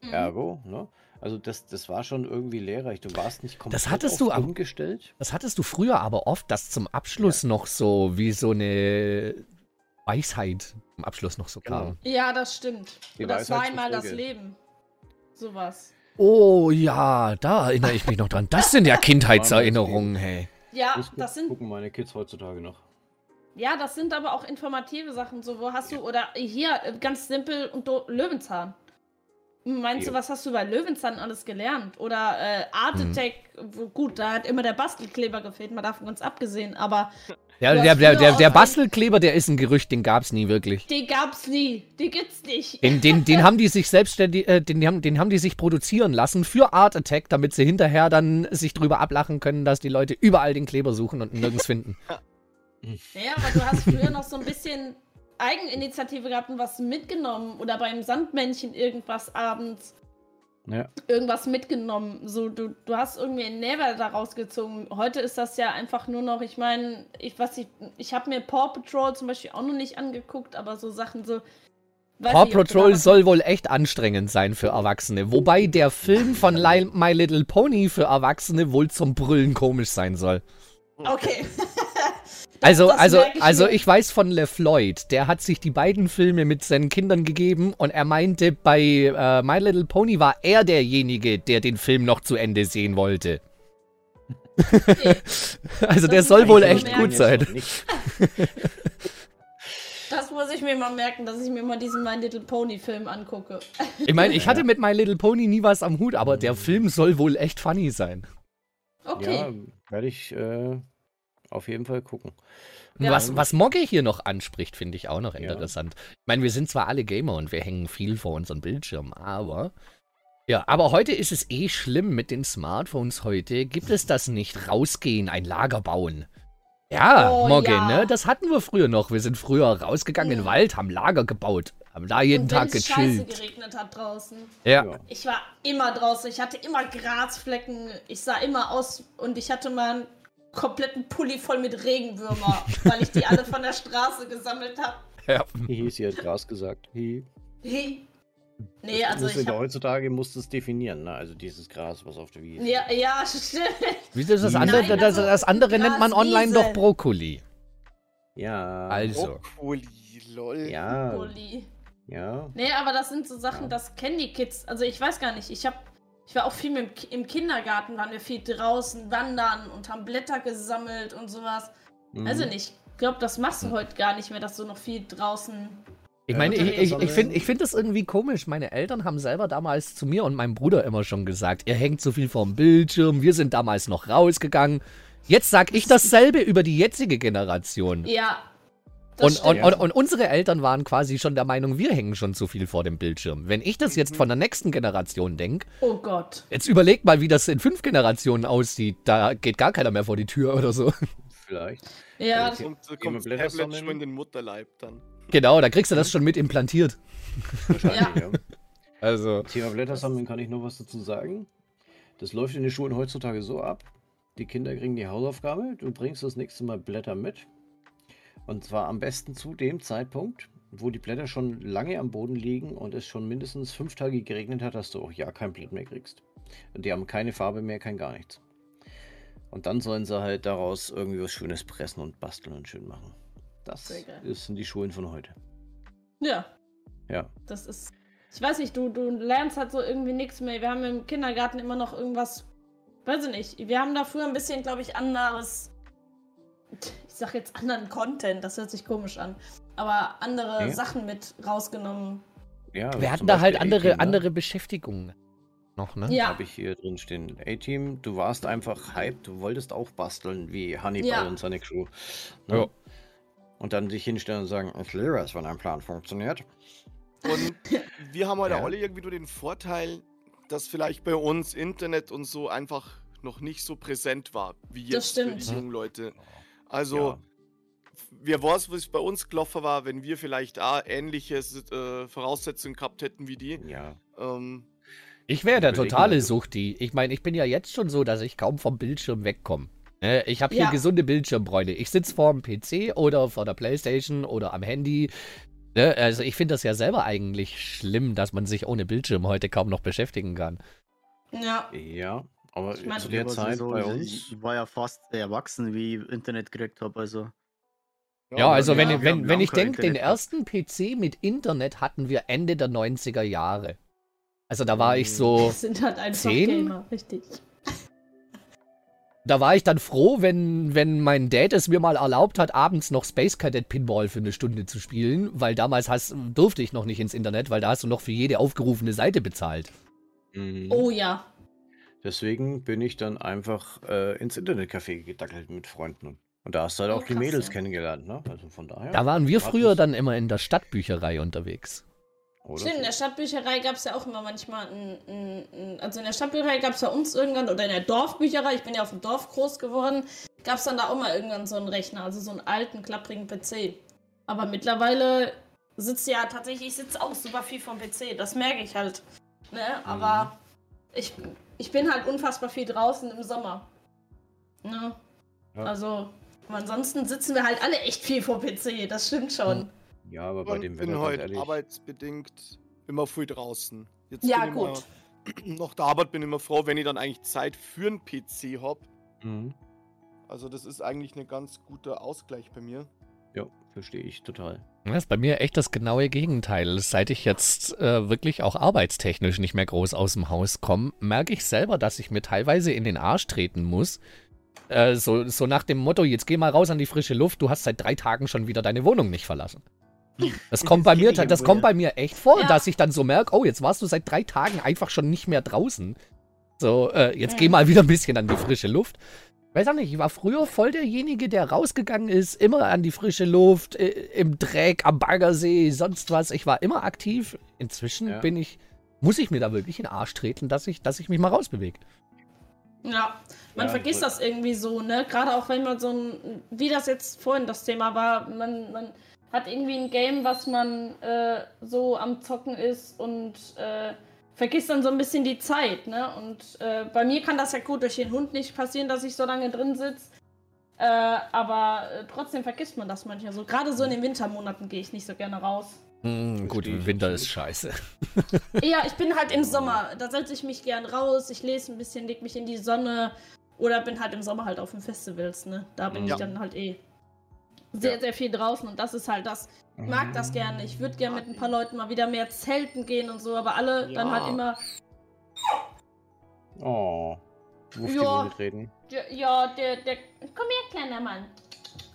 Mhm. Ergo, ne? Also das, das war schon irgendwie lehrreich. Du warst nicht komplett hattest auf du umgestellt. Das hattest du früher aber oft, dass zum Abschluss noch so wie so eine Weisheit zum Abschluss noch so Genau. kam. Ja, das stimmt. Die das war Weisheit einmal zur das. Leben. Sowas. Oh ja, da erinnere ich mich noch dran. Das sind ja [LAUGHS] Kindheitserinnerungen, hey. Ja, Das das sind gucken meine Kids heutzutage noch. Ja, das sind aber auch informative Sachen. So, wo hast du, oder hier, äh, ganz simpel und Löwenzahn. Meinst Ja. du, was hast du bei Löwenzahn alles gelernt? Oder äh, Art Hm. Attack, wo, gut, da hat immer der Bastelkleber gefehlt, mal davon ganz abgesehen, aber [LAUGHS] Ja, der, der, der, der Bastelkleber, der ist ein Gerücht, den gab's nie wirklich. die gab's nie. Die gibt's nicht. Den, den, den [LAUGHS] haben die sich selbstständig, äh, den, haben, den haben die sich produzieren lassen für Art Attack, damit sie hinterher dann sich drüber ablachen können, dass die Leute überall den Kleber suchen und nirgends finden. [LAUGHS] Ja, aber du hast früher noch so ein bisschen Eigeninitiative gehabt und was mitgenommen. Oder beim Sandmännchen irgendwas abends. Ja. irgendwas mitgenommen. So, du, du hast irgendwie einen Mehrwert daraus gezogen. Heute ist das ja einfach nur noch, ich meine, ich was ich, ich habe mir Paw Patrol zum Beispiel auch noch nicht angeguckt, aber so Sachen so. weiß Paw Patrol soll wohl echt anstrengend sein für Erwachsene. Wobei der Film von My Little Pony für Erwachsene wohl zum Brüllen komisch sein soll. Okay. [LAUGHS] Also, das also, also ich weiß von LeFloid, der hat sich die beiden Filme mit seinen Kindern gegeben und er meinte, bei äh, My Little Pony war er derjenige, der den Film noch zu Ende sehen wollte. Okay. [LAUGHS] Also Das der soll wohl echt gut sein. [LAUGHS] Das muss ich mir mal merken, dass ich mir mal diesen My Little Pony Film angucke. Ich meine, ich hatte mit My Little Pony nie was am Hut, aber der Film soll wohl echt funny sein. Okay. Ja, werde ich äh, auf jeden Fall gucken. Ja. Was, was Mogge hier noch anspricht, finde ich auch noch Ja. interessant. Ich meine, wir sind zwar alle Gamer und wir hängen viel vor unseren Bildschirmen, aber. Ja, aber heute ist es eh schlimm mit den Smartphones heute. Gibt es das nicht? Rausgehen, ein Lager bauen. Ja, Oh, Mogge, ja. ne? Das hatten wir früher noch. Wir sind früher rausgegangen in den Ja. Wald, haben Lager gebaut, haben da jeden und Tag wenn's scheiße gechillt. geregnet hat draußen. Ja. Ja. Ich war immer draußen, ich hatte immer Grasflecken, ich sah immer aus und ich hatte mal kompletten Pulli voll mit Regenwürmer, weil ich die alle von der Straße gesammelt habe. ja. Hihi, sie hat Gras gesagt. Hihi. Hey. Nee, also Musst du ich hab, heutzutage musst du es definieren, ne? Also dieses Gras, was auf der Wiese. ja, ja, [LAUGHS] stimmt. Wieso ist das Nein, andere? das, also das andere nennt man online Graswiese. doch Brokkoli. Ja. Also. Brokkoli, lol. Ja. Pulli. Ja. Nee, aber das sind so Sachen, Ja. das kennen die Kids. Also ich weiß gar nicht, ich hab, ich war auch viel mit, im Kindergarten, waren wir viel draußen wandern und haben Blätter gesammelt und sowas. Mhm. Also nicht. Ich glaube, das machst du heute gar nicht mehr, dass du noch viel draußen Ich meine, ich, ich, ich finde ich find das irgendwie komisch. Meine Eltern haben selber damals zu mir und meinem Bruder immer schon gesagt, ihr hängt zu viel vorm Bildschirm, wir sind damals noch rausgegangen. Jetzt sag ich dasselbe über die jetzige Generation. Ja. Und, und, und, und unsere Eltern waren quasi schon der Meinung, wir hängen schon zu viel vor dem Bildschirm. Wenn ich das jetzt von der nächsten Generation denke, oh Gott. jetzt überleg mal, wie das in fünf Generationen aussieht. Da geht gar keiner mehr vor die Tür oder so. Vielleicht. Ja, wir kommt das Blätter Tablet schon in den Mutterleib dann. Genau, da kriegst du das schon mit implantiert. Wahrscheinlich, ja. Also. Thema Blätter sammeln kann ich noch was dazu sagen. Das läuft in den Schulen heutzutage so ab. Die Kinder kriegen die Hausaufgabe, du bringst das nächste Mal Blätter mit. Und zwar am besten zu dem Zeitpunkt, wo die Blätter schon lange am Boden liegen und es schon mindestens fünf Tage geregnet hat, dass du auch ja kein Blatt mehr kriegst. Und die haben keine Farbe mehr, kein gar nichts. Und dann sollen sie halt daraus irgendwie was Schönes pressen und basteln und schön machen. Das sind die Schulen von heute. ja. Ja. Das ist. Ich weiß nicht, du, du lernst halt so irgendwie nichts mehr. Wir haben im Kindergarten immer noch irgendwas. Weiß ich nicht. Wir haben da früher ein bisschen, glaube ich, anderes. Ich sag jetzt anderen Content, das hört sich komisch an. Aber andere Ja. Sachen mit rausgenommen. ja Wir hatten da halt andere, ne? andere Beschäftigungen noch, ne? Ja. habe ich hier drin stehen. A-Team, du warst einfach hyped, du wolltest auch basteln wie Hannibal Ja. und seine Crew. Ja. Ne? Und dann dich hinstellen und sagen, ich liebe es, wenn ein Plan funktioniert. Und [LAUGHS] wir haben heute Ja. alle irgendwie nur den Vorteil, dass vielleicht bei uns Internet und so einfach noch nicht so präsent war, wie Das jetzt für stimmt. die jungen Leute. Also, Ja. wer weiß, was bei uns gelaufen war, wenn wir vielleicht auch ähnliche äh, Voraussetzungen gehabt hätten wie die. Ja. Ähm, Ich wäre der totale. Suchti. Ich meine, ich bin ja jetzt schon so, dass ich kaum vom Bildschirm wegkomme. Ne, Ich habe hier Ja. gesunde Bildschirmbräune. Ich sitze vor dem PC oder vor der Playstation oder am Handy. Ne, Also ich finde das ja selber eigentlich schlimm, dass man sich ohne Bildschirm heute kaum noch beschäftigen kann. Ja. Ja, aber Ich mein, zu der Zeit sowieso, bei uns. Ich war ja fast erwachsen, wie ich Internet gekriegt habe, also. Ja, also ja, wenn, wir wenn, haben wenn ich denke, den Internet ersten PC mit Internet hatten wir Ende der 90er Jahre. Also da war ich so, Das sind halt einfach Zehn? Gamer, richtig. da war ich dann froh, wenn, wenn mein Dad es mir mal erlaubt hat, abends noch Space Cadet Pinball für eine Stunde zu spielen, weil damals hast, durfte ich noch nicht ins Internet, weil da hast du noch für jede aufgerufene Seite bezahlt. Mhm. Oh ja. Deswegen bin ich dann einfach äh, ins Internetcafé gedackelt mit Freunden. Und da hast du halt auch die krass, Mädels ja. kennengelernt, ne? Also von daher. Da waren wir früher dann immer in der Stadtbücherei unterwegs. oder Stimmt, in der so. Stadtbücherei gab es ja auch immer manchmal ein, ein, ein also in der Stadtbücherei gab es bei uns irgendwann, oder in der Dorfbücherei, ich bin ja auf dem Dorf groß geworden, gab es dann da auch mal irgendwann so einen Rechner, also so einen alten, klapprigen PC. Aber mittlerweile sitzt ja tatsächlich, ich sitze auch super viel vom PC, das merke ich halt. Ne? Aber ich, ich bin halt unfassbar viel draußen im Sommer. Ne? Ja. Also, ansonsten sitzen wir halt alle echt viel vor PC, das stimmt schon. Ja, aber bei und dem bin Wetter, ganz heute ehrlich. arbeitsbedingt immer früh draußen. Jetzt Ja, bin ich gut. [CLEARS THROAT] Immer, nach der Arbeit bin ich immer froh, wenn ich dann eigentlich Zeit für einen PC habe. Mhm. Also das ist eigentlich ein ganz guter Ausgleich bei mir. Ja, verstehe ich total. Das ist bei mir echt das genaue Gegenteil. Seit ich jetzt äh, wirklich auch arbeitstechnisch nicht mehr groß aus dem Haus komme, merke ich selber, dass ich mir teilweise in den Arsch treten muss. Äh, so, so nach dem Motto, jetzt geh mal raus an die frische Luft, du hast seit drei Tagen schon wieder deine Wohnung nicht verlassen. Das [LAUGHS] kommt bei mir, das kommt bei mir echt vor, Ja. dass ich dann so merke, oh, jetzt warst du seit drei Tagen einfach schon nicht mehr draußen. So, äh, jetzt geh mal wieder ein bisschen an die frische Luft. Weiß auch nicht, ich war früher voll derjenige, der rausgegangen ist, immer an die frische Luft, äh, im Dreck, am Baggersee, sonst was. Ich war immer aktiv. Inzwischen Ja. bin ich, muss ich mir da wirklich in den Arsch treten, dass ich, dass ich mich mal rausbewege. Ja, man Ja, vergisst das irgendwie so, ne? Gerade auch wenn man so ein, wie das jetzt vorhin das Thema war, man, man hat irgendwie ein Game, was man äh, so am Zocken ist und äh, vergisst dann so ein bisschen die Zeit, ne? Und äh, bei mir kann das ja gut durch den Hund nicht passieren, dass ich so lange drin sitze. Äh, aber äh, trotzdem vergisst man das manchmal so. Gerade so in den Wintermonaten gehe ich nicht so gerne raus. Hm, gut, ich Winter ist scheiße. [LAUGHS] [LAUGHS] Ja, ich bin halt im Sommer. Da setze ich mich gern raus, ich lese ein bisschen, leg mich in die Sonne. Oder bin halt im Sommer halt auf den Festivals, ne? Da bin Ja. ich dann halt eh sehr, Ja. sehr viel draußen und das ist halt das. Ich mag das gerne. Ich würde gerne mit ein paar Leuten mal wieder mehr zelten gehen und so, aber alle dann Ja. halt immer, Oh. Wufti Ja. mitreden. der- ja, der, der, komm her, kleiner Mann.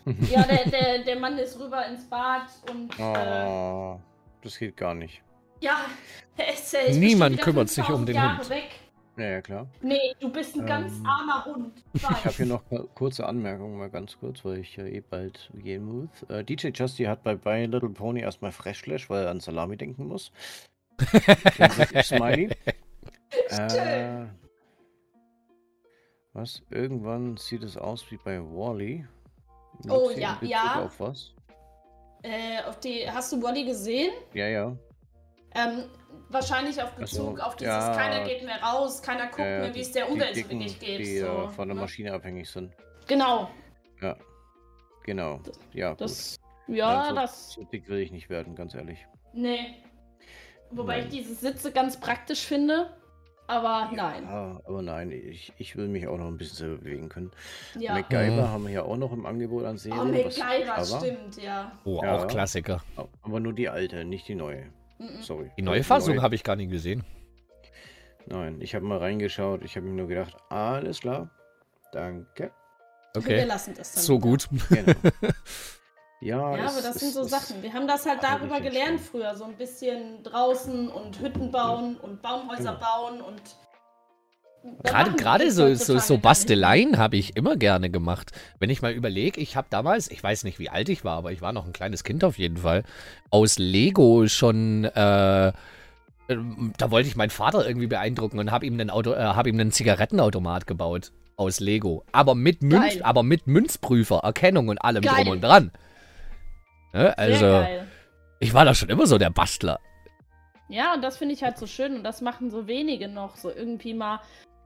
[LAUGHS] ja, der, der, der Mann ist rüber ins Bad und äh, Oh. Das geht gar nicht. Ja, [LAUGHS] er ist Niemand bestimmt wieder kümmert sich um 5000 den Jahre Hund. Weg. Ja, ja, klar. Nee, du bist ein ganz Ähm, armer Hund. [LAUGHS] Ich habe hier noch eine kurze Anmerkung, mal ganz kurz, weil ich ja eh bald gehen muss. Äh, DJ Justy hat bei My Little Pony erstmal Freshflash, weil er an Salami denken muss. 64 [LAUGHS] Smiley. Äh, was? Irgendwann sieht es aus wie bei Wally. Oh, ja, ja. Auf was? Äh, auf die, hast du Wally gesehen? Ja, ja. Ähm, wahrscheinlich auf Bezug so, auf dieses ja. keiner geht mehr raus, keiner guckt Äh, mehr, wie es der Umwelt so Dicken, wirklich geht. Die so, äh, von der ne? Maschine abhängig sind. Genau. Ja. Genau. Das- ja, gut. Das, ja, Nein, so, das, so dick will ich nicht werden, ganz ehrlich. nee. Wobei Nein. ich diese Sitze ganz praktisch finde, aber nein. Ja, aber nein, ich, ich will mich auch noch ein bisschen selber bewegen können. Ja. MacGyver Mhm. haben wir ja auch noch im Angebot an Serien. Oh, MacGyver, stimmt, ja. Oh, Ja. auch Klassiker. aber nur die alte, nicht die neue. Mhm. Sorry. Die neue Fassung habe ich gar nicht gesehen. Nein, ich habe mal reingeschaut. Ich habe mir nur gedacht, alles klar. Danke. Wir Okay. lassen das dann. So wieder. gut. Genau. [LAUGHS] ja, Ja, es- aber das es- sind so es- Sachen. Wir haben das halt darüber gelernt früher. So ein bisschen draußen und Hütten bauen und Baumhäuser Genau. bauen und. Gerade gerade so, so, so. Basteleien habe ich immer gerne gemacht. Wenn ich mal überlege, ich habe damals, ich weiß nicht, wie alt ich war, aber ich war noch ein kleines Kind auf jeden Fall, aus Lego schon, äh, ähm, da wollte ich meinen Vater irgendwie beeindrucken und habe ihm, einen Auto, äh, hab ihm einen Zigarettenautomat gebaut aus Lego. Aber mit, Münz, Geil. aber mit Münzprüfer, Erkennung und allem Geil. drum und dran. Ne? Also, ich war da schon immer so der Bastler. Ja, und das finde ich halt so schön und das machen so wenige noch. So irgendwie mal.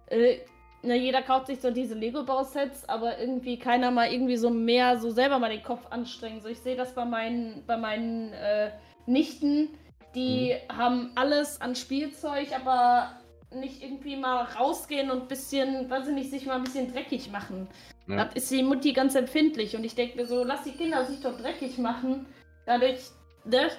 Äh, na, jeder kauft sich so diese Lego-Bausets, aber irgendwie keiner mal irgendwie so mehr so selber mal den Kopf anstrengen. So, ich sehe das bei meinen, bei meinen äh, Nichten, die Mhm. haben alles an Spielzeug, aber nicht irgendwie mal rausgehen und ein bisschen, weiß ich nicht, sich mal ein bisschen dreckig machen. Ja. Das ist die Mutti ganz empfindlich und ich denke mir so, lass die Kinder sich doch dreckig machen. Dadurch, ne?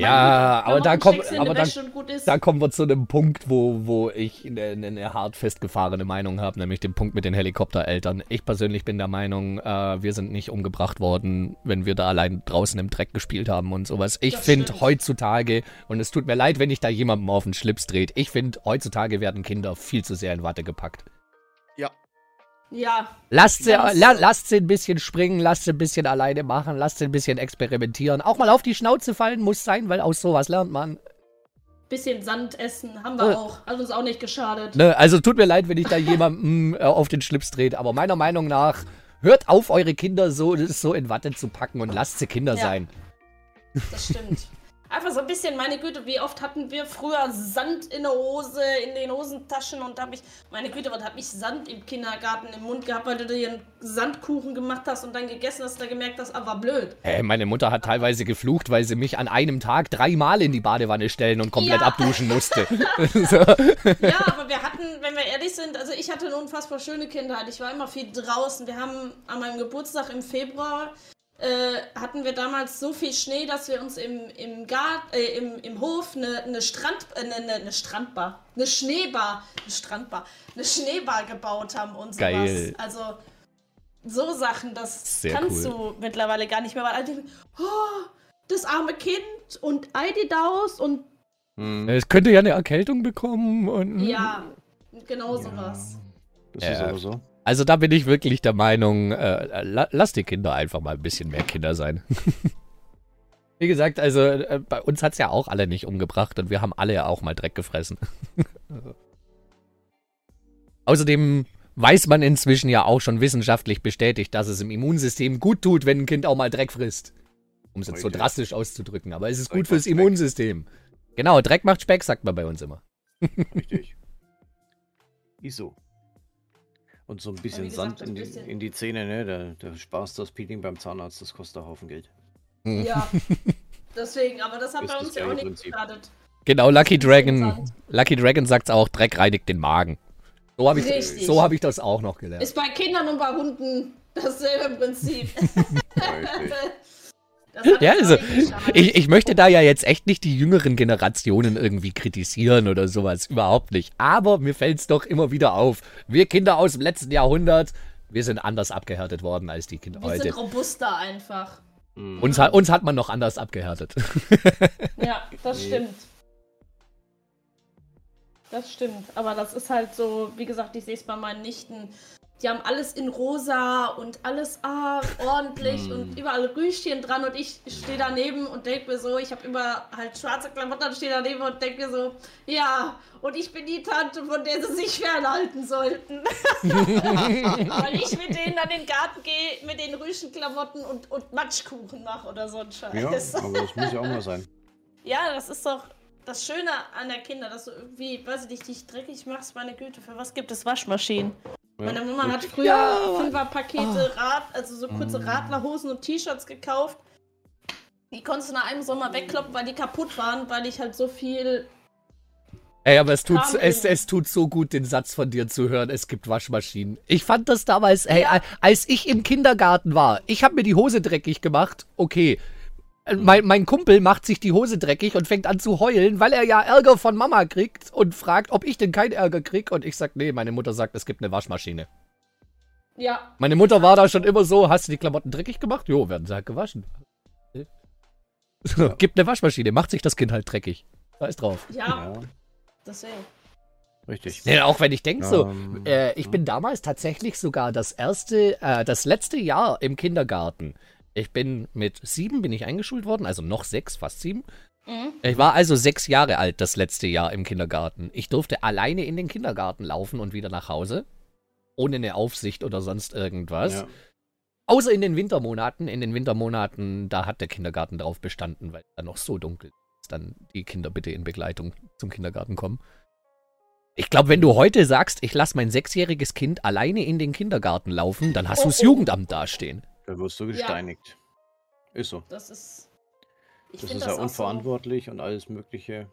Ja, aber da kommt, aber ist. da kommen wir zu einem Punkt, wo, wo ich eine, eine hart festgefahrene Meinung habe, nämlich den Punkt mit den Helikoptereltern. Ich persönlich bin der Meinung, äh, wir sind nicht umgebracht worden, wenn wir da allein draußen im Dreck gespielt haben und sowas. Ich finde heutzutage, und es tut mir leid, wenn ich da jemandem auf den Schlips dreht, ich finde, heutzutage werden Kinder viel zu sehr in Watte gepackt. Ja, Lasst sie, la, lasst sie ein bisschen springen, lasst sie ein bisschen alleine machen, lasst sie ein bisschen experimentieren. Auch mal auf die Schnauze fallen muss sein, weil aus sowas lernt man. bisschen Sand essen haben wir Äh. auch. Hat uns auch nicht geschadet. Ne, also tut mir leid, wenn ich da [LAUGHS] jemandem äh, auf den Schlips dreht, aber meiner Meinung nach, hört auf, eure Kinder so, so in Watte zu packen und lasst sie Kinder Ja. sein. Das stimmt. [LAUGHS] Einfach so ein bisschen, meine Güte, wie oft hatten wir früher Sand in der Hose, in den Hosentaschen und da hab ich, meine Güte, was hab ich Sand im Kindergarten im Mund gehabt, weil du dir einen Sandkuchen gemacht hast und dann gegessen hast, da gemerkt hast, ah, war blöd. Äh, meine Mutter hat teilweise geflucht, weil sie mich an einem Tag dreimal in die Badewanne stellen und komplett Ja. abduschen musste. [LAUGHS] so. Ja, aber wir hatten, wenn wir ehrlich sind, also ich hatte eine unfassbar schöne Kindheit. Ich war immer viel draußen. Wir haben an meinem Geburtstag im Februar äh, hatten wir damals so viel Schnee, dass wir uns im, im, Gart, äh, im, im Hof eine, eine, Strand, äh, eine, eine, eine Strandbar, eine Schneebar, eine Strandbar, eine Schneebar gebaut haben und sowas. Geil. Also so Sachen, das Sehr kannst cool. du mittlerweile gar nicht mehr, weil alle oh, das arme Kind und Eididaus und Hm, Es könnte ja eine Erkältung bekommen und. ja, genau sowas. das Ja. ist aber so. Also da bin ich wirklich der Meinung, äh, la lass die Kinder einfach mal ein bisschen mehr Kinder sein. [LAUGHS] Wie gesagt, also äh, bei uns hat's ja auch alle nicht umgebracht und wir haben alle ja auch mal Dreck gefressen. [LAUGHS] Außerdem weiß man inzwischen ja auch schon wissenschaftlich bestätigt, dass es im Immunsystem gut tut, wenn ein Kind auch mal Dreck frisst. Um es jetzt so drastisch auszudrücken, aber es ist gut fürs. Immunsystem. Genau, Dreck macht Speck, sagt man bei uns immer. Richtig. Wieso? Und so ein bisschen gesagt, Sand in die, bisschen- in die Zähne, ne? Da, da sparst du das Peeling beim Zahnarzt, das kostet einen Haufen Geld. Hm. Ja, [LAUGHS] deswegen, aber das hat Ist bei uns ja auch nicht Prinzip. geschadet. Genau, Lucky Dragon. Lucky Dragon sagt's auch, Dreck reinigt den Magen. So habe ich, so hab ich das auch noch gelernt. Ist bei Kindern und bei Hunden dasselbe Prinzip. [LAUGHS] Ja, also, ich, ich möchte da ja jetzt echt nicht die jüngeren Generationen irgendwie kritisieren oder sowas. Überhaupt nicht. Aber mir fällt's doch immer wieder auf. Wir Kinder aus dem letzten Jahrhundert, wir sind anders abgehärtet worden als die Kinder Wir heute. sind robuster einfach. Mhm. Uns, hat- uns hat man noch anders abgehärtet. [LAUGHS] Ja, das Nee. stimmt. Das stimmt. Aber das ist halt so, wie gesagt, ich sehe es bei meinen Nichten. Die haben alles in rosa und alles ah, ordentlich Mm. und überall Rüschen dran und ich stehe daneben und denke mir so, ich habe immer halt schwarze Klamotten und stehe daneben und denke mir so, ja, und ich bin die Tante, von der sie sich fernhalten sollten. [LAUGHS] Weil ich mit denen an den Garten gehe, mit den Rüschenklamotten und, und Matschkuchen mache oder so ein Scheiß. Ja, aber das muss ja auch mal sein. Ja, das ist doch das Schöne an der Kinder, dass du irgendwie, weiß ich nicht, dich dreckig machst, meine Güte, für was gibt es Waschmaschinen? Ja, Meine Mama hat früher Ja. Fünferpakete, Rad, also so kurze Radlerhosen und T-Shirts gekauft. Die konntest du nach einem Sommer wegkloppen, weil die kaputt waren, weil ich halt so viel. Ey, aber es tut, es, es tut so gut, den Satz von dir zu hören, es gibt Waschmaschinen. Ich fand das damals, ey, Ja. als ich im Kindergarten war, ich habe mir die Hose dreckig gemacht, okay. Mein, mein Kumpel macht sich die Hose dreckig und fängt an zu heulen, weil er ja Ärger von Mama kriegt und fragt, ob ich denn keinen Ärger krieg. Und ich sag, nee, meine Mutter sagt, es gibt eine Waschmaschine. Ja, Meine Mutter war da schon immer so, hast du die Klamotten dreckig gemacht? Jo, werden sie halt gewaschen. So, [LAUGHS] Gibt eine Waschmaschine, macht sich das Kind halt dreckig. Da ist drauf. ja, Ja, deswegen. richtig. Ja, auch wenn ich denke so, Ähm, äh, ich bin damals tatsächlich sogar das erste, äh, das letzte Jahr im Kindergarten. Ich bin mit sieben bin ich eingeschult worden, also noch sechs, fast sieben. Mhm. Ich war also sechs Jahre alt das letzte Jahr im Kindergarten. Ich durfte alleine in den Kindergarten laufen und wieder nach Hause. Ohne eine Aufsicht oder sonst irgendwas. Ja. Außer in den Wintermonaten. In den Wintermonaten, da hat der Kindergarten drauf bestanden, weil es dann noch so dunkel ist, dann die Kinder bitte in Begleitung zum Kindergarten kommen. Ich glaube, wenn du heute sagst, ich lasse mein sechsjähriges Kind alleine in den Kindergarten laufen, dann hast du das Oh, oh. Jugendamt dastehen. Da wirst du gesteinigt. Ist so. Das ist. Ich Das ist ja auch so- unverantwortlich und alles Mögliche.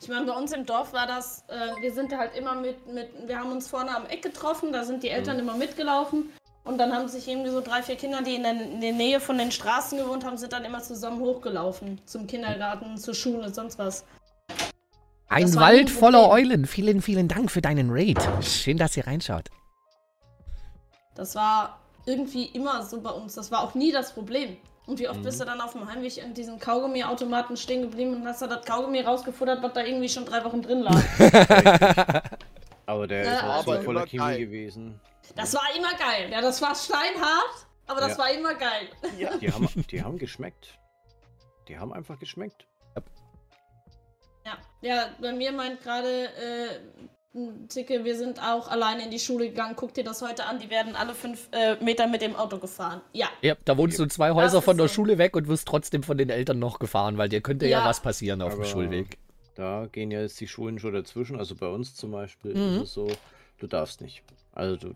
Ich meine, bei uns im Dorf war das, äh, wir sind halt immer mit, mit, wir haben uns vorne am Eck getroffen, da sind die Eltern Mhm. immer mitgelaufen und dann haben sich irgendwie so drei, vier Kinder, die in der, in der Nähe von den Straßen gewohnt haben, sind dann immer zusammen hochgelaufen. Zum Kindergarten, zur Schule, sonst was. Ein Das Wald voller. Eulen. Vielen, vielen Dank für deinen Raid. Schön, dass ihr reinschaut. Das war irgendwie immer so bei uns. Das war auch nie das Problem. Und wie oft Mhm. bist du dann auf dem Heimweg an diesen Kaugummi-Automaten stehen geblieben und hast da das Kaugummi rausgefuttert, was da irgendwie schon drei Wochen drin lag. [LAUGHS] [LAUGHS] Aber der Ja, ist auch so aber voller Chemie geil. gewesen. Das war immer geil. Ja, das war steinhart, aber das Ja. war immer geil. Ja. [LAUGHS] Die haben, die haben geschmeckt. Die haben einfach geschmeckt. Ja, ja bei mir meint gerade äh, Ticke, wir sind auch alleine in die Schule gegangen. Guck dir das heute an, die werden alle fünf äh, Meter mit dem Auto gefahren. Ja, Ja, da wohnst du zwei Häuser von der so. Schule weg und wirst trotzdem von den Eltern noch gefahren, weil dir könnte ja, Ja. was passieren auf dem Aber Schulweg. Da gehen ja jetzt die Schulen schon dazwischen. Also bei uns zum Beispiel Mhm. ist es so, du darfst nicht. Also du,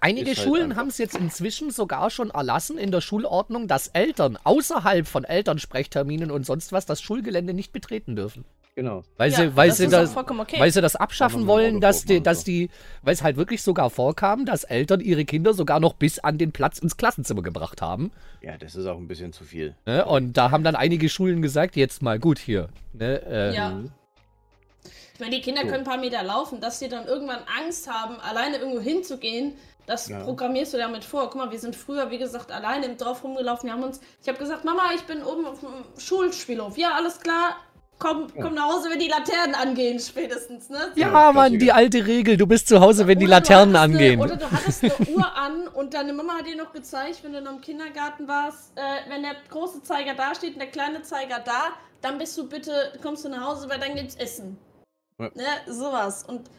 Einige halt Schulen haben es jetzt inzwischen sogar schon erlassen in der Schulordnung, dass Eltern außerhalb von Elternsprechterminen und sonst was das Schulgelände nicht betreten dürfen. Genau. Weil ja sie, weil das sie das, okay. weil sie das abschaffen wollen, dass die, dass so. die, weil es halt wirklich sogar vorkam, dass Eltern ihre Kinder sogar noch bis an den Platz ins Klassenzimmer gebracht haben. Ja, das ist auch ein bisschen zu viel. Ne? Und da haben dann einige Schulen gesagt, jetzt mal gut hier. Ne? Äh, Ja. Mhm. Ich meine, die Kinder So. können ein paar Meter laufen, dass sie dann irgendwann Angst haben, alleine irgendwo hinzugehen. Das Ja. programmierst du damit vor. Guck mal, wir sind früher, wie gesagt, alleine im Dorf rumgelaufen. Wir haben uns, ich habe gesagt, Mama, ich bin oben auf dem Schulspielhof. Ja, alles klar. Komm, komm nach Hause, wenn die Laternen angehen, spätestens, ne? Ja, Ja, Mann, die alte Regel, du bist zu Hause, wenn die Oder du Laternen angehen. Eine, oder du hattest eine Uhr an und deine Mama hat dir noch gezeigt, wenn du noch im Kindergarten warst, äh, wenn der große Zeiger da steht und der kleine Zeiger da, dann bist du bitte, kommst du nach Hause, weil dann gibt's Essen. Ja. Ne, sowas. Und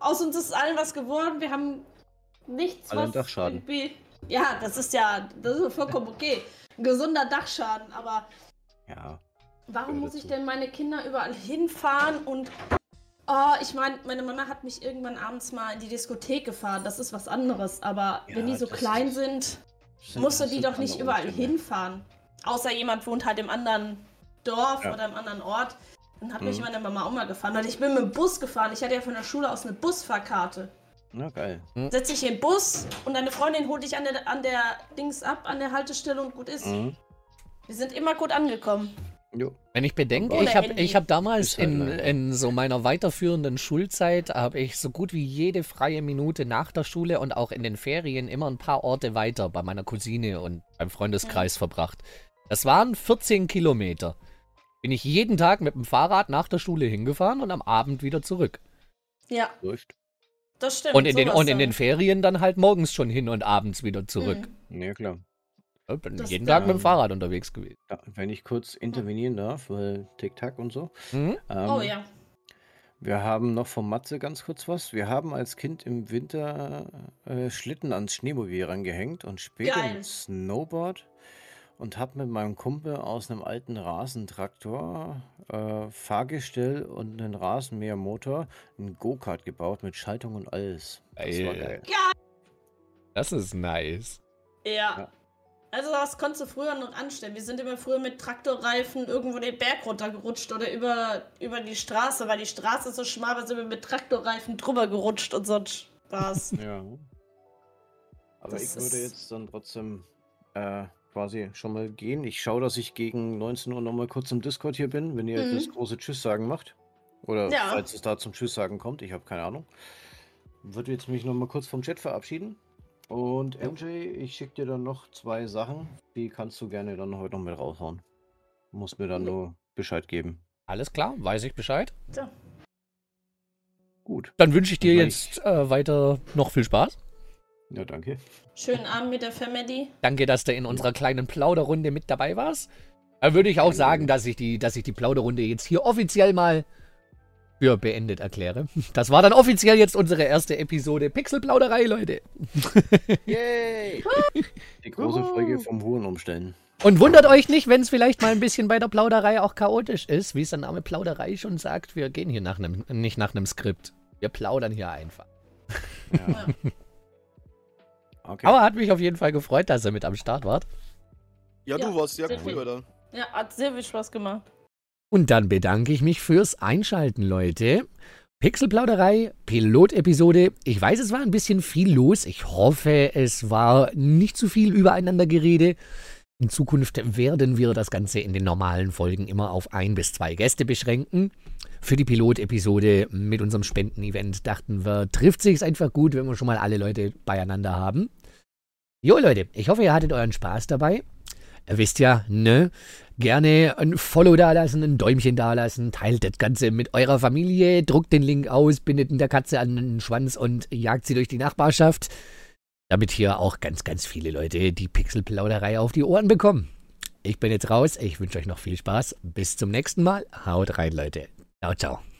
aus uns ist allen was geworden. Wir haben nichts, Alle was Dachschaden. irgendwie- Ja, das ist ja, das ist vollkommen okay. Ein gesunder Dachschaden, aber Ja. Warum muss ich denn meine Kinder überall hinfahren und. Oh, ich meine, meine Mama hat mich irgendwann abends mal in die Diskothek gefahren. Das ist was anderes. Aber Ja, wenn die so klein sind, sind- musst du die doch nicht überall Umstände. hinfahren. Außer jemand wohnt halt im anderen Dorf Ja. oder im anderen Ort. Dann hat mich Mhm. meine Mama auch mal gefahren. Weil ich bin mit dem Bus gefahren. Ich hatte ja von der Schule aus eine Busfahrkarte. Na geil. Setz dich in den Bus und deine Freundin holt dich an der, an der Dings ab, an der Haltestelle und gut ist. Mhm. Wir sind immer gut angekommen. Jo. Wenn ich bedenke, Ohne ich habe ich hab damals halt in, in so meiner weiterführenden Schulzeit, habe ich so gut wie jede freie Minute nach der Schule und auch in den Ferien immer ein paar Orte weiter bei meiner Cousine und beim Freundeskreis verbracht. Das waren 14 Kilometer. Bin ich jeden Tag mit dem Fahrrad nach der Schule hingefahren und am Abend wieder zurück. Ja, Läuft. das stimmt. Und in, den, und in den. Ferien dann halt morgens schon hin und abends wieder zurück. Mhm. Ja, klar. Ich bin Das jeden Tag mit dem Fahrrad unterwegs gewesen. Ja, wenn ich kurz intervenieren darf, weil Tic-Tac und so. Mhm. Ähm, Oh ja. Wir haben noch vom Matze ganz kurz was. Wir haben als Kind im Winter äh, Schlitten ans Schneemobil rangehängt und später Geil. mit Snowboard und habe mit meinem Kumpel aus einem alten Rasentraktor, äh, Fahrgestell und einen Rasenmähermotor einen Go-Kart gebaut mit Schaltung und alles. Das war Geil. geil. Das ist nice. Ja. Ja. Also das konntest du früher noch anstellen. Wir sind immer früher mit Traktorreifen irgendwo den Berg runtergerutscht oder über, über die Straße, weil die Straße so schmal, da sind wir mit Traktorreifen drüber gerutscht und so Spaß. Ja. Aber Das ich würde jetzt dann trotzdem äh, quasi schon mal gehen. Ich schaue, dass ich gegen 19 Uhr nochmal kurz im Discord hier bin, wenn ihr Mhm. das große Tschüss sagen macht. Oder Ja. falls es da zum Tschüss sagen kommt, ich habe keine Ahnung. Würde jetzt mich nochmal kurz vom Chat verabschieden. Und MJ, ich schicke dir dann noch zwei Sachen. Die kannst du gerne dann heute noch mit raushauen. Muss mir dann Ja. nur Bescheid geben. Alles klar, weiß ich Bescheid. So. Gut. Dann wünsche ich dir jetzt äh, weiter noch viel Spaß. Ja, danke. Schönen Abend mit der Family. Danke, dass du in unserer kleinen Plauderrunde mit dabei warst. Da würde ich auch sagen, dass ich, die, dass ich die Plauderrunde jetzt hier offiziell mal für beendet erkläre. Das war dann offiziell jetzt unsere erste Episode Pixelplauderei, Leute. [LAUGHS] Yay! Die große Folge vom Huren umstellen. Und wundert euch nicht, wenn es vielleicht mal ein bisschen bei der Plauderei auch chaotisch ist, wie es der Name Plauderei schon sagt. Wir gehen hier nach einem, nicht nach einem Skript. Wir plaudern hier einfach. Ja. [LAUGHS] Okay. Aber hat mich auf jeden Fall gefreut, dass ihr mit am Start wart. Ja, Ja, du warst sehr sehr cool, oder? Ja, hat sehr viel Spaß gemacht. Und dann bedanke ich mich fürs Einschalten, Leute. Pixelplauderei, Pilotepisode. Ich weiß, es war ein bisschen viel los. Ich hoffe, es war nicht zu viel übereinander Gerede. In Zukunft werden wir das Ganze in den normalen Folgen immer auf ein bis zwei Gäste beschränken. Für die Pilotepisode mit unserem Spendenevent dachten wir, trifft sich einfach gut, wenn wir schon mal alle Leute beieinander haben. Jo Leute, ich hoffe, ihr hattet euren Spaß dabei. Ihr wisst ja, ne? Gerne ein Follow dalassen, ein Däumchen dalassen, teilt das Ganze mit eurer Familie, druckt den Link aus, bindet in der Katze an den Schwanz und jagt sie durch die Nachbarschaft, damit hier auch ganz, ganz viele Leute die Pixelplauderei auf die Ohren bekommen. Ich bin jetzt raus, ich wünsche euch noch viel Spaß, bis zum nächsten Mal, haut rein Leute, ciao, ciao.